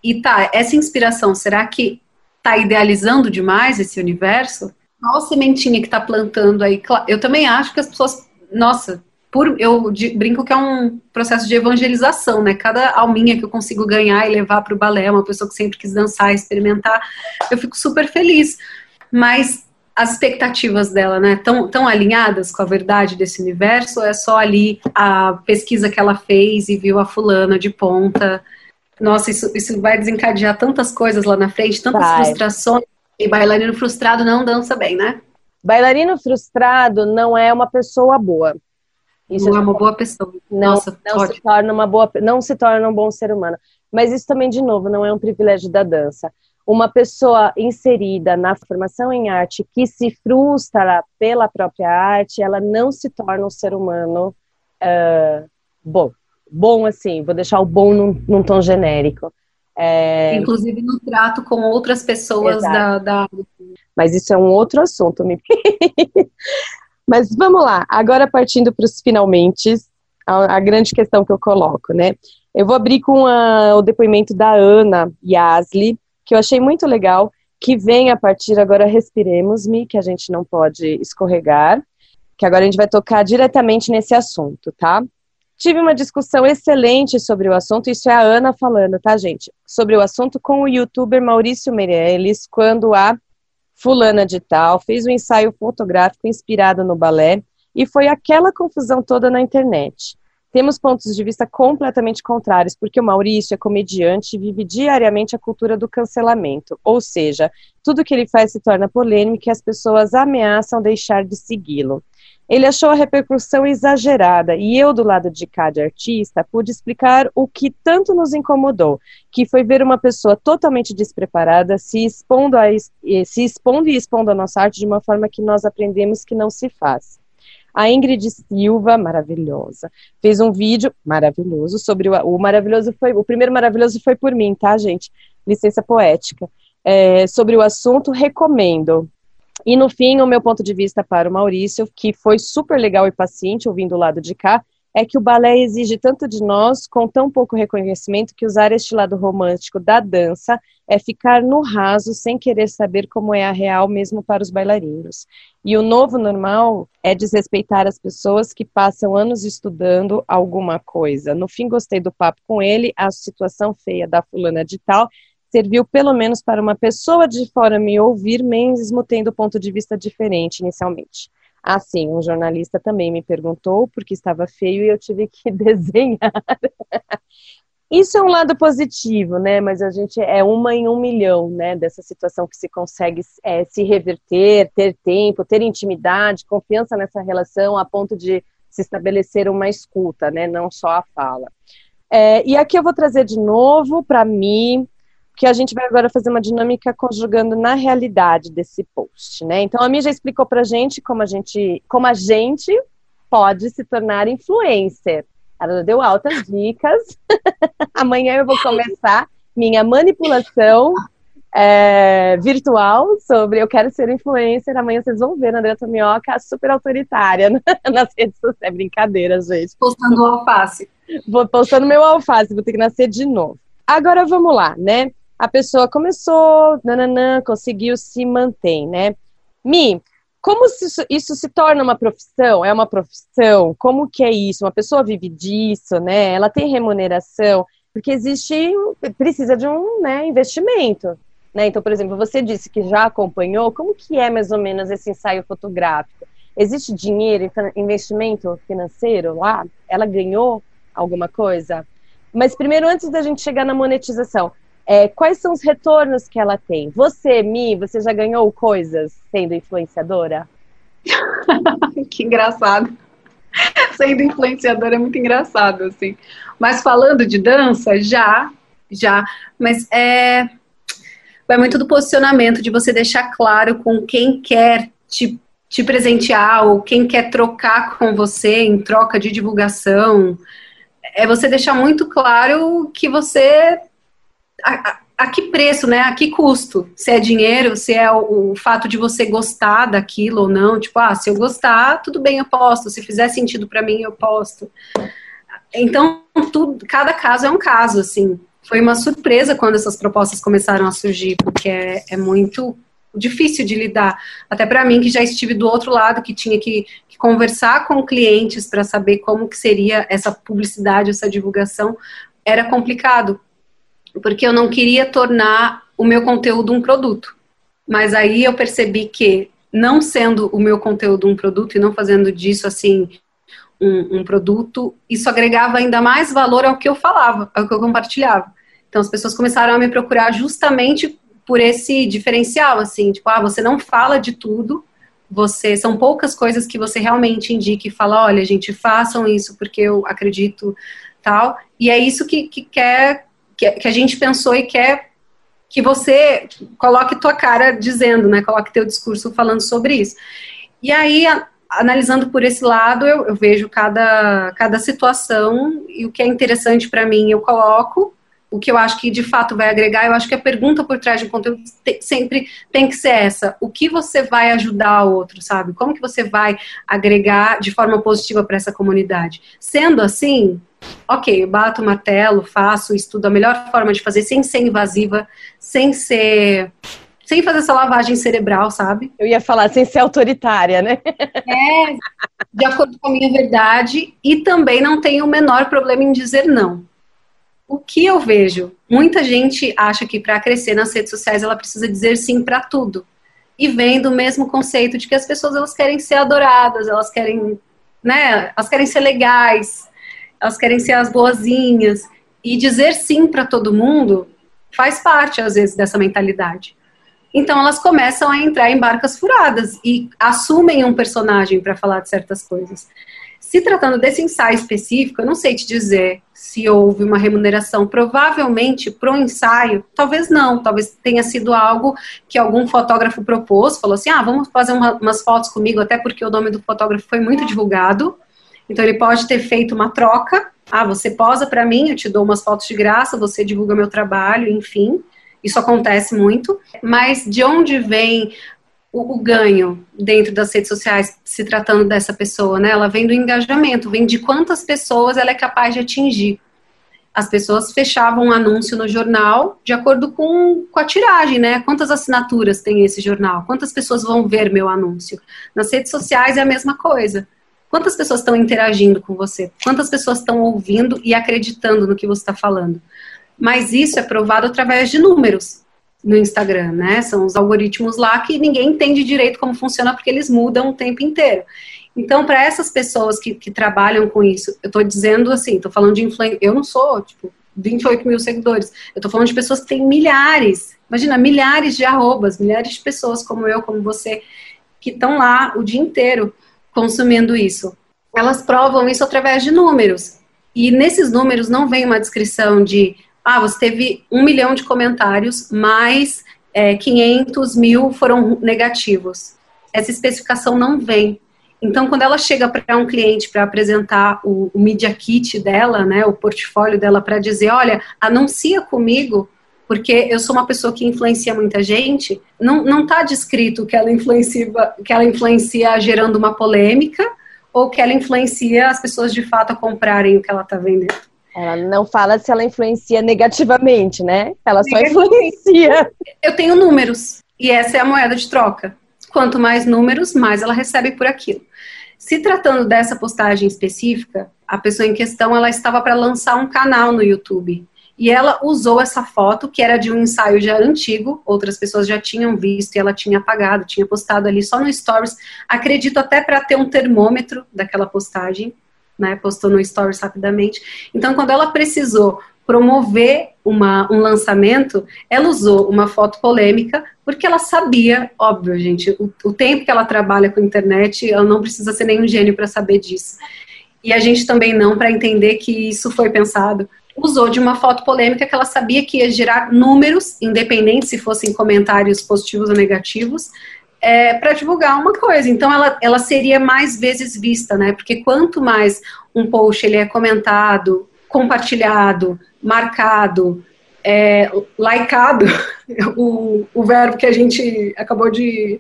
E tá, essa inspiração, será que tá idealizando demais esse universo? Qual sementinha que tá plantando aí? Eu também acho que as pessoas, nossa, por, eu brinco que é um processo de evangelização, né? Cada alminha que eu consigo ganhar e levar para o balé, uma pessoa que sempre quis dançar, experimentar, eu fico super feliz. Mas as expectativas dela, né, tão, tão alinhadas com a verdade desse universo, ou é só ali a pesquisa que ela fez e viu a fulana de ponta? Nossa, isso, isso vai desencadear tantas coisas lá na frente, tantas vai. frustrações. E bailarino frustrado não dança bem, né? Bailarino frustrado não é uma pessoa boa. Isso não é uma boa pessoa. Não, Nossa, não se torna uma boa, não se torna um bom ser humano. Mas isso também, de novo, não é um privilégio da dança uma pessoa inserida na formação em arte que se frustra pela própria arte, ela não se torna um ser humano uh, bom. Bom, assim, vou deixar o bom num, num tom genérico. É... Inclusive no trato com outras pessoas da, da, Mas isso é um outro assunto. Me... Mas vamos lá, agora partindo para os finalmente, a, a, grande questão que eu coloco, né? Eu vou abrir com a, o depoimento da Ana Yasli, que eu achei muito legal, que vem a partir agora Respiremos-me, que a gente não pode escorregar, que agora a gente vai tocar diretamente nesse assunto, tá? Tive uma discussão excelente sobre o assunto, isso é a Ana falando, tá, gente? Sobre o assunto com o youtuber Maurício Meirelles, quando a fulana de tal fez um ensaio fotográfico inspirado no balé, e foi aquela confusão toda na internet. Temos pontos de vista completamente contrários, porque o Maurício é comediante e vive diariamente a cultura do cancelamento, ou seja, tudo que ele faz se torna polêmico e as pessoas ameaçam deixar de segui-lo. Ele achou a repercussão exagerada e eu, do lado de cá de artista, pude explicar o que tanto nos incomodou, que foi ver uma pessoa totalmente despreparada se expondo, a, se expondo e expondo a nossa arte de uma forma que nós aprendemos que não se faz. A Ingrid Silva, maravilhosa, fez um vídeo maravilhoso sobre o, o maravilhoso foi o primeiro maravilhoso foi por mim, tá, gente? Licença poética. É, sobre o assunto, recomendo. E no fim, o meu ponto de vista para o Maurício, que foi super legal e paciente ouvindo o lado de cá, é que o balé exige tanto de nós, com tão pouco reconhecimento, que usar este lado romântico da dança é ficar no raso sem querer saber como é a real mesmo para os bailarinos. E o novo normal é desrespeitar as pessoas que passam anos estudando alguma coisa. No fim, gostei do papo com ele, a situação feia da fulana de tal serviu pelo menos para uma pessoa de fora me ouvir, mesmo tendo ponto de vista diferente inicialmente. Assim, um jornalista também me perguntou porque estava feio e eu tive que desenhar. Isso é um lado positivo, né? Mas a gente é uma em um milhão, né? Dessa situação que se consegue é, se reverter, ter tempo, ter intimidade, confiança nessa relação a ponto de se estabelecer uma escuta, né? Não só a fala. É, e aqui eu vou trazer de novo para mim que a gente vai agora fazer uma dinâmica conjugando na realidade desse post, né? Então a Mia já explicou pra gente como a gente, como a gente pode se tornar influencer. Ela deu altas dicas. Amanhã eu vou começar minha manipulação é, virtual sobre eu quero ser influencer. Amanhã vocês vão ver na André Tomioca super autoritária nas redes sociais. É brincadeira, gente. Postando o alface. Vou postando meu alface, vou ter que nascer de novo. Agora vamos lá, né? A pessoa começou, nananã, conseguiu se manter, né? Mi, como isso, isso, se torna uma profissão? É uma profissão? Como que é isso? Uma pessoa vive disso, né? Ela tem remuneração? Porque existe, precisa de um né, investimento. Né? Então, por exemplo, você disse que já acompanhou, como que é mais ou menos esse ensaio fotográfico? Existe dinheiro, investimento financeiro lá? Ela ganhou alguma coisa? Mas primeiro, antes da gente chegar na monetização, é, quais são os retornos que ela tem? Você, Mi, você já ganhou coisas sendo influenciadora? que engraçado. Sendo influenciadora é muito engraçado, assim. Mas falando de dança, já, já. Mas é. Vai muito do posicionamento, de você deixar claro com quem quer te, te presentear ou quem quer trocar com você em troca de divulgação. É você deixar muito claro que você a, a que preço, né? A que custo? Se é dinheiro, se é o, o, fato de você gostar daquilo ou não. Tipo, ah, se eu gostar, tudo bem, eu posto. Se fizer sentido para mim, eu posto. Então, tudo, cada caso é um caso, assim. Foi uma surpresa quando essas propostas começaram a surgir, porque é, é muito difícil de lidar. Até para mim, que já estive do outro lado, que tinha que, que conversar com clientes para saber como que seria essa publicidade, essa divulgação, era complicado, porque eu não queria tornar o meu conteúdo um produto. Mas aí eu percebi que, não sendo o meu conteúdo um produto e não fazendo disso assim um, um, produto, isso agregava ainda mais valor ao que eu falava, ao que eu compartilhava. Então as pessoas começaram a me procurar justamente por esse diferencial, assim, tipo, ah, você não fala de tudo, você são poucas coisas que você realmente indica e fala, olha, gente, façam isso porque eu acredito tal. E é isso que, que quer que, que a gente pensou e quer que você coloque tua cara dizendo, né? Coloque teu discurso falando sobre isso. E aí, a, analisando por esse lado, eu, eu, vejo cada, cada situação e o que é interessante para mim eu coloco, o que eu acho que de fato vai agregar, eu acho que a pergunta por trás de um conteúdo te, sempre tem que ser essa: o que você vai ajudar o outro, sabe? Como que você vai agregar de forma positiva para essa comunidade? Sendo assim, ok, eu bato o martelo, faço, estudo a melhor forma de fazer sem ser invasiva, sem ser sem fazer essa lavagem cerebral, sabe? Eu ia falar sem ser autoritária, né? É, de acordo com a minha verdade, e também não tenho o menor problema em dizer não. O que eu vejo? Muita gente acha que para crescer nas redes sociais ela precisa dizer sim para tudo. E vem do mesmo conceito de que as pessoas elas querem ser adoradas, elas querem, né, elas querem ser legais, elas querem ser as boazinhas. E dizer sim para todo mundo faz parte, às vezes, dessa mentalidade. Então elas começam a entrar em barcas furadas e assumem um personagem para falar de certas coisas. Se tratando desse ensaio específico, eu não sei te dizer se houve uma remuneração. Provavelmente, para o ensaio, talvez não. Talvez tenha sido algo que algum fotógrafo propôs, falou assim: ah, vamos fazer uma, umas fotos comigo, até porque o nome do fotógrafo foi muito divulgado. Então, ele pode ter feito uma troca. Ah, você posa para mim, eu te dou umas fotos de graça, você divulga meu trabalho, enfim. Isso acontece muito, mas de onde vem o, o, ganho dentro das redes sociais, se tratando dessa pessoa, né? Ela vem do engajamento, vem de quantas pessoas ela é capaz de atingir. As pessoas fechavam um anúncio no jornal de acordo com, com a tiragem, né? Quantas assinaturas tem esse jornal? Quantas pessoas vão ver meu anúncio? Nas redes sociais é a mesma coisa. Quantas pessoas estão interagindo com você? Quantas pessoas estão ouvindo e acreditando no que você está falando? mas isso é provado através de números no Instagram, né? São os algoritmos lá que ninguém entende direito como funciona porque eles mudam o tempo inteiro. Então, para essas pessoas que, que, trabalham com isso, eu estou dizendo assim, estou falando de influência, eu não sou, tipo, 28 mil seguidores, eu estou falando de pessoas que têm milhares, imagina, milhares de arrobas, milhares de pessoas como eu, como você, que estão lá o dia inteiro consumindo isso. Elas provam isso através de números. E nesses números não vem uma descrição de ah, você teve um milhão de comentários, mais é, 500 mil foram negativos. Essa especificação não vem. Então, quando ela chega para um cliente para apresentar o, o Media Kit dela, né, o portfólio dela, para dizer, olha, anuncia comigo, porque eu sou uma pessoa que influencia muita gente, não está descrito que ela, influencia, que ela influencia gerando uma polêmica ou que ela influencia as pessoas de fato a comprarem o que ela está vendendo. Ela não fala se ela influencia negativamente, né? Ela só influencia. Eu tenho números e essa é a moeda de troca. Quanto mais números, mais ela recebe por aquilo. Se tratando dessa postagem específica, a pessoa em questão ela estava para lançar um canal no YouTube. E ela usou essa foto, que era de um ensaio já antigo, outras pessoas já tinham visto e ela tinha apagado, tinha postado ali só no Stories, acredito até para ter um termômetro daquela postagem né, postou no Stories rapidamente. Então, quando ela precisou promover uma, um lançamento, ela usou uma foto polêmica, porque ela sabia, óbvio, gente, o, o tempo que ela trabalha com internet, ela não precisa ser nenhum gênio para saber disso. E a gente também não, para entender que isso foi pensado. Usou de uma foto polêmica que ela sabia que ia gerar números, independente se fossem comentários positivos ou negativos, é, para divulgar uma coisa. Então, ela, ela seria mais vezes vista, né? Porque quanto mais um post ele é comentado, compartilhado, marcado, é, laicado, o, o verbo que a gente acabou de,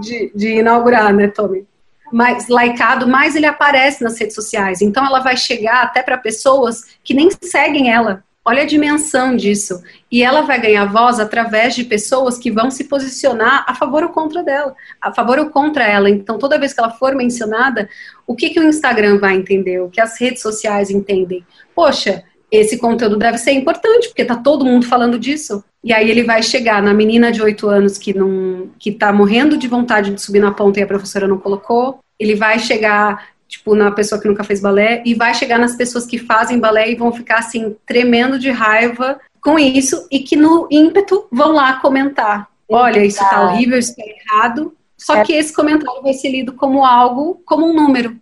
de, de inaugurar, né, Tommy? Mais laicado, mais ele aparece nas redes sociais. Então ela vai chegar até para pessoas que nem seguem ela. Olha a dimensão disso. E ela vai ganhar voz através de pessoas que vão se posicionar a favor ou contra dela, a favor ou contra ela. Então, toda vez que ela for mencionada, o que, que o Instagram vai entender? O que as redes sociais entendem? Poxa, esse conteúdo deve ser importante, porque tá todo mundo falando disso. E aí ele vai chegar na menina de 8 anos que não que tá morrendo de vontade de subir na ponta e a professora não colocou. Ele vai chegar tipo na pessoa que nunca fez balé e vai chegar nas pessoas que fazem balé e vão ficar assim tremendo de raiva com isso e que no ímpeto vão lá comentar. Olha, isso tá horrível, isso tá errado. Só é. que esse comentário vai ser lido como algo, como um número.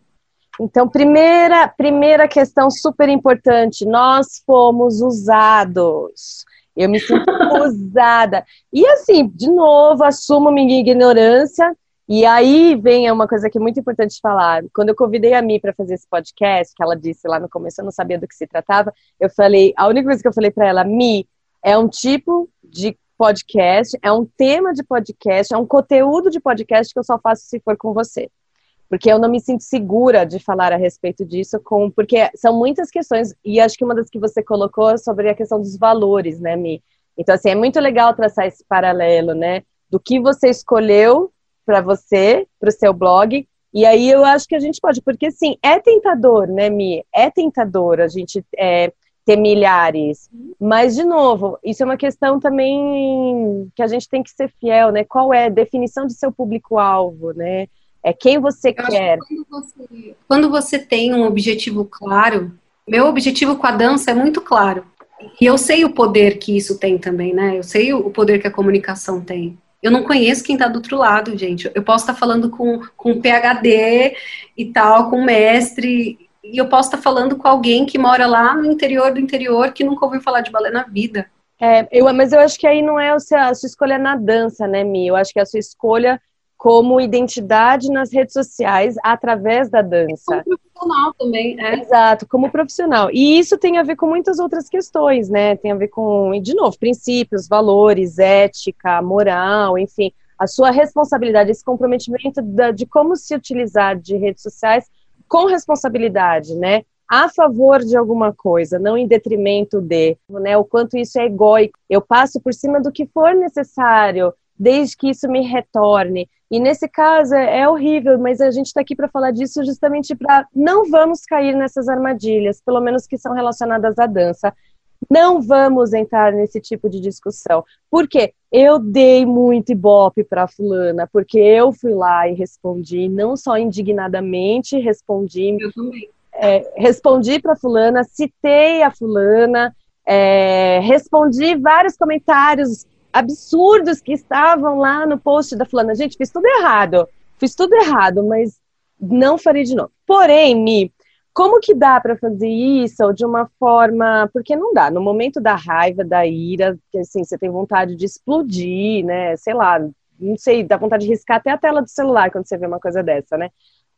Então, primeira, primeira questão super importante: nós fomos usados. Eu me sinto usada. E assim, de novo, assumo minha ignorância. E aí vem uma coisa que é muito importante falar. Quando eu convidei a Mi para fazer esse podcast, que ela disse lá no começo, eu não sabia do que se tratava, eu falei, a única coisa que eu falei para ela, Mi, é um tipo de podcast, é um tema de podcast, é um conteúdo de podcast que eu só faço se for com você porque eu não me sinto segura de falar a respeito disso, com, porque são muitas questões, e acho que uma das que você colocou é sobre a questão dos valores, né, Mi? Então, assim, é muito legal traçar esse paralelo, né, do que você escolheu para você, para o seu blog, e aí eu acho que a gente pode, porque, assim, é tentador, né, Mi? É tentador a gente é, ter milhares, mas, de novo, isso é uma questão também que a gente tem que ser fiel, né? Qual é a definição de seu público-alvo, né? É quem você Eu quer. Que quando, você, quando você tem um objetivo claro, meu objetivo com a dança é muito claro. E eu sei o poder que isso tem também, né? Eu sei o poder que a comunicação tem. Eu não conheço quem está do outro lado, gente. Eu posso estar tá falando com, com PhD e tal, com mestre, e eu posso estar tá falando com alguém que mora lá no interior do interior, que nunca ouviu falar de balé na vida. É, eu, mas eu acho que aí não é a sua, a sua escolha na dança, né, Mi? Eu acho que é a sua escolha como identidade nas redes sociais através da dança. Como profissional também, é. Exato, como profissional. E isso tem a ver com muitas outras questões, né? Tem a ver com, de novo, princípios, valores, ética, moral, enfim, a sua responsabilidade, esse comprometimento de como se utilizar de redes sociais com responsabilidade, né? a favor de alguma coisa, não em detrimento de, né? O quanto isso é egóico. Eu passo por cima do que for necessário, desde que isso me retorne. E nesse caso é, é horrível, mas a gente está aqui para falar disso justamente para não vamos cair nessas armadilhas, pelo menos que são relacionadas à dança. Não vamos entrar nesse tipo de discussão. Por quê? Eu dei muito ibope para fulana, porque eu fui lá e respondi, não só indignadamente, respondi. Eu também. É, respondi para fulana, citei a fulana, é, respondi vários comentários absurdos que estavam lá no post da fulana. Gente, fiz tudo errado. Fiz tudo errado, mas não farei de novo. Porém, Mi, como que dá para fazer isso de uma forma. Porque não dá. No momento da raiva, da ira, que assim, você tem vontade de explodir, né? Sei lá, não sei, dá vontade de riscar até a tela do celular quando você vê uma coisa dessa, né?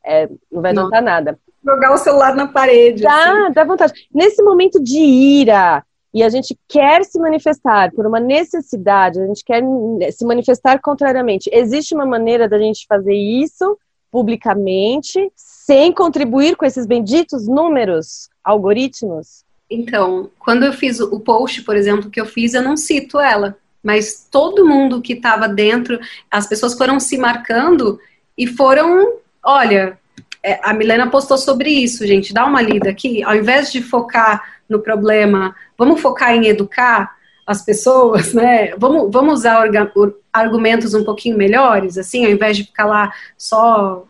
É, não vai adiantar nada. Jogar o celular na parede. Dá, assim. dá vontade. Nesse momento de ira, e a gente quer se manifestar por uma necessidade, a gente quer se manifestar contrariamente. Existe uma maneira da gente fazer isso publicamente, sem contribuir com esses benditos números, algoritmos? Então, quando eu fiz o post, por exemplo, que eu fiz, eu não cito ela, mas todo mundo que estava dentro, as pessoas foram se marcando e foram, olha, a Milena postou sobre isso, gente, dá uma lida aqui, ao invés de focar no problema, vamos focar em educar as pessoas, né? Vamos, vamos usar argumentos um pouquinho melhores, assim, ao invés de ficar lá só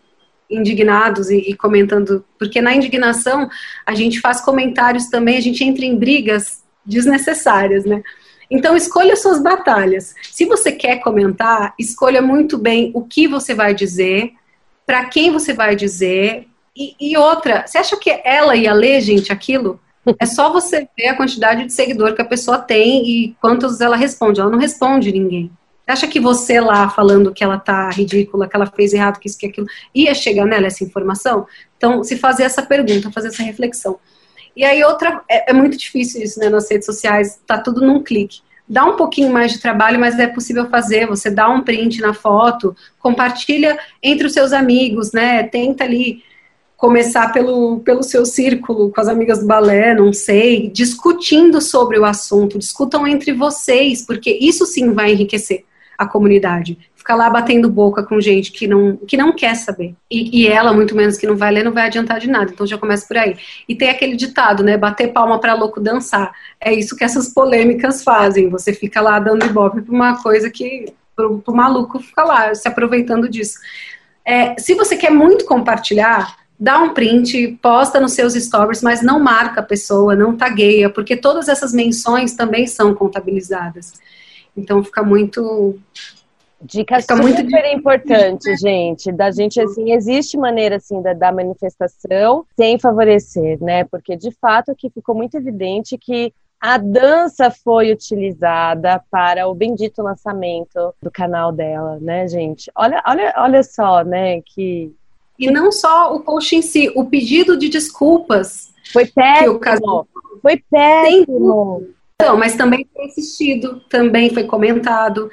indignados e, e, comentando, porque na indignação a gente faz comentários também, a gente entra em brigas desnecessárias, né? Então escolha suas batalhas. Se você quer comentar, escolha muito bem o que você vai dizer, para quem você vai dizer. E, e outra, você acha que ela ia ler, gente, aquilo? É só você ver a quantidade de seguidor que a pessoa tem e quantos ela responde. Ela não responde ninguém. Você acha que você lá falando que ela tá ridícula, que ela fez errado, que isso, que aquilo, ia chegar nela essa informação? Então, se fazer essa pergunta, fazer essa reflexão. E aí outra, é, é muito difícil isso, né, nas redes sociais, tá tudo num clique dá um pouquinho mais de trabalho, mas é possível fazer. Você dá um print na foto, compartilha entre os seus amigos, né? Tenta ali começar pelo, pelo seu círculo, com as amigas do balé, não sei, discutindo sobre o assunto, discutam entre vocês, porque isso sim vai enriquecer a comunidade. Ficar lá batendo boca com gente que não, que não quer saber. E, e, ela, muito menos que não vai ler, não vai adiantar de nada. Então já começa por aí. E tem aquele ditado, né? Bater palma para louco dançar. É isso que essas polêmicas fazem. Você fica lá dando ibope para uma coisa que. Pro, pro maluco ficar lá, se aproveitando disso. É, se você quer muito compartilhar, dá um print, posta nos seus stories, mas não marca a pessoa, não tagueia, porque todas essas menções também são contabilizadas. Então fica muito. Dica fica super muito importante, gente. Da gente, assim, existe maneira, assim, da, da manifestação sem favorecer, né? Porque, de fato, aqui ficou muito evidente que a dança foi utilizada para o bendito lançamento do canal dela, né, gente? Olha, olha, olha só, né, que... E não só o post em si, o pedido de desculpas. Foi péssimo. Foi péssimo. Então, mas também foi assistido, também foi comentado,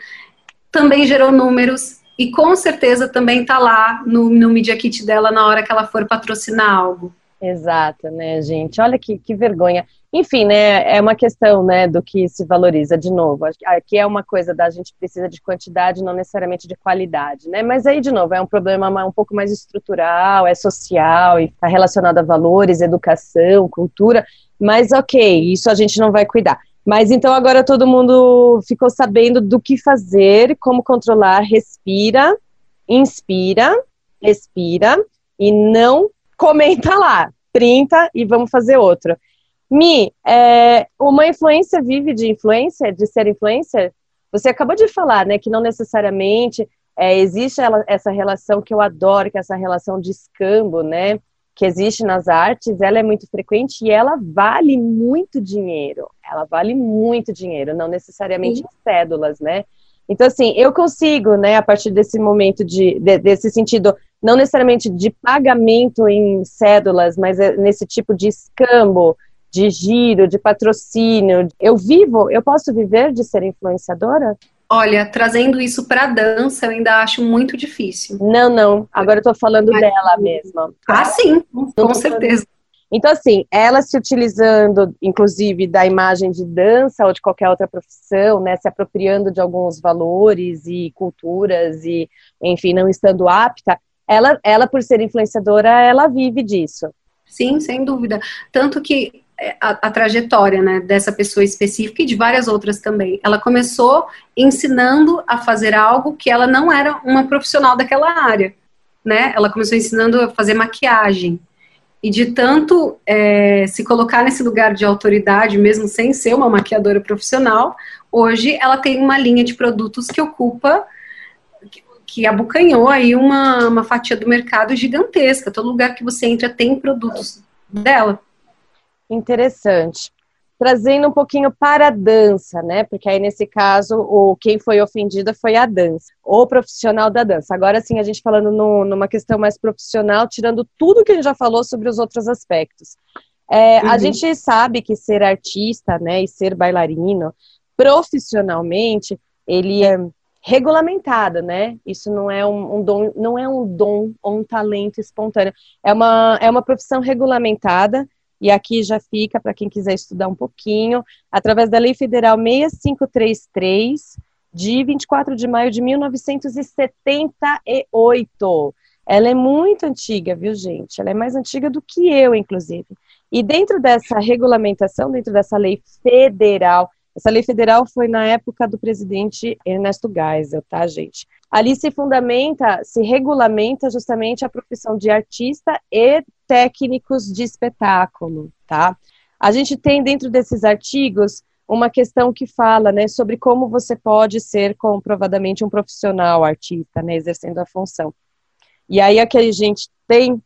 também gerou números e com certeza também está lá no, no Media Kit dela na hora que ela for patrocinar algo. Exato, né, gente? Olha que, que vergonha. Enfim, né, é uma questão, né, do que se valoriza, de novo. Aqui é uma coisa da gente precisa de quantidade, não necessariamente de qualidade, né? Mas aí, de novo, é um problema um pouco mais estrutural, é social, e está relacionado a valores, educação, cultura. Mas, ok, isso a gente não vai cuidar. Mas então agora todo mundo ficou sabendo do que fazer, como controlar, respira, inspira, respira e não comenta lá, printa e vamos fazer outro. Mi, é, uma influência vive de influência, de ser influencer? Você acabou de falar, né, que não necessariamente é, existe ela, essa relação que eu adoro, que é essa relação de escambo, né? que existe nas artes, ela é muito frequente e ela vale muito dinheiro. Ela vale muito dinheiro, não necessariamente em cédulas, né? Então, assim, eu consigo, né, a partir desse momento de, de, desse sentido, não necessariamente de pagamento em cédulas, mas é nesse tipo de escambo, de giro, de patrocínio. Eu vivo, eu posso viver de ser influenciadora? Olha, trazendo isso para dança, eu ainda acho muito difícil. Não, não. Agora eu tô falando Mas, dela mesma. Ah, sim, com certeza. Então, assim, ela se utilizando, inclusive, da imagem de dança ou de qualquer outra profissão, né, se apropriando de alguns valores e culturas e, enfim, não estando apta, ela, ela por ser influenciadora, ela vive disso. Sim, sem dúvida. Tanto que é, a, a, trajetória né, dessa pessoa específica e de várias outras também. Ela começou ensinando a fazer algo que ela não era uma profissional daquela área. Né? Ela começou ensinando a fazer maquiagem. E de tanto é, se colocar nesse lugar de autoridade, mesmo sem ser uma maquiadora profissional, hoje ela tem uma linha de produtos que ocupa, que, abocanhou aí uma, uma fatia do mercado gigantesca. Todo lugar que você entra tem produtos dela. Interessante. Trazendo um pouquinho para a dança, né? Porque aí, nesse caso, o quem foi ofendida foi a dança, o profissional da dança. Agora sim, a gente falando no, numa questão mais profissional, tirando tudo que a gente já falou sobre os outros aspectos. É, uhum. A gente sabe que ser artista, né, e ser bailarino, profissionalmente, ele é regulamentado, né? Isso não é um, um, dom, não é um dom ou um talento espontâneo. É uma, é uma profissão regulamentada e aqui já fica para quem quiser estudar um pouquinho, através da Lei Federal 6533, de 24 de maio de 1978. Ela é muito antiga, viu, gente? Ela é mais antiga do que eu, inclusive. E dentro dessa regulamentação, dentro dessa lei federal, essa lei federal foi na época do presidente Ernesto Geisel, tá, gente? Ali se fundamenta, se regulamenta justamente a profissão de artista e técnicos de espetáculo, tá? A gente tem dentro desses artigos uma questão que fala, né, sobre como você pode ser comprovadamente um profissional artista, né, exercendo a função. E aí a que a gente tem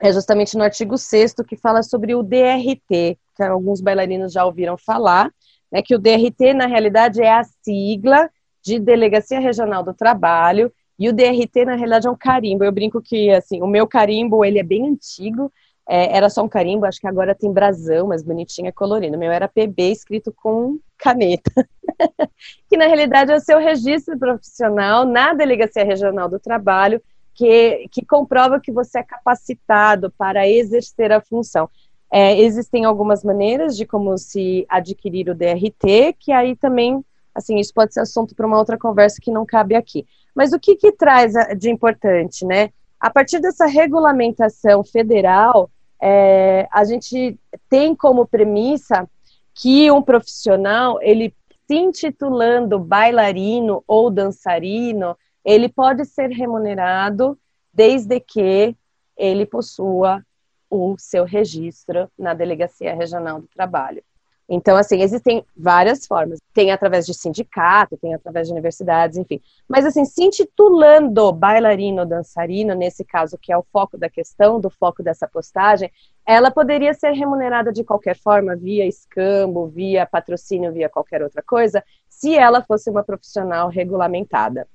é justamente no artigo 6 que fala sobre o DRT, que alguns bailarinos já ouviram falar, né, que o DRT na realidade é a sigla de Delegacia Regional do Trabalho, e o DRT, na realidade, é um carimbo. Eu brinco que, assim, o meu carimbo, ele é bem antigo, é, era só um carimbo, acho que agora tem brasão, mas bonitinho, é colorido. O meu era PB escrito com caneta, que na realidade é o seu registro profissional na Delegacia Regional do Trabalho, que, que comprova que você é capacitado para exercer a função. É, existem algumas maneiras de como se adquirir o DRT, que aí também, assim, isso pode ser assunto para uma outra conversa que não cabe aqui. Mas o que, que traz de importante, né? A partir dessa regulamentação federal, é, a gente tem como premissa que um profissional, ele se intitulando bailarino ou dançarino, ele pode ser remunerado desde que ele possua o seu registro na Delegacia Regional do Trabalho. Então, assim, existem várias formas. Tem através de sindicato, tem através de universidades, enfim. Mas, assim, se intitulando bailarino ou dançarino, nesse caso, que é o foco da questão, do foco dessa postagem, ela poderia ser remunerada de qualquer forma, via escambo, via patrocínio, via qualquer outra coisa, se ela fosse uma profissional regulamentada.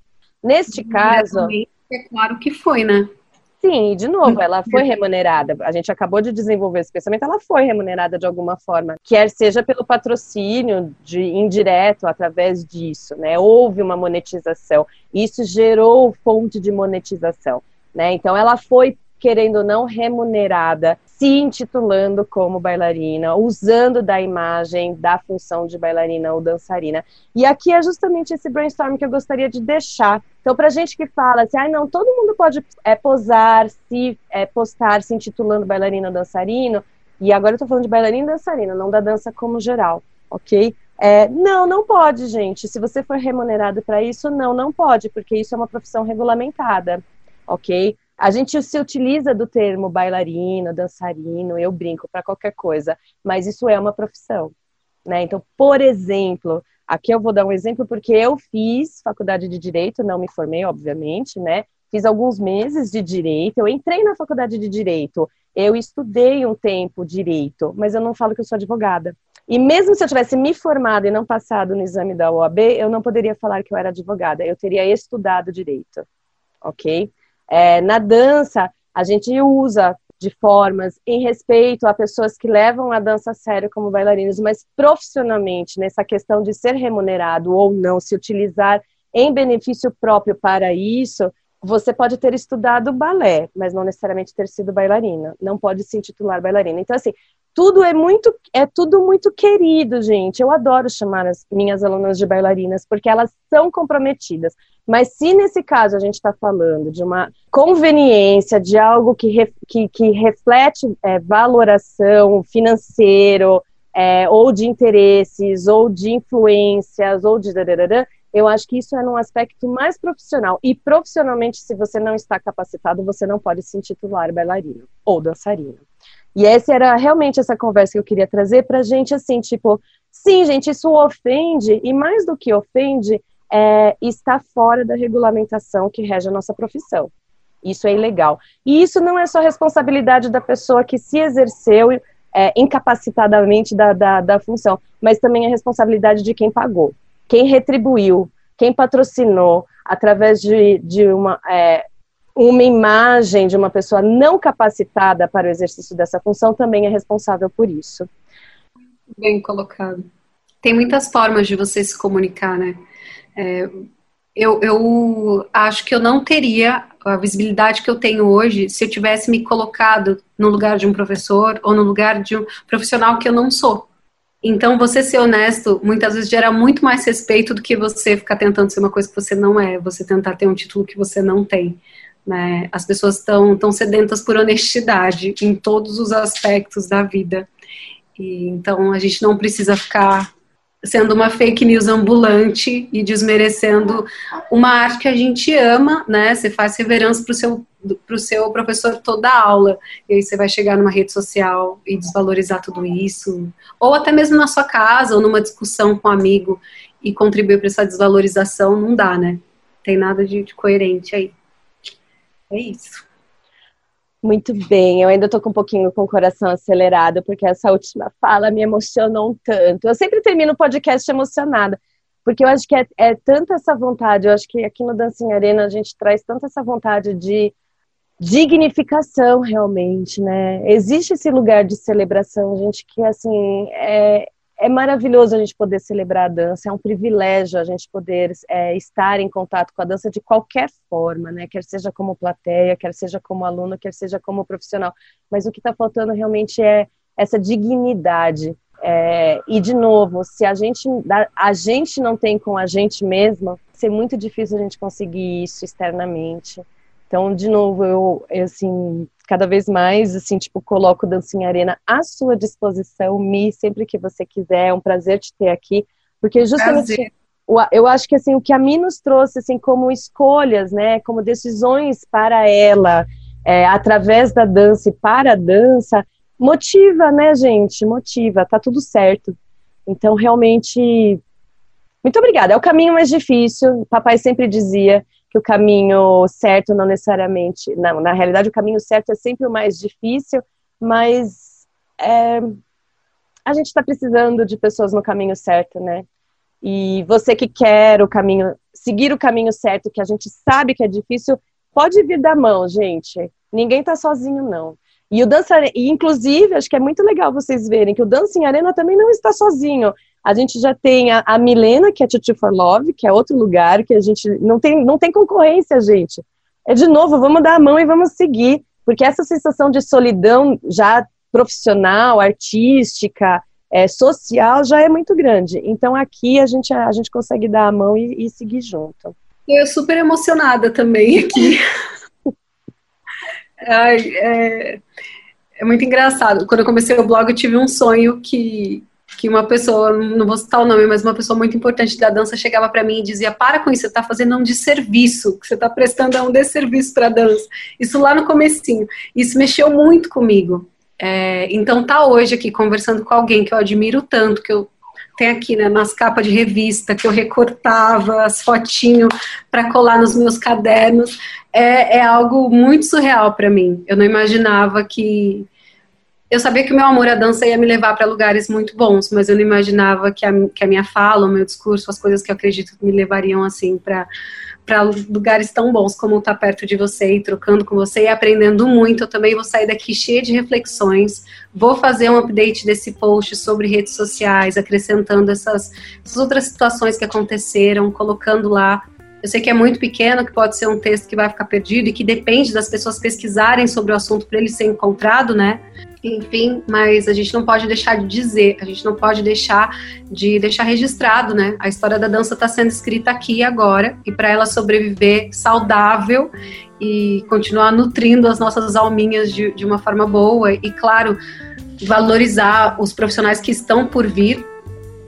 Neste caso. É claro que foi, né? Sim, de novo, ela foi remunerada. A gente acabou de desenvolver esse pensamento, ela foi remunerada de alguma forma, quer seja pelo patrocínio de indireto através disso, né? Houve uma monetização. Isso gerou fonte de monetização, né? Então ela foi querendo ou não remunerada, se intitulando como bailarina, usando da imagem da função de bailarina ou dançarina. E aqui é justamente esse brainstorm que eu gostaria de deixar. Então, para gente que fala assim, ah, não, todo mundo pode é, posar, se é, postar se intitulando bailarina ou dançarino, e agora eu tô falando de bailarina e dançarina, não da dança como geral, ok? É, não, não pode, gente. Se você for remunerado para isso, não, não pode, porque isso é uma profissão regulamentada, ok? A gente se utiliza do termo bailarino, dançarino, eu brinco para qualquer coisa, mas isso é uma profissão, né? Então, por exemplo, aqui eu vou dar um exemplo porque eu fiz faculdade de direito, não me formei, obviamente, né? Fiz alguns meses de direito, eu entrei na faculdade de direito, eu estudei um tempo direito, mas eu não falo que eu sou advogada. E mesmo se eu tivesse me formado e não passado no exame da OAB, eu não poderia falar que eu era advogada, eu teria estudado direito, ok? É, na dança, a gente usa de formas em respeito a pessoas que levam a dança a sério como bailarinos, mas profissionalmente, nessa questão de ser remunerado ou não, se utilizar em benefício próprio para isso, você pode ter estudado balé, mas não necessariamente ter sido bailarina. Não pode se intitular bailarina. Então, assim, tudo é muito, é tudo muito querido, gente. Eu adoro chamar as minhas alunas de bailarinas, porque elas são comprometidas. Mas se nesse caso a gente está falando de uma conveniência, de algo que, re, que, que, reflete é, valoração financeiro, é, ou de interesses, ou de influências, ou de. Eu acho que isso é num aspecto mais profissional. E profissionalmente, se você não está capacitado, você não pode se intitular bailarino ou dançarino. E essa era realmente essa conversa que eu queria trazer para gente, assim, tipo, sim, gente, isso ofende, e mais do que ofende, é, está fora da regulamentação que rege a nossa profissão. Isso é ilegal. E isso não é só responsabilidade da pessoa que se exerceu é, incapacitadamente da, da, da função, mas também é responsabilidade de quem pagou, quem retribuiu, quem patrocinou, através de, de uma, é, uma imagem de uma pessoa não capacitada para o exercício dessa função também é responsável por isso. Bem colocado. Tem muitas formas de você se comunicar, né? É, eu, eu acho que eu não teria a visibilidade que eu tenho hoje se eu tivesse me colocado no lugar de um professor ou no lugar de um profissional que eu não sou. Então, você ser honesto muitas vezes gera muito mais respeito do que você ficar tentando ser uma coisa que você não é, você tentar ter um título que você não tem. Né? As pessoas estão tão sedentas por honestidade em todos os aspectos da vida. E, então, a gente não precisa ficar sendo uma fake news ambulante e desmerecendo uma arte que a gente ama, né? Você faz reverência pro seu para o seu professor toda a aula, e aí você vai chegar numa rede social e desvalorizar tudo isso, ou até mesmo na sua casa, ou numa discussão com um amigo, e contribuir para essa desvalorização, não dá, né? Tem nada de, de coerente aí. É isso. Muito bem, eu ainda tô com um pouquinho com o coração acelerado, porque essa última fala me emocionou um tanto. Eu sempre termino o podcast emocionada, porque eu acho que é, é tanta essa vontade, eu acho que aqui no Dancing Arena a gente traz tanta essa vontade de, dignificação realmente, né? Existe esse lugar de celebração, gente, que assim é, é maravilhoso a gente poder celebrar a dança, é um privilégio a gente poder é, estar em contato com a dança de qualquer forma, né? Quer seja como plateia, quer seja como aluno, quer seja como profissional. Mas o que está faltando realmente é essa dignidade. É, e de novo, se a gente a gente não tem com a gente mesma, ser muito difícil a gente conseguir isso externamente. Então, de novo, eu, eu, assim, cada vez mais, assim, tipo, coloco o Arena à sua disposição, Mi, sempre que você quiser, é um prazer te ter aqui, porque justamente eu acho que, assim, o que a Mi nos trouxe, assim, como escolhas, né, como decisões para ela, é, através da dança e para a dança, motiva, né, gente, motiva, tá tudo certo. Então, realmente, muito obrigada. É o caminho mais difícil, o papai sempre dizia, que o caminho certo não necessariamente. Não, na realidade, o caminho certo é sempre o mais difícil, mas é, a gente está precisando de pessoas no caminho certo, né? E você que quer o caminho, seguir o caminho certo, que a gente sabe que é difícil, pode vir da mão, gente. Ninguém está sozinho, não. E o Dança, e inclusive, acho que é muito legal vocês verem que o Dança em Arena também não está sozinho. A gente já tem a, a Milena, que é Tutu for Love, que é outro lugar que a gente não tem, não tem concorrência, gente. É de novo, vamos dar a mão e vamos seguir, porque essa sensação de solidão já profissional, artística, é, social já é muito grande. Então aqui a gente, a gente consegue dar a mão e, e seguir junto. Eu super emocionada também aqui. Ai, é, é muito engraçado. Quando eu comecei o blog, eu tive um sonho que que uma pessoa, não vou citar o nome, mas uma pessoa muito importante da dança chegava para mim e dizia: Para com isso, você está fazendo um desserviço, que você está prestando um desserviço para a dança. Isso lá no comecinho. Isso mexeu muito comigo. É, então, tá hoje aqui conversando com alguém que eu admiro tanto, que eu tenho aqui né, nas capas de revista, que eu recortava as fotinhos para colar nos meus cadernos, é, é algo muito surreal para mim. Eu não imaginava que eu sabia que o meu amor à dança ia me levar para lugares muito bons, mas eu não imaginava que a, que a minha fala, o meu discurso, as coisas que eu acredito me levariam assim para para lugares tão bons como estar tá perto de você e trocando com você e aprendendo muito. Eu também vou sair daqui cheia de reflexões. Vou fazer um update desse post sobre redes sociais, acrescentando essas, essas outras situações que aconteceram, colocando lá eu sei que é muito pequeno, que pode ser um texto que vai ficar perdido e que depende das pessoas pesquisarem sobre o assunto para ele ser encontrado, né? enfim, mas a gente não pode deixar de dizer, a gente não pode deixar de deixar registrado, né? A história da dança está sendo escrita aqui e agora, e para ela sobreviver saudável e continuar nutrindo as nossas alminhas de, de uma forma boa, e claro, valorizar os profissionais que estão por vir,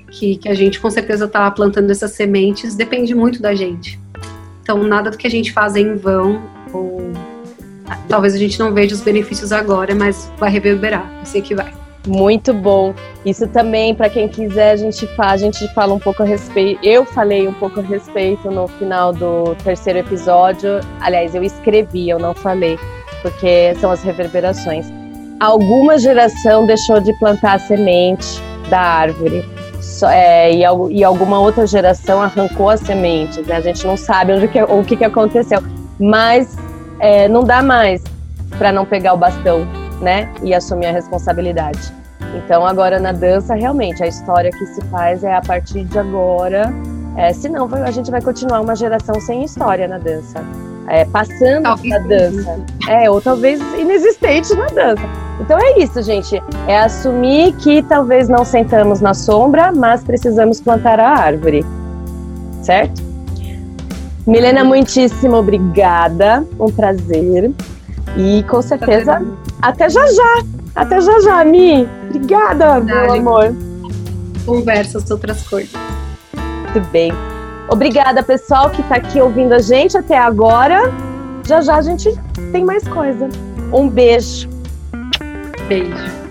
que, que a gente com certeza está plantando essas sementes, depende muito da gente. Então, nada do que a gente faz é em vão ou talvez a gente não veja os benefícios agora, mas vai reverberar, eu sei que vai. Muito bom. Isso também, para quem quiser, a gente faz, a gente fala um pouco a respeito. Eu falei um pouco a respeito no final do terceiro episódio. Aliás, eu escrevi, eu não falei, porque são as reverberações. Alguma geração deixou de plantar a semente da árvore. É, e, e, alguma outra geração arrancou as sementes. Né? A gente não sabe onde que, o que, que aconteceu. Mas é, não dá mais para não pegar o bastão, né? E assumir a responsabilidade. Então, agora na dança, realmente, a história que se faz é a partir de agora. É, senão, a gente vai continuar uma geração sem história na dança. É, passando talvez da dança. É, ou talvez inexistente na dança. Então é isso, gente. É assumir que talvez não sentamos na sombra, mas precisamos plantar a árvore. Certo? Milena, muitíssimo obrigada. Um prazer. E com certeza, até já já. Até já já, Mi. Obrigada, meu amor. Conversa sobre outras coisas. Muito bem. Obrigada, pessoal, que está aqui ouvindo a gente até agora. Já já a gente tem mais coisa. Um beijo. Beijo.